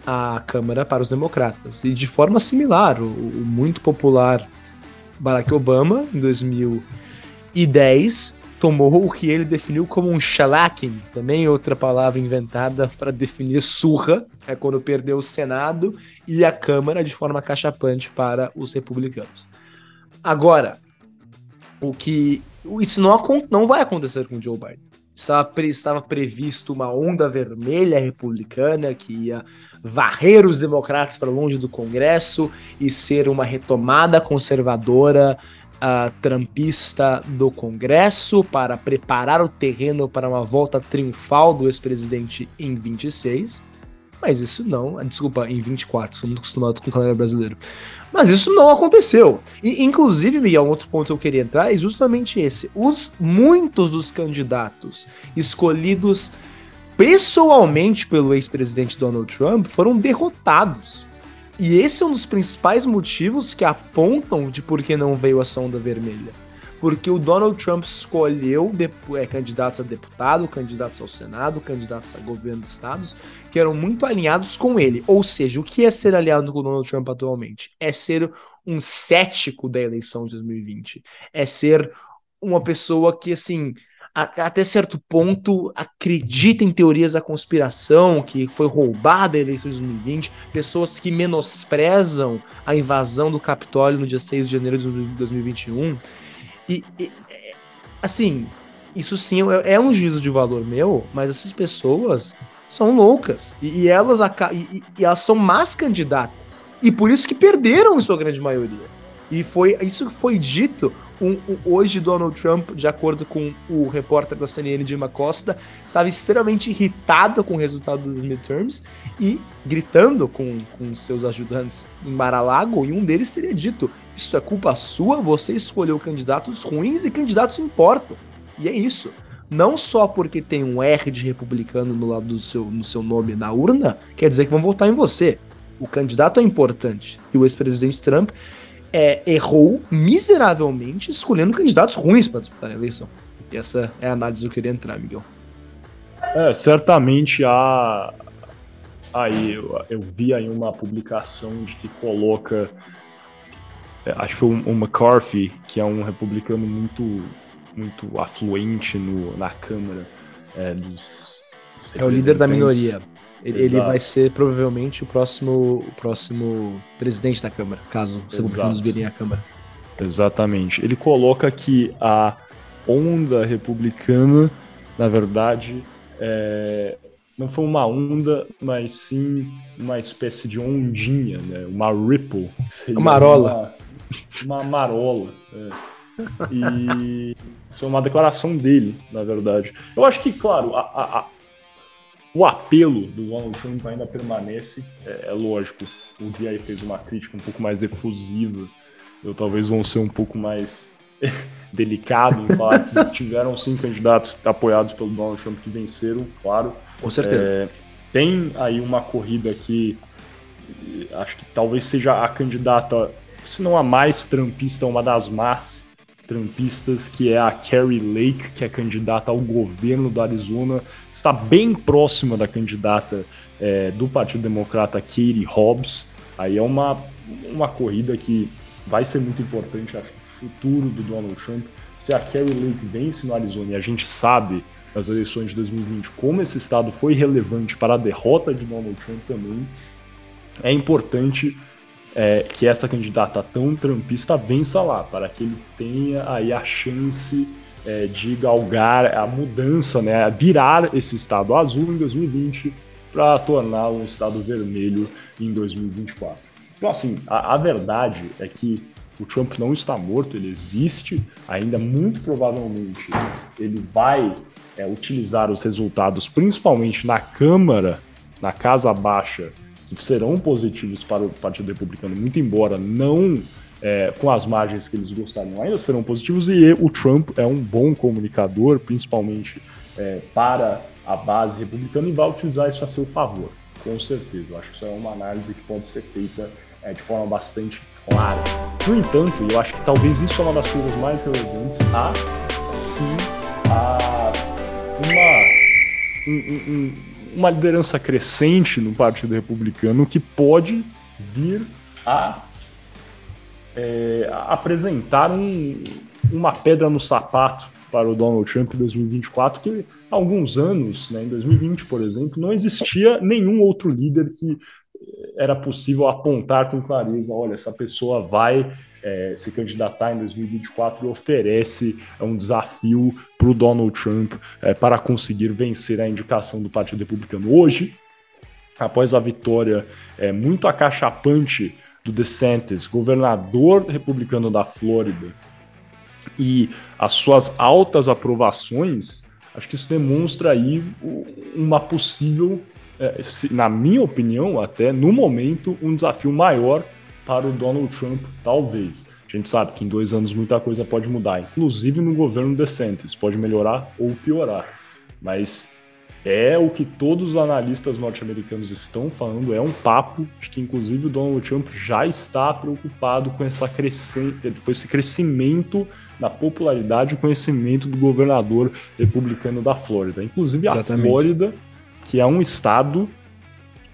a Câmara para os democratas. E de forma similar, o, o muito popular Barack Obama, em 2010, tomou o que ele definiu como um shellacking, também outra palavra inventada para definir surra, é quando perdeu o Senado e a Câmara de forma cachapante para os republicanos. Agora, o que isso não, não vai acontecer com Joe Biden. Estava, estava previsto uma onda vermelha republicana que ia varrer os democratas para longe do Congresso e ser uma retomada conservadora uh, trampista do Congresso para preparar o terreno para uma volta triunfal do ex-presidente em 26. Mas isso não, desculpa, em 24, sou muito acostumado com o calendário brasileiro. Mas isso não aconteceu. E, inclusive, Miguel, um outro ponto que eu queria entrar é justamente esse. Os, muitos dos candidatos escolhidos pessoalmente pelo ex-presidente Donald Trump foram derrotados. E esse é um dos principais motivos que apontam de por que não veio a sonda vermelha. Porque o Donald Trump escolheu é, candidatos a deputado, candidatos ao Senado, candidatos a governo dos estados, que eram muito alinhados com ele. Ou seja, o que é ser aliado com o Donald Trump atualmente? É ser um cético da eleição de 2020. É ser uma pessoa que, assim, até certo ponto acredita em teorias da conspiração, que foi roubada a eleição de 2020, pessoas que menosprezam a invasão do Capitólio no dia 6 de janeiro de 2021. E, e assim, isso sim é, é, um juízo de valor meu, mas essas pessoas são loucas. E, e elas, e, e elas são más candidatas. E por isso que perderam em sua grande maioria. E foi isso foi dito Um, um, hoje, Donald Trump, de acordo com o repórter da CNN, Dima Costa, estava extremamente irritado com o resultado dos midterms e gritando com, com seus ajudantes em Mar-a-Lago, e um deles teria dito: Isso é culpa sua, você escolheu candidatos ruins e candidatos importam. E é isso. Não só porque tem um R de republicano no lado do seu, no seu nome na urna, quer dizer que vão votar em você. O candidato é importante. E o ex-presidente Trump é, errou miseravelmente escolhendo candidatos ruins para disputar a eleição. E essa é a análise que eu queria entrar, Miguel. É, certamente há. Aí, eu, eu vi aí uma publicação de que coloca. É, acho que foi o McCarthy, que é um republicano muito, muito afluente no, na Câmara é, dos, dos É o líder da minoria. Ele, ele, vai ser provavelmente o próximo, o próximo presidente da Câmara, caso os republicanos virem à Câmara. Exatamente. Ele coloca que a onda republicana, na verdade, é, não foi uma onda, mas sim uma espécie de ondinha, né? uma ripple. Uma marola. Uma, uma marola. É. E isso é uma declaração dele, na verdade. Eu acho que, claro, a, a, o apelo do Donald Trump ainda permanece, é, é lógico. O Gui aí fez uma crítica um pouco mais efusiva. Eu talvez vou ser um pouco mais delicado em falar que tiveram sim candidatos apoiados pelo Donald Trump que venceram, claro. Com certeza. É, tem aí uma corrida que acho que talvez seja a candidata, se não a mais trampista, uma das mais trampistas, que é a Carrie Lake, que é candidata ao governo do Arizona, está bem próxima da candidata é, do Partido Democrata, Katie Hobbs. Aí é uma, uma corrida que vai ser muito importante, acho, o futuro do Donald Trump. Se a Carrie Lake vence no Arizona, e a gente sabe nas eleições de 2020 como esse estado foi relevante para a derrota de Donald Trump também, é importante é, que essa candidata tão trampista vença lá, para que ele tenha aí a chance é, de galgar a mudança, né, virar esse estado azul em 2020 para torná-lo um estado vermelho em 2024. Então, assim, a, a, verdade é que o Trump não está morto, ele existe, ainda muito provavelmente ele vai é, utilizar os resultados, principalmente na Câmara, na Casa Baixa, serão positivos para o Partido Republicano, muito embora não é, com as margens que eles gostariam, ainda serão positivos. E o Trump é um bom comunicador, principalmente é, para a base republicana, e vai utilizar isso a seu favor, com certeza. Eu acho que isso é uma análise que pode ser feita é, de forma bastante clara. No entanto, eu acho que talvez isso é uma das coisas mais relevantes, há sim a uma. Um, um, uma liderança crescente no Partido Republicano que pode vir a, é, apresentar um, uma pedra no sapato para o Donald Trump em 2024, que há alguns anos, né, em 2020, por exemplo, não existia nenhum outro líder que era possível apontar com clareza, olha, essa pessoa vai é, se candidatar em 2024 e oferece um desafio para o Donald Trump é, para conseguir vencer a indicação do Partido Republicano. Hoje, após a vitória é, muito acachapante do DeSantis, governador republicano da Flórida, e as suas altas aprovações, acho que isso demonstra aí uma possível, é, na minha opinião, até no momento, um desafio maior para o Donald Trump, talvez. A gente sabe que em dois anos muita coisa pode mudar, inclusive no governo DeSantis, pode melhorar ou piorar. Mas é o que todos os analistas norte-americanos estão falando, é um papo de que inclusive o Donald Trump já está preocupado com, essa crescente, com esse crescimento na popularidade e conhecimento do governador republicano da Flórida. Inclusive Exatamente. a Flórida, que é um estado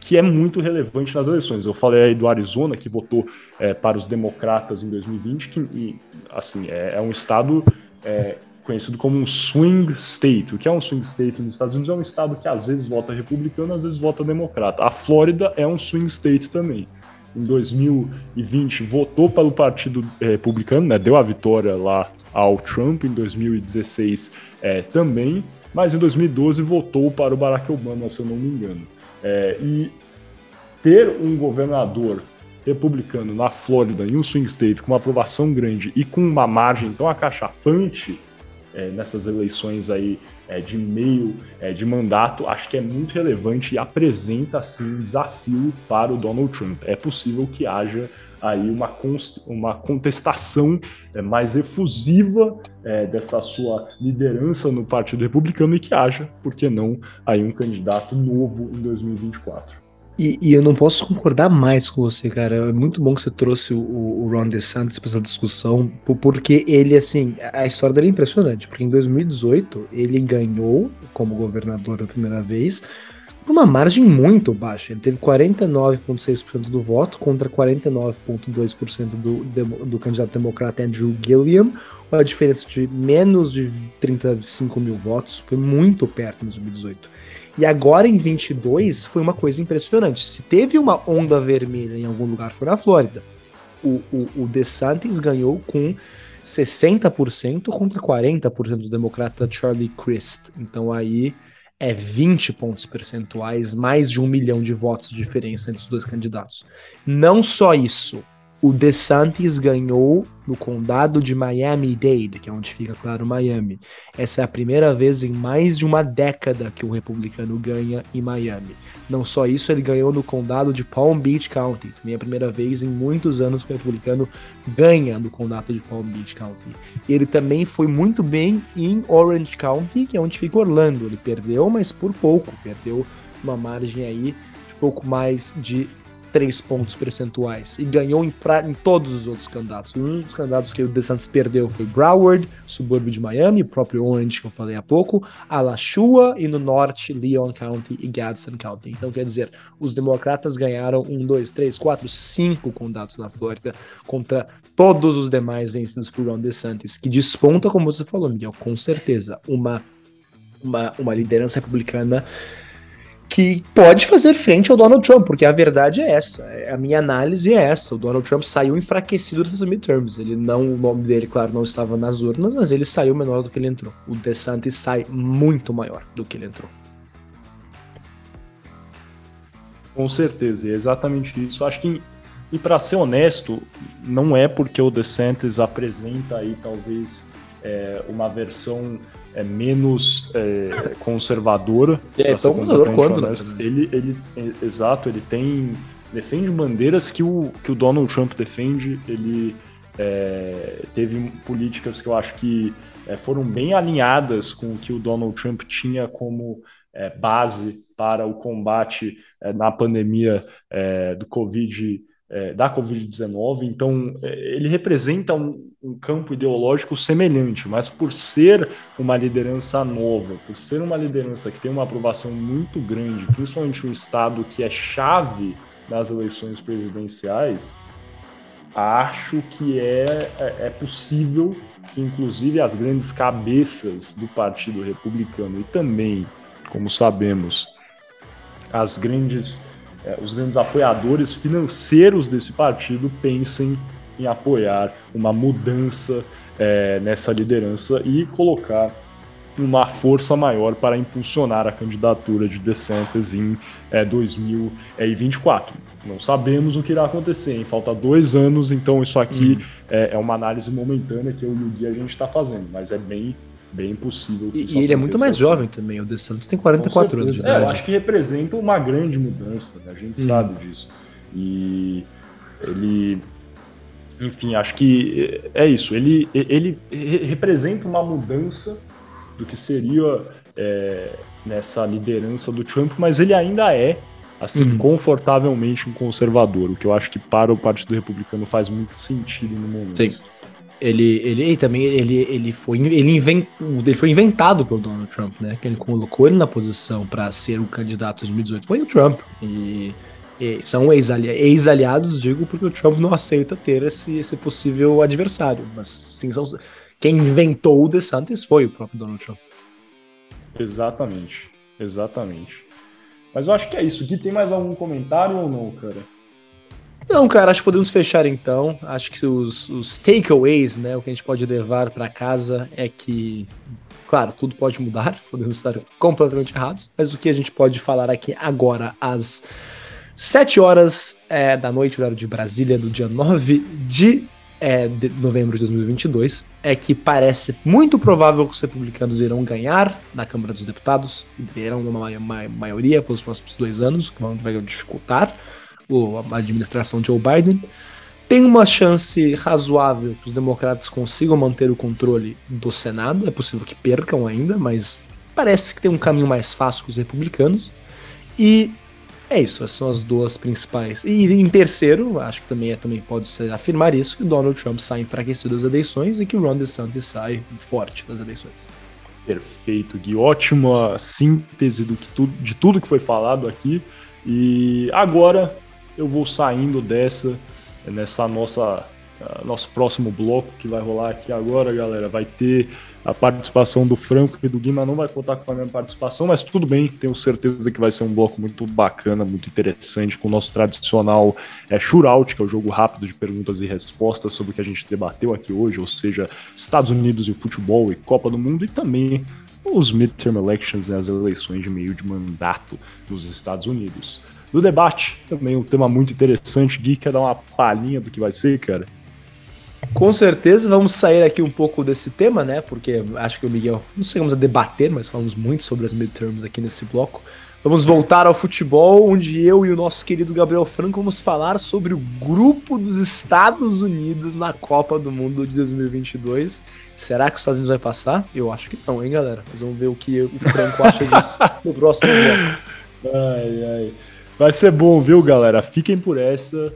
que é muito relevante nas eleições. Eu falei aí do Arizona, que votou é, para os democratas em 2020, que e, assim, é, é, um estado é, conhecido como um swing state. O que é um swing state nos Estados Unidos é um estado que às vezes vota republicano, às vezes vota democrata. A Flórida é um swing state também. Em 2020 votou pelo Partido Republicano, né, deu a vitória lá ao Trump, em 2016 é, também, mas em 2012 votou para o Barack Obama, se eu não me engano. É, e ter um governador republicano na Flórida, em um swing state, com uma aprovação grande e com uma margem tão acachapante é, nessas eleições aí é, de meio é, de mandato, acho que é muito relevante e apresenta assim um desafio para o Donald Trump. É possível que haja aí uma, uma contestação é, mais efusiva é, dessa sua liderança no Partido Republicano e que haja, por que não, aí um candidato novo em 2024. E, e, eu não posso concordar mais com você, cara. É muito bom que você trouxe o, o Ron DeSantis para essa discussão, porque ele, assim, a história dele é impressionante, porque em 2018 ele ganhou como governador a primeira vez uma margem muito baixa. Ele teve 49,6% do voto contra 49,2% do, do candidato democrata Andrew Gilliam, uma diferença de menos de 35 mil votos, foi muito perto em 2018. E agora em 22 foi uma coisa impressionante. Se teve uma onda vermelha em algum lugar, foi na Flórida. O, o, o DeSantis ganhou com 60% contra 40% do democrata Charlie Crist. Então aí é 20 pontos percentuais, mais de um milhão de votos de diferença entre os dois candidatos. Não só isso, o DeSantis ganhou no condado de Miami-Dade, que é onde fica, claro, Miami. Essa é a primeira vez em mais de uma década que o republicano ganha em Miami. Não só isso, ele ganhou no condado de Palm Beach County. Também é a primeira vez em muitos anos que o republicano ganha no condado de Palm Beach County. Ele também foi muito bem em Orange County, que é onde fica Orlando. Ele perdeu, mas por pouco. Perdeu uma margem aí de pouco mais de 3 pontos percentuais e ganhou em, pra, em todos os outros candidatos. Um dos candidatos que o DeSantis perdeu foi Broward, subúrbio de Miami, próprio Orange que eu falei há pouco, Alachua e no norte Leon County e Gadsden County. Então quer dizer, os democratas ganharam um, dois, três, quatro, cinco candidatos na Flórida contra todos os demais vencidos por Ron DeSantis, que desponta, como você falou, Miguel, com certeza, uma, uma, uma liderança republicana que pode fazer frente ao Donald Trump, porque a verdade é essa. A minha análise é essa. O Donald Trump saiu enfraquecido dessas midterms. Ele não, o nome dele, claro, não estava nas urnas, mas ele saiu menor do que ele entrou. O DeSantis sai muito maior do que ele entrou. Com certeza, é exatamente isso. Acho que, e para ser honesto, não é porque o DeSantis apresenta aí talvez é, uma versão é menos é, conservadora. É tão conservador quanto, né? Ele, ele, é, exato, ele tem defende bandeiras que o, que o Donald Trump defende. Ele é, teve políticas que eu acho que é, foram bem alinhadas com o que o Donald Trump tinha como é, base para o combate é, na pandemia do Covid é, da Covid-19, então é, ele representa um, um, campo ideológico semelhante, mas por ser uma liderança nova, por ser uma liderança que tem uma aprovação muito grande, principalmente um estado que é chave nas eleições presidenciais, acho que é, é, é possível que, inclusive, as grandes cabeças do Partido Republicano e também, como sabemos, as grandes é, os grandes apoiadores financeiros desse partido pensem em apoiar uma mudança é, nessa liderança e colocar uma força maior para impulsionar a candidatura de DeSantis em é, 2024. Não sabemos o que irá acontecer, hein? falta dois anos, então isso aqui uhum. é, é, uma análise momentânea que eu e o Gui a gente está fazendo, mas é bem bem possível. e, e ele é muito mais assim. jovem também, o De Santos tem 44 anos de idade. É, eu acho que representa uma grande mudança, né? a gente hum. sabe disso. E ele, enfim, acho que é isso. Ele, ele representa uma mudança do que seria é, nessa liderança do Trump, mas ele ainda é assim uhum. confortavelmente um conservador, o que eu acho que para o Partido Republicano faz muito sentido no momento. Sim. Ele, ele também ele, ele, foi, ele, invent, ele foi inventado pelo Donald Trump, né? Que ele colocou ele na posição para ser o candidato em 2018 foi o Trump. E, e são ex-aliados, digo, porque o Trump não aceita ter esse, esse possível adversário. Mas sim, são, quem inventou o DeSantis foi o próprio Donald Trump. Exatamente, exatamente. Mas eu acho que é isso. Aqui tem mais algum comentário ou não, cara? Não, cara, acho que podemos fechar então. Acho que os, os takeaways, né, o que a gente pode levar para casa é que, claro, tudo pode mudar, podemos estar completamente errados, mas o que a gente pode falar aqui agora às 7 horas é, da noite, horário de Brasília, do dia 9 de, é, de novembro de 2022, é que parece muito provável que os republicanos irão ganhar na Câmara dos Deputados, terão uma, uma maioria pelos próximos dois anos, que vai dificultar a administração Joe Biden. Tem uma chance razoável que os democratas consigam manter o controle do Senado, é possível que percam ainda, mas parece que tem um caminho mais fácil que os republicanos. E é isso, essas são as duas principais. E em terceiro, acho que também, é, também pode ser afirmar isso, que Donald Trump sai enfraquecido das eleições e que Ron DeSantis sai forte das eleições. Perfeito, Gui. Ótima síntese do que tudo, de tudo que foi falado aqui. E agora eu vou saindo dessa, nessa nossa nosso próximo bloco que vai rolar aqui agora, galera. Vai ter a participação do Franco e do Guima não vai contar com a minha participação, mas tudo bem, tenho certeza que vai ser um bloco muito bacana, muito interessante, com o nosso tradicional é, shootout, que é o jogo rápido de perguntas e respostas sobre o que a gente debateu aqui hoje, ou seja, Estados Unidos e futebol e Copa do Mundo, e também os midterm elections, né, as eleições de meio de mandato nos Estados Unidos. No debate, também um tema muito interessante. Gui, quer dar uma palhinha do que vai ser, cara? Com certeza, vamos sair aqui um pouco desse tema, né? Porque acho que o Miguel, não chegamos a debater, mas falamos muito sobre as midterms aqui nesse bloco. Vamos voltar ao futebol, onde eu e o nosso querido Gabriel Franco vamos falar sobre o grupo dos Estados Unidos na Copa do Mundo de 2022. Será que os Estados Unidos vai passar? Eu acho que não, hein, galera? Mas vamos ver o que o Franco acha disso no próximo bloco. Ai, ai. Vai ser bom, viu, galera? Fiquem por essa.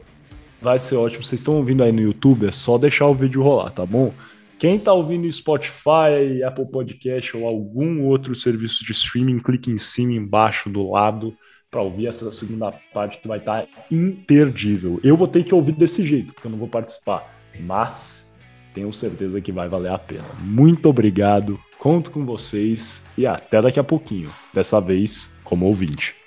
Vai ser ótimo. Vocês estão ouvindo aí no YouTube, é só deixar o vídeo rolar, tá bom? Quem tá ouvindo Spotify, Apple Podcast ou algum outro serviço de streaming, clique em cima, embaixo, do lado, para ouvir essa segunda parte que vai estar tá imperdível. Eu vou ter que ouvir desse jeito, porque eu não vou participar, mas tenho certeza que vai valer a pena. Muito obrigado, conto com vocês e até daqui a pouquinho, dessa vez como ouvinte.